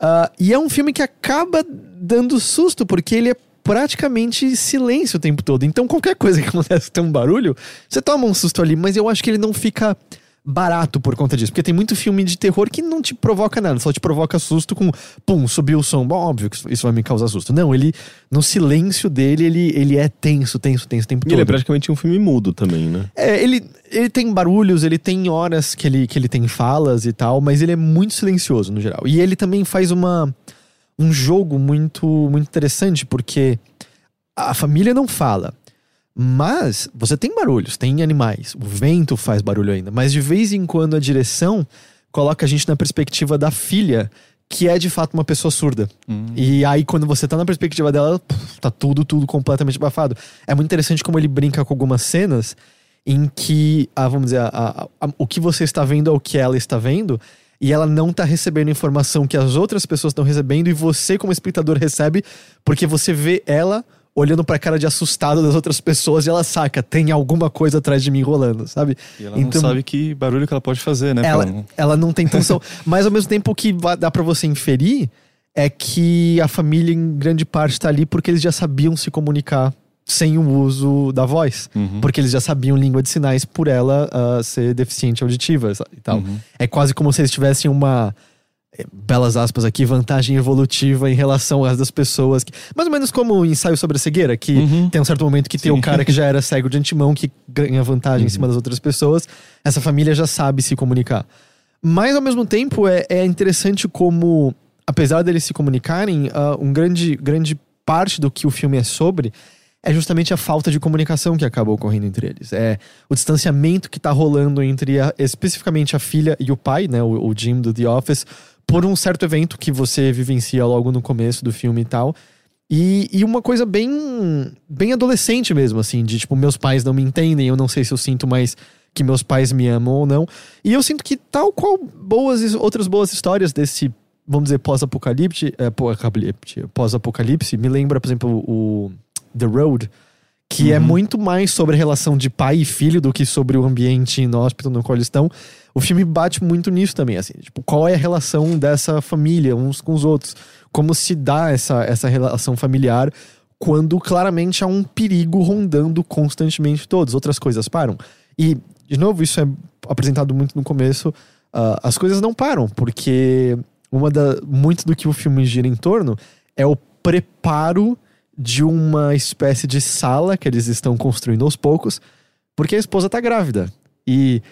Ah, e é um filme que acaba dando susto porque ele é praticamente silêncio o tempo todo. Então qualquer coisa que acontece tem um barulho, você toma um susto ali, mas eu acho que ele não fica barato por conta disso. Porque tem muito filme de terror que não te provoca nada, só te provoca susto com pum, subiu o som. Bom, óbvio que isso vai me causar susto. Não, ele, no silêncio dele, ele, ele é tenso, tenso, tenso o tempo E todo. ele é praticamente um filme mudo também, né? É, ele, ele tem barulhos, ele tem horas que ele, que ele tem falas e tal, mas ele é muito silencioso no geral. E ele também faz uma, um jogo muito, muito interessante, porque a família não fala. Mas você tem barulhos, tem animais, o vento faz barulho ainda, mas de vez em quando a direção coloca a gente na perspectiva da filha, que é de fato uma pessoa surda. E aí, quando você tá na perspectiva dela, puf, tá tudo, tudo completamente abafado. É muito interessante como ele brinca com algumas cenas em que, ah, vamos dizer, a- a- a- o que você está vendo é o que ela está vendo, e ela não tá recebendo informação que as outras pessoas estão recebendo, e você, como espectador, recebe, porque você vê ela olhando pra cara de assustado das outras pessoas e ela saca, tem alguma coisa atrás de mim rolando, sabe? E ela não sabe que barulho que ela pode fazer, né? Ela, não- ela não tem tensão. Mas ao mesmo tempo o que dá pra você inferir é que a família, em grande parte, tá ali porque eles já sabiam se comunicar sem o uso da voz. Uhum. Porque eles já sabiam língua de sinais por ela ah, ser deficiente auditiva e tal. Uhum. É quase como se eles tivessem uma. eh, Belas aspas aqui, vantagem evolutiva em relação às das pessoas. Que, mais ou menos como o ensaio sobre a cegueira, que Uhum. tem um certo momento que tem Sim. o cara que já era cego de antemão, que ganha vantagem em cima das outras pessoas. Essa família já sabe se comunicar. Mas ao mesmo tempo é, é interessante como, apesar deles se comunicarem, ah, um grande, grande parte do que o filme é sobre é justamente a falta de comunicação que acaba ocorrendo entre eles. É o distanciamento que tá rolando entre a- especificamente a filha e o pai, né, o, o Jim do The Office, por um certo evento que você vivencia logo no começo do filme e tal. E, e uma coisa bem, bem adolescente mesmo, assim, de tipo, meus pais não me entendem, eu não sei se eu sinto mais que meus pais me amam ou não. E eu sinto que, tal qual boas outras boas histórias desse, vamos dizer, pós-apocalipse, é, pós-apocalipse, me lembra, por exemplo, o The Road, que é muito mais sobre a relação de pai e filho do que sobre o ambiente inóspito no qual eles estão. O filme bate muito nisso também, assim, tipo, qual é a relação dessa família uns com os outros? Como se dá essa, essa relação familiar quando claramente há um perigo rondando constantemente todos, outras coisas param. E, de novo, isso é apresentado muito no começo, ah, as coisas não param, porque uma da, muito do que o filme gira em torno é o preparo de uma espécie de sala que eles estão construindo aos poucos, porque a esposa tá grávida. e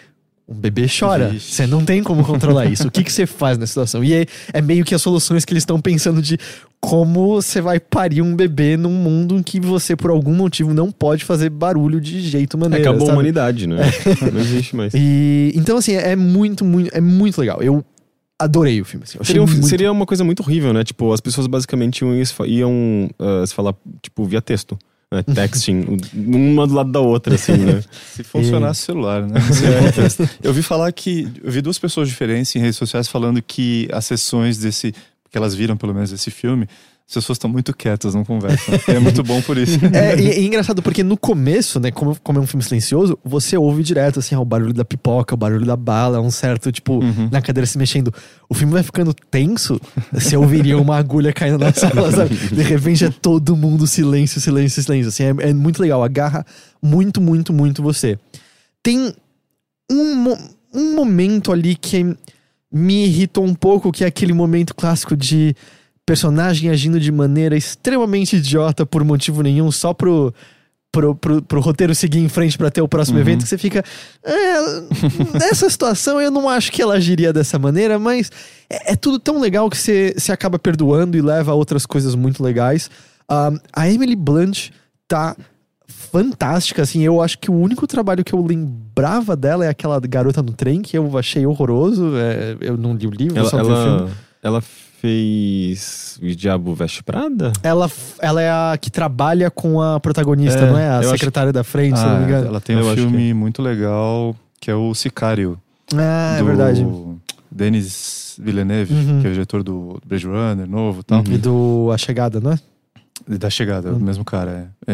um bebê chora. Vixe. Você não tem como controlar isso. O que, que você faz nessa situação? E é, é meio que as soluções que eles estão pensando de como você vai parir um bebê num mundo em que você, por algum motivo, não pode fazer barulho de jeito maneiro. Acabou a sabe? humanidade, né? Não existe mais. E então, assim, é muito, muito, é muito legal. Eu adorei o filme. Assim. Seria, um- muito- seria uma coisa muito horrível, né? Tipo, as pessoas basicamente iam, iam ah, se falar, tipo, via texto. Né? Texting, uma do lado da outra, assim, né? Se funcionasse celular, né? Acontece. Eu vi falar que. Eu vi duas pessoas diferentes em redes sociais falando que as sessões desse. que elas viram pelo menos desse filme, as pessoas estão muito quietas, não conversam. É muito bom por isso. É, e, e é engraçado porque no começo, né, como, como é um filme silencioso, você ouve direto, assim, ó, o barulho da pipoca, o barulho da bala, um certo, tipo, Uhum. na cadeira se mexendo. O filme vai ficando tenso, você ouviria uma agulha caindo na sala, sabe? De repente é todo mundo silêncio, silêncio, silêncio. Assim, é, é muito legal, agarra muito, muito, muito você. Tem um, mo- um momento ali que me irritou um pouco, que é aquele momento clássico de personagem agindo de maneira extremamente idiota por motivo nenhum, só pro, pro, pro, pro roteiro seguir em frente pra ter o próximo Uhum. evento, que você fica. "É, nessa situação eu não acho que ela agiria dessa maneira, mas é, é tudo tão legal que você, você acaba perdoando e leva a outras coisas muito legais. Ah, a Emily Blunt tá fantástica, assim, eu acho que o único trabalho que eu lembrava dela é aquela garota no trem, que eu achei horroroso, é, eu não li o livro, Ela, só vi o filme. ela, ela fez O Diabo Veste Prada? Ela, ela é a que trabalha com a protagonista, É, não é? A eu acho secretária da frente, se eu não me Ah, engano. ela tem Eu um filme muito legal que é o Sicário. Ah, é do verdade. Denis Villeneuve, Uhum. que é o diretor do Blade Runner novo e tal. E do A Chegada, não é? Da chegada, o mesmo cara. É.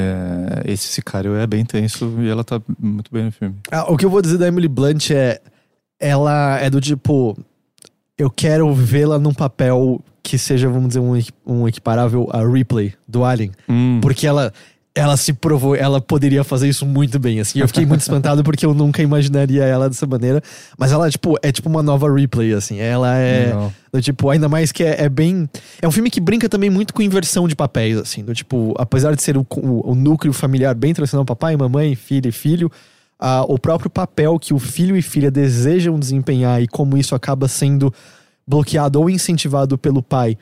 É, esse Sicário é bem tenso e ela tá muito bem no filme. Ah, o que eu vou dizer da Emily Blunt é. Ela é do tipo. Eu quero vê-la num papel que seja, vamos dizer, um, um equiparável a Ripley, do Alien. Hum, Porque ela. Ela se provou, ela poderia fazer isso muito bem, assim. Eu fiquei muito espantado porque eu nunca imaginaria ela dessa maneira. Mas ela, tipo, é tipo uma nova Ripley, assim. Ela é. Do tipo, ainda mais que é, é bem. É um filme que brinca também muito com inversão de papéis, assim. Do tipo, apesar de ser o, o- o núcleo familiar bem tradicional, papai, mamãe, filha e filho, o próprio papel que o filho e filha desejam desempenhar e como isso acaba sendo bloqueado ou incentivado pelo pai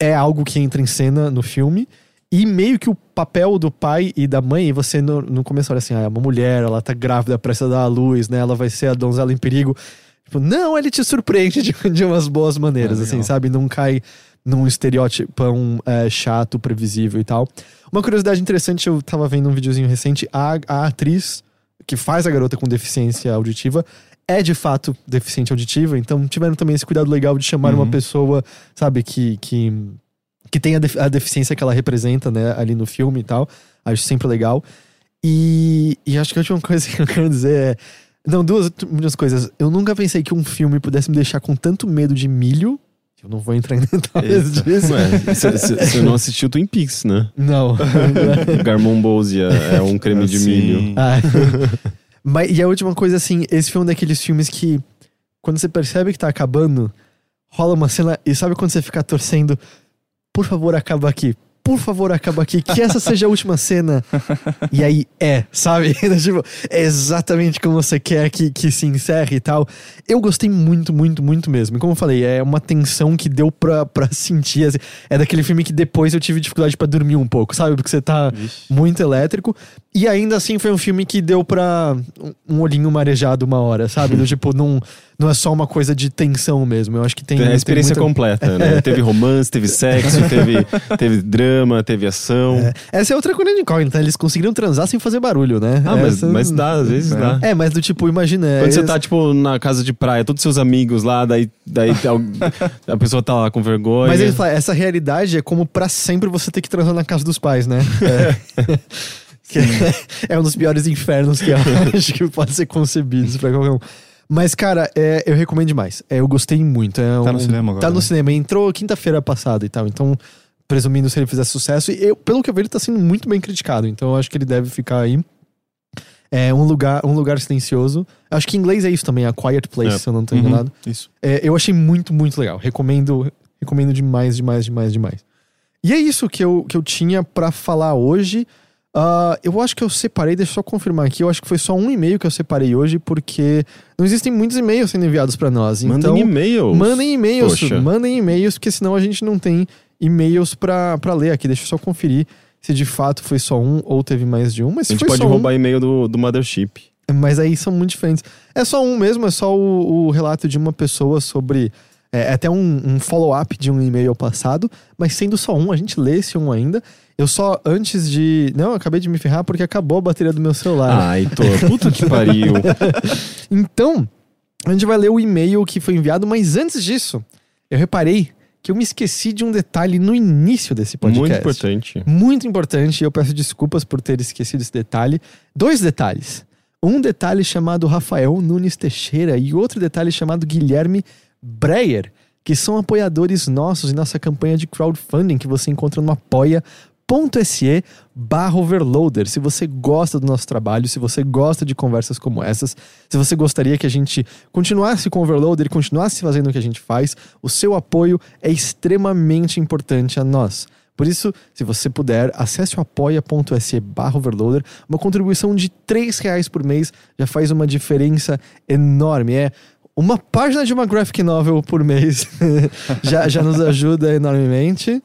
é algo que entra em cena no filme. E meio que o papel do pai e da mãe, você no, no começo olha assim, ah, é uma mulher, ela tá grávida, prestes a dar à luz, né? Ela vai ser a donzela em perigo. Tipo, não, ele te surpreende de, de umas boas maneiras, É, assim, sabe? Não cai num estereótipão é, chato, previsível e tal. Uma curiosidade interessante, eu tava vendo um videozinho recente, a, a atriz que faz a garota com deficiência auditiva é de fato deficiente auditiva, então tiveram também esse cuidado legal de chamar uma Uhum. pessoa, sabe, que, que, que tem a, def- a deficiência que ela representa, né, ali no filme e tal. Acho sempre legal. E, e acho que a última coisa que eu quero dizer é. Não, duas, duas coisas. Eu nunca pensei que um filme pudesse me deixar com tanto medo de milho. Eu não vou entrar em detalhes Eita. disso. Você não assistiu Twin Peaks, né? Não. Garmonbozia é um creme de Assim, milho. Ah. Mas, e a última coisa, assim, esse filme é um daqueles filmes que, quando você percebe que tá acabando, rola uma cena e sabe quando você fica torcendo, por favor, acaba aqui. Por favor, acaba aqui. Que essa seja a última cena. E aí é, sabe? tipo, é exatamente como você quer que, que se encerre e tal. Eu gostei muito, muito, muito mesmo. E como eu falei, é uma tensão que deu pra, pra sentir. assim. É daquele filme que depois eu tive dificuldade pra dormir um pouco, sabe? Porque você tá Vixe. muito elétrico. E ainda assim foi um filme que deu pra um- olhinho marejado uma hora, sabe? Do tipo, não, não é só uma coisa de tensão mesmo. Eu acho que tem. É a tem experiência muita- completa, né? Teve romance, teve sexo, teve, teve drama, teve ação. É, essa é outra coisa de incógnita. Eles conseguiram transar sem fazer barulho, né? Ah, mas, Essa- mas dá, às vezes É. dá. É, mas do tipo, imagina. Quando você tá, tipo, na casa de praia, todos seus amigos lá, daí, daí a pessoa tá lá com vergonha. Mas ele fala, essa realidade é como pra sempre você ter que transar na casa dos pais, né? É. É um dos piores infernos que eu acho que pode ser concebidos pra qualquer um. Mas, cara, é, eu recomendo demais. É, eu gostei muito. É Tá no um- cinema agora, Tá no né? cinema. Entrou quinta-feira passada e tal. Então, presumindo se ele fizer sucesso. E eu, pelo que eu vi, ele tá sendo muito bem criticado. Então, eu acho que ele deve ficar aí. É um lugar, um lugar silencioso. Acho que em inglês é isso também, a Quiet Place, É. se eu não tô Uhum, enganado. Isso. É, eu achei muito, muito legal. Recomendo, recomendo demais, demais, demais, demais. E é isso que eu, que eu tinha pra falar hoje. Ah, eu acho que eu separei, deixa eu só confirmar aqui. Eu acho que foi só um e-mail que eu separei hoje, porque não existem muitos e-mails sendo enviados para nós. Mandem então, e-mails. Mandem e-mails, Poxa. mandem e-mails, porque senão a gente não tem e-mails pra pra ler aqui. Deixa eu só conferir se de fato foi só um ou teve mais de um. Mas A gente pode roubar um, e-mail do, do Mothership. mas aí são muito diferentes. É só um mesmo, é só o, o relato de uma pessoa sobre. É, é até um, um follow-up de um e-mail passado, mas sendo só um, a gente lê esse um ainda. Eu só, antes de. Não, eu acabei de me ferrar porque acabou a bateria do meu celular. Ai, tô. Puta que pariu. Então, a gente vai ler o e-mail que foi enviado, mas antes disso, eu reparei que eu me esqueci de um detalhe no início desse podcast. Muito importante. Muito importante, e eu peço desculpas por ter esquecido esse detalhe. Dois detalhes. Um detalhe chamado Rafael Nunes Teixeira e outro detalhe chamado Guilherme Breyer, que são apoiadores nossos em nossa campanha de crowdfunding que você encontra no apoia.se barra overloader. Se você gosta do nosso trabalho, se você gosta de conversas como essas, se você gostaria que a gente continuasse com o overloader continuasse fazendo o que a gente faz, o seu apoio é extremamente importante a nós. Por isso, se você puder, acesse o apoia.se barra overloader. Uma contribuição de 3 reais por mês já faz uma diferença enorme. É uma página de uma graphic novel por mês já, já nos ajuda enormemente.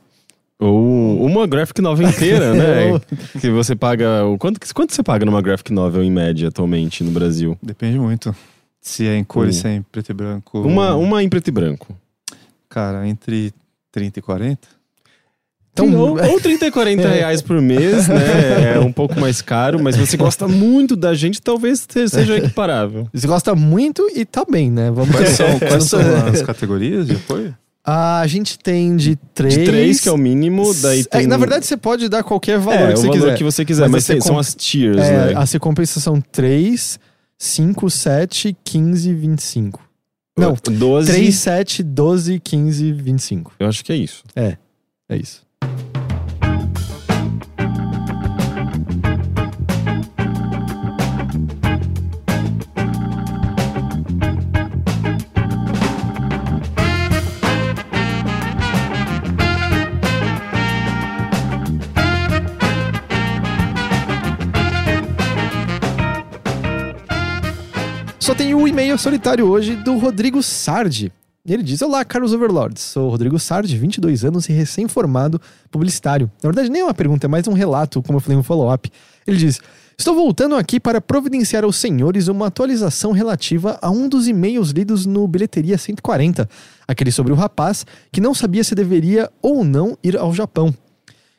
Ou uma graphic novel inteira, né? que você paga. O quanto, quanto você paga numa graphic novel em média atualmente no Brasil? Depende muito. Se é em cores, Uh. se é em preto e branco. Uma, uma em preto e branco. Cara, entre 30 e 40. Então, ou, ou 30 e 40 reais por mês, né? É um pouco mais caro, mas se você gosta muito da gente, talvez seja equiparável. Você gosta muito e tá bem, né? Vamos Quais são, quais são as categorias de apoio? A gente tem de 3. De 3, que é o mínimo, daí tem. É, na verdade, você pode dar qualquer valor é, que o você valor quiser. que você quiser, Mas mas, você tem- são as tiers, É, né? As recompensas são 3, 5, 7, 15, 25. Não, 12. 3, 7, 12, 15, 25. Eu acho que é isso. É isso. Só tem o e-mail solitário hoje do Rodrigo Sardi. Ele diz: Olá, caros overlords. Sou Rodrigo Sardi, 22 anos e recém-formado publicitário. Na verdade, nem é uma pergunta, é mais um relato, como eu falei, um follow-up. Ele diz: Estou voltando aqui para providenciar aos senhores uma atualização relativa a um dos e-mails lidos no Bilheteria 140, aquele sobre o rapaz que não sabia se deveria ou não ir ao Japão.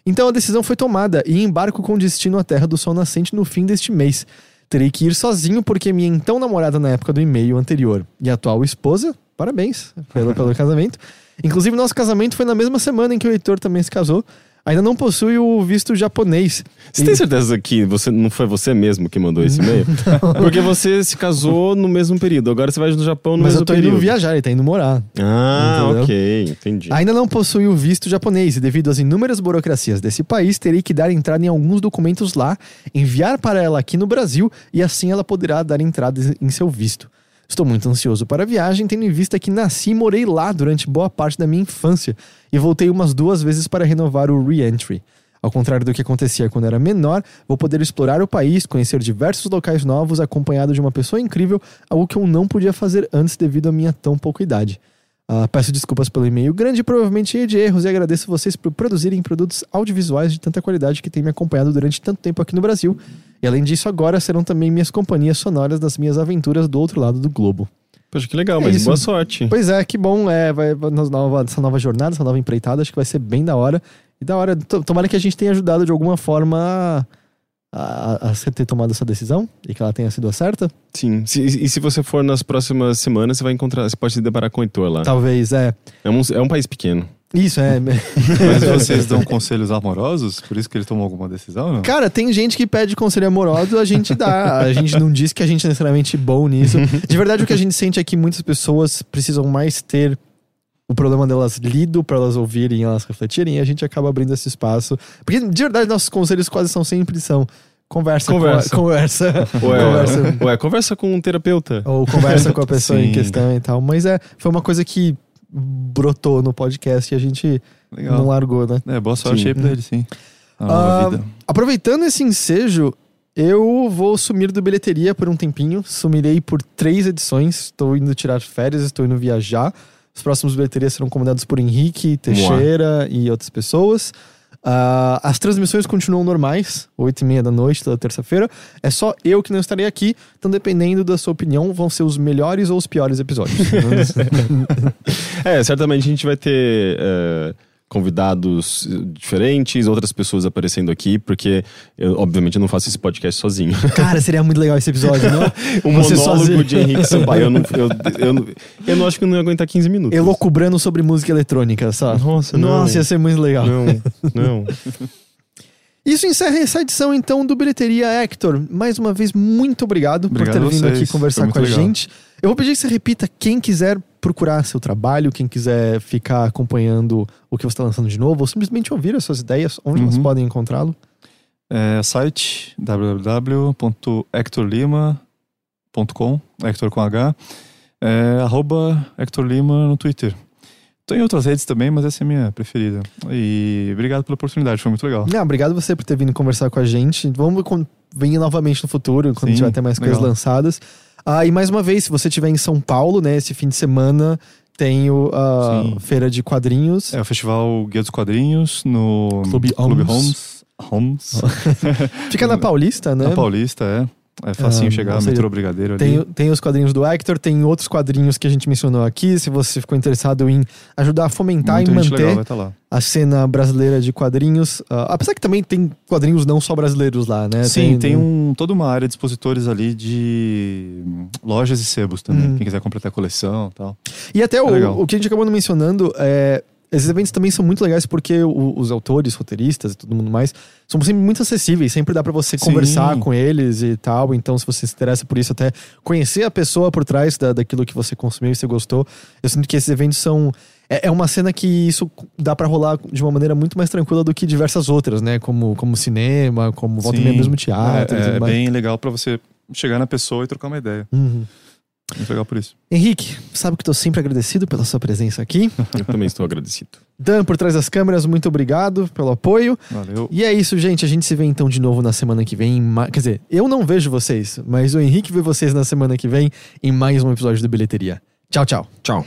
Então a decisão foi tomada e embarco com destino à Terra do Sol Nascente no fim deste mês. Terei que ir sozinho porque minha então namorada na época do e-mail anterior e atual esposa, parabéns pelo, pelo casamento. Inclusive, nosso casamento foi na mesma semana em que o Heitor também se casou. Ainda não possui o visto japonês. Você E- tem certeza que você, não foi você mesmo que mandou esse e-mail? Porque você se casou no mesmo período. Agora você vai no Japão no Mas mesmo eu tô período. indo viajar, ele tá indo morar. Ah, Entendeu? ok. Entendi. Ainda não possui o visto japonês e, devido às inúmeras burocracias desse país, terei que dar entrada em alguns documentos lá, enviar para ela aqui no Brasil e assim ela poderá dar entrada em seu visto. Estou muito ansioso para a viagem, tendo em vista que nasci e morei lá durante boa parte da minha infância e voltei umas duas vezes para renovar o re-entry. Ao contrário do que acontecia quando era menor, vou poder explorar o país, conhecer diversos locais novos, acompanhado de uma pessoa incrível, algo que eu não podia fazer antes devido à minha tão pouca idade. Ah, peço desculpas pelo e-mail grande, provavelmente cheio de erros, e agradeço vocês por produzirem produtos audiovisuais de tanta qualidade que têm me acompanhado durante tanto tempo aqui no Brasil. E além disso, agora serão também minhas companhias sonoras das minas aventuras do outro lado do globo. Poxa, que legal, É mas isso. boa sorte. Pois é, que bom, é, vai, nova, essa nova jornada, essa nova empreitada, acho que vai ser bem da hora. E da hora, to- tomara que a gente tenha ajudado de alguma forma a, a, a você ter tomado essa decisão e que ela tenha sido a certa. Sim. Se- e se você for nas próximas semanas, você vai encontrar, você pode se deparar com o Heitor lá. Talvez, é. É, um, é um país pequeno. Isso, é. Mas vocês dão conselhos amorosos? Por isso que ele tomou alguma decisão, não? Cara, tem gente que pede conselho amoroso, a gente dá. A gente não diz que a gente é necessariamente bom nisso. De verdade, o que a gente sente é que muitas pessoas precisam mais ter o problema delas lido para elas ouvirem, elas refletirem, e a gente acaba abrindo esse espaço. Porque, de verdade, nossos conselhos quase são sempre são conversa, Conversa. Com a, conversa, Ué, conversa. ué, conversa com um terapeuta. Ou conversa com a pessoa em Sim. questão e tal. Mas é, foi uma coisa que brotou no podcast e a gente Legal. não largou, né? É, boa sorte Sim. aí pra ele, sim. Ah. Aproveitando esse ensejo, eu vou sumir do bilheteria por um tempinho. Sumirei por três edições. Estou indo tirar férias, estou indo viajar. Os próximos bilheterias serão comandados por Henrique, Teixeira e outras pessoas. Ah, as transmissões continuam normais, 8 e meia da noite, toda terça-feira. É só eu que não estarei aqui, então dependendo da sua opinião, vão ser os melhores ou os piores episódios. É, certamente a gente vai ter é, convidados eh, diferentes, outras pessoas aparecendo aqui, porque eu, obviamente, eu não faço esse podcast sozinho. Cara, seria muito legal esse episódio, não? O Você monólogo sozinho. de Henrique Sampaio, eu não, eu, eu, eu não acho que eu não ia aguentar 15 minutos. Elocubrando sobre música eletrônica, sabe? Nossa, não. Nossa, ia ser muito legal. Não, não. Isso encerra essa edição, então, do Bilheteria Hector. Mais uma vez, muito obrigado, Obrigado por ter vindo aqui conversar com a legal. gente. Eu vou pedir que você repita quem quiser procurar seu trabalho, quem quiser ficar acompanhando o que você está lançando de novo, ou simplesmente ouvir as suas ideias, onde elas Uhum. podem encontrá-lo. É, site www.hectorlima.com, Hector com H, é, arroba Hector Lima no Twitter. Tô em outras redes também, mas essa é a minha preferida. E obrigado pela oportunidade, foi muito legal. Não, obrigado você por ter vindo conversar com a gente. Vamos vir novamente no futuro, quando Sim, tiver até mais coisas legal. lançadas. Ah, e mais uma vez, se você estiver em São Paulo, né, esse fim de semana, tem o a Sim. Feira de Quadrinhos. É o Festival Guia dos Quadrinhos no Clube Clube Homes. Homes. Homes. Fica na Paulista, né? Na Paulista, é. É facinho Ah, chegar, seja, metrô Brigadeiro ali. Tem, tem os quadrinhos do Hector, tem outros quadrinhos que a gente mencionou aqui. Se você ficou interessado em ajudar a fomentar Muita e manter lá. a cena brasileira de quadrinhos. ah, apesar que também tem quadrinhos não só brasileiros lá, né? Sim, tem, um, toda uma área de expositores ali de hum, lojas e sebos também. Uhum. Quem quiser completar a coleção e tal. E até o, legal. o que a gente acabou não mencionando é. Esses eventos também são muito legais porque o- os autores, roteiristas e todo mundo mais são sempre muito acessíveis. Sempre dá pra você Sim. conversar com eles e tal. Então, se você se interessa por isso, até conhecer a pessoa por trás da, daquilo que você consumiu e você gostou. Eu sinto que esses eventos são. É, é uma cena que isso dá pra rolar de uma maneira muito mais tranquila do que diversas outras, né? Como, como cinema, como volta Sim. mesmo teatro. É, é mais. bem legal pra você chegar na pessoa e trocar uma ideia. Uhum. Muito legal por isso. Henrique, sabe que tô sempre agradecido pela sua presença aqui. Eu também estou agradecido. Dan, por trás das câmeras, muito obrigado pelo apoio. Valeu. E é isso, gente. A gente se vê então de novo na semana que vem. Quer dizer, eu não vejo vocês, mas o Henrique vê vocês na semana que vem em mais um episódio do Bilheteria. Tchau, tchau. Tchau.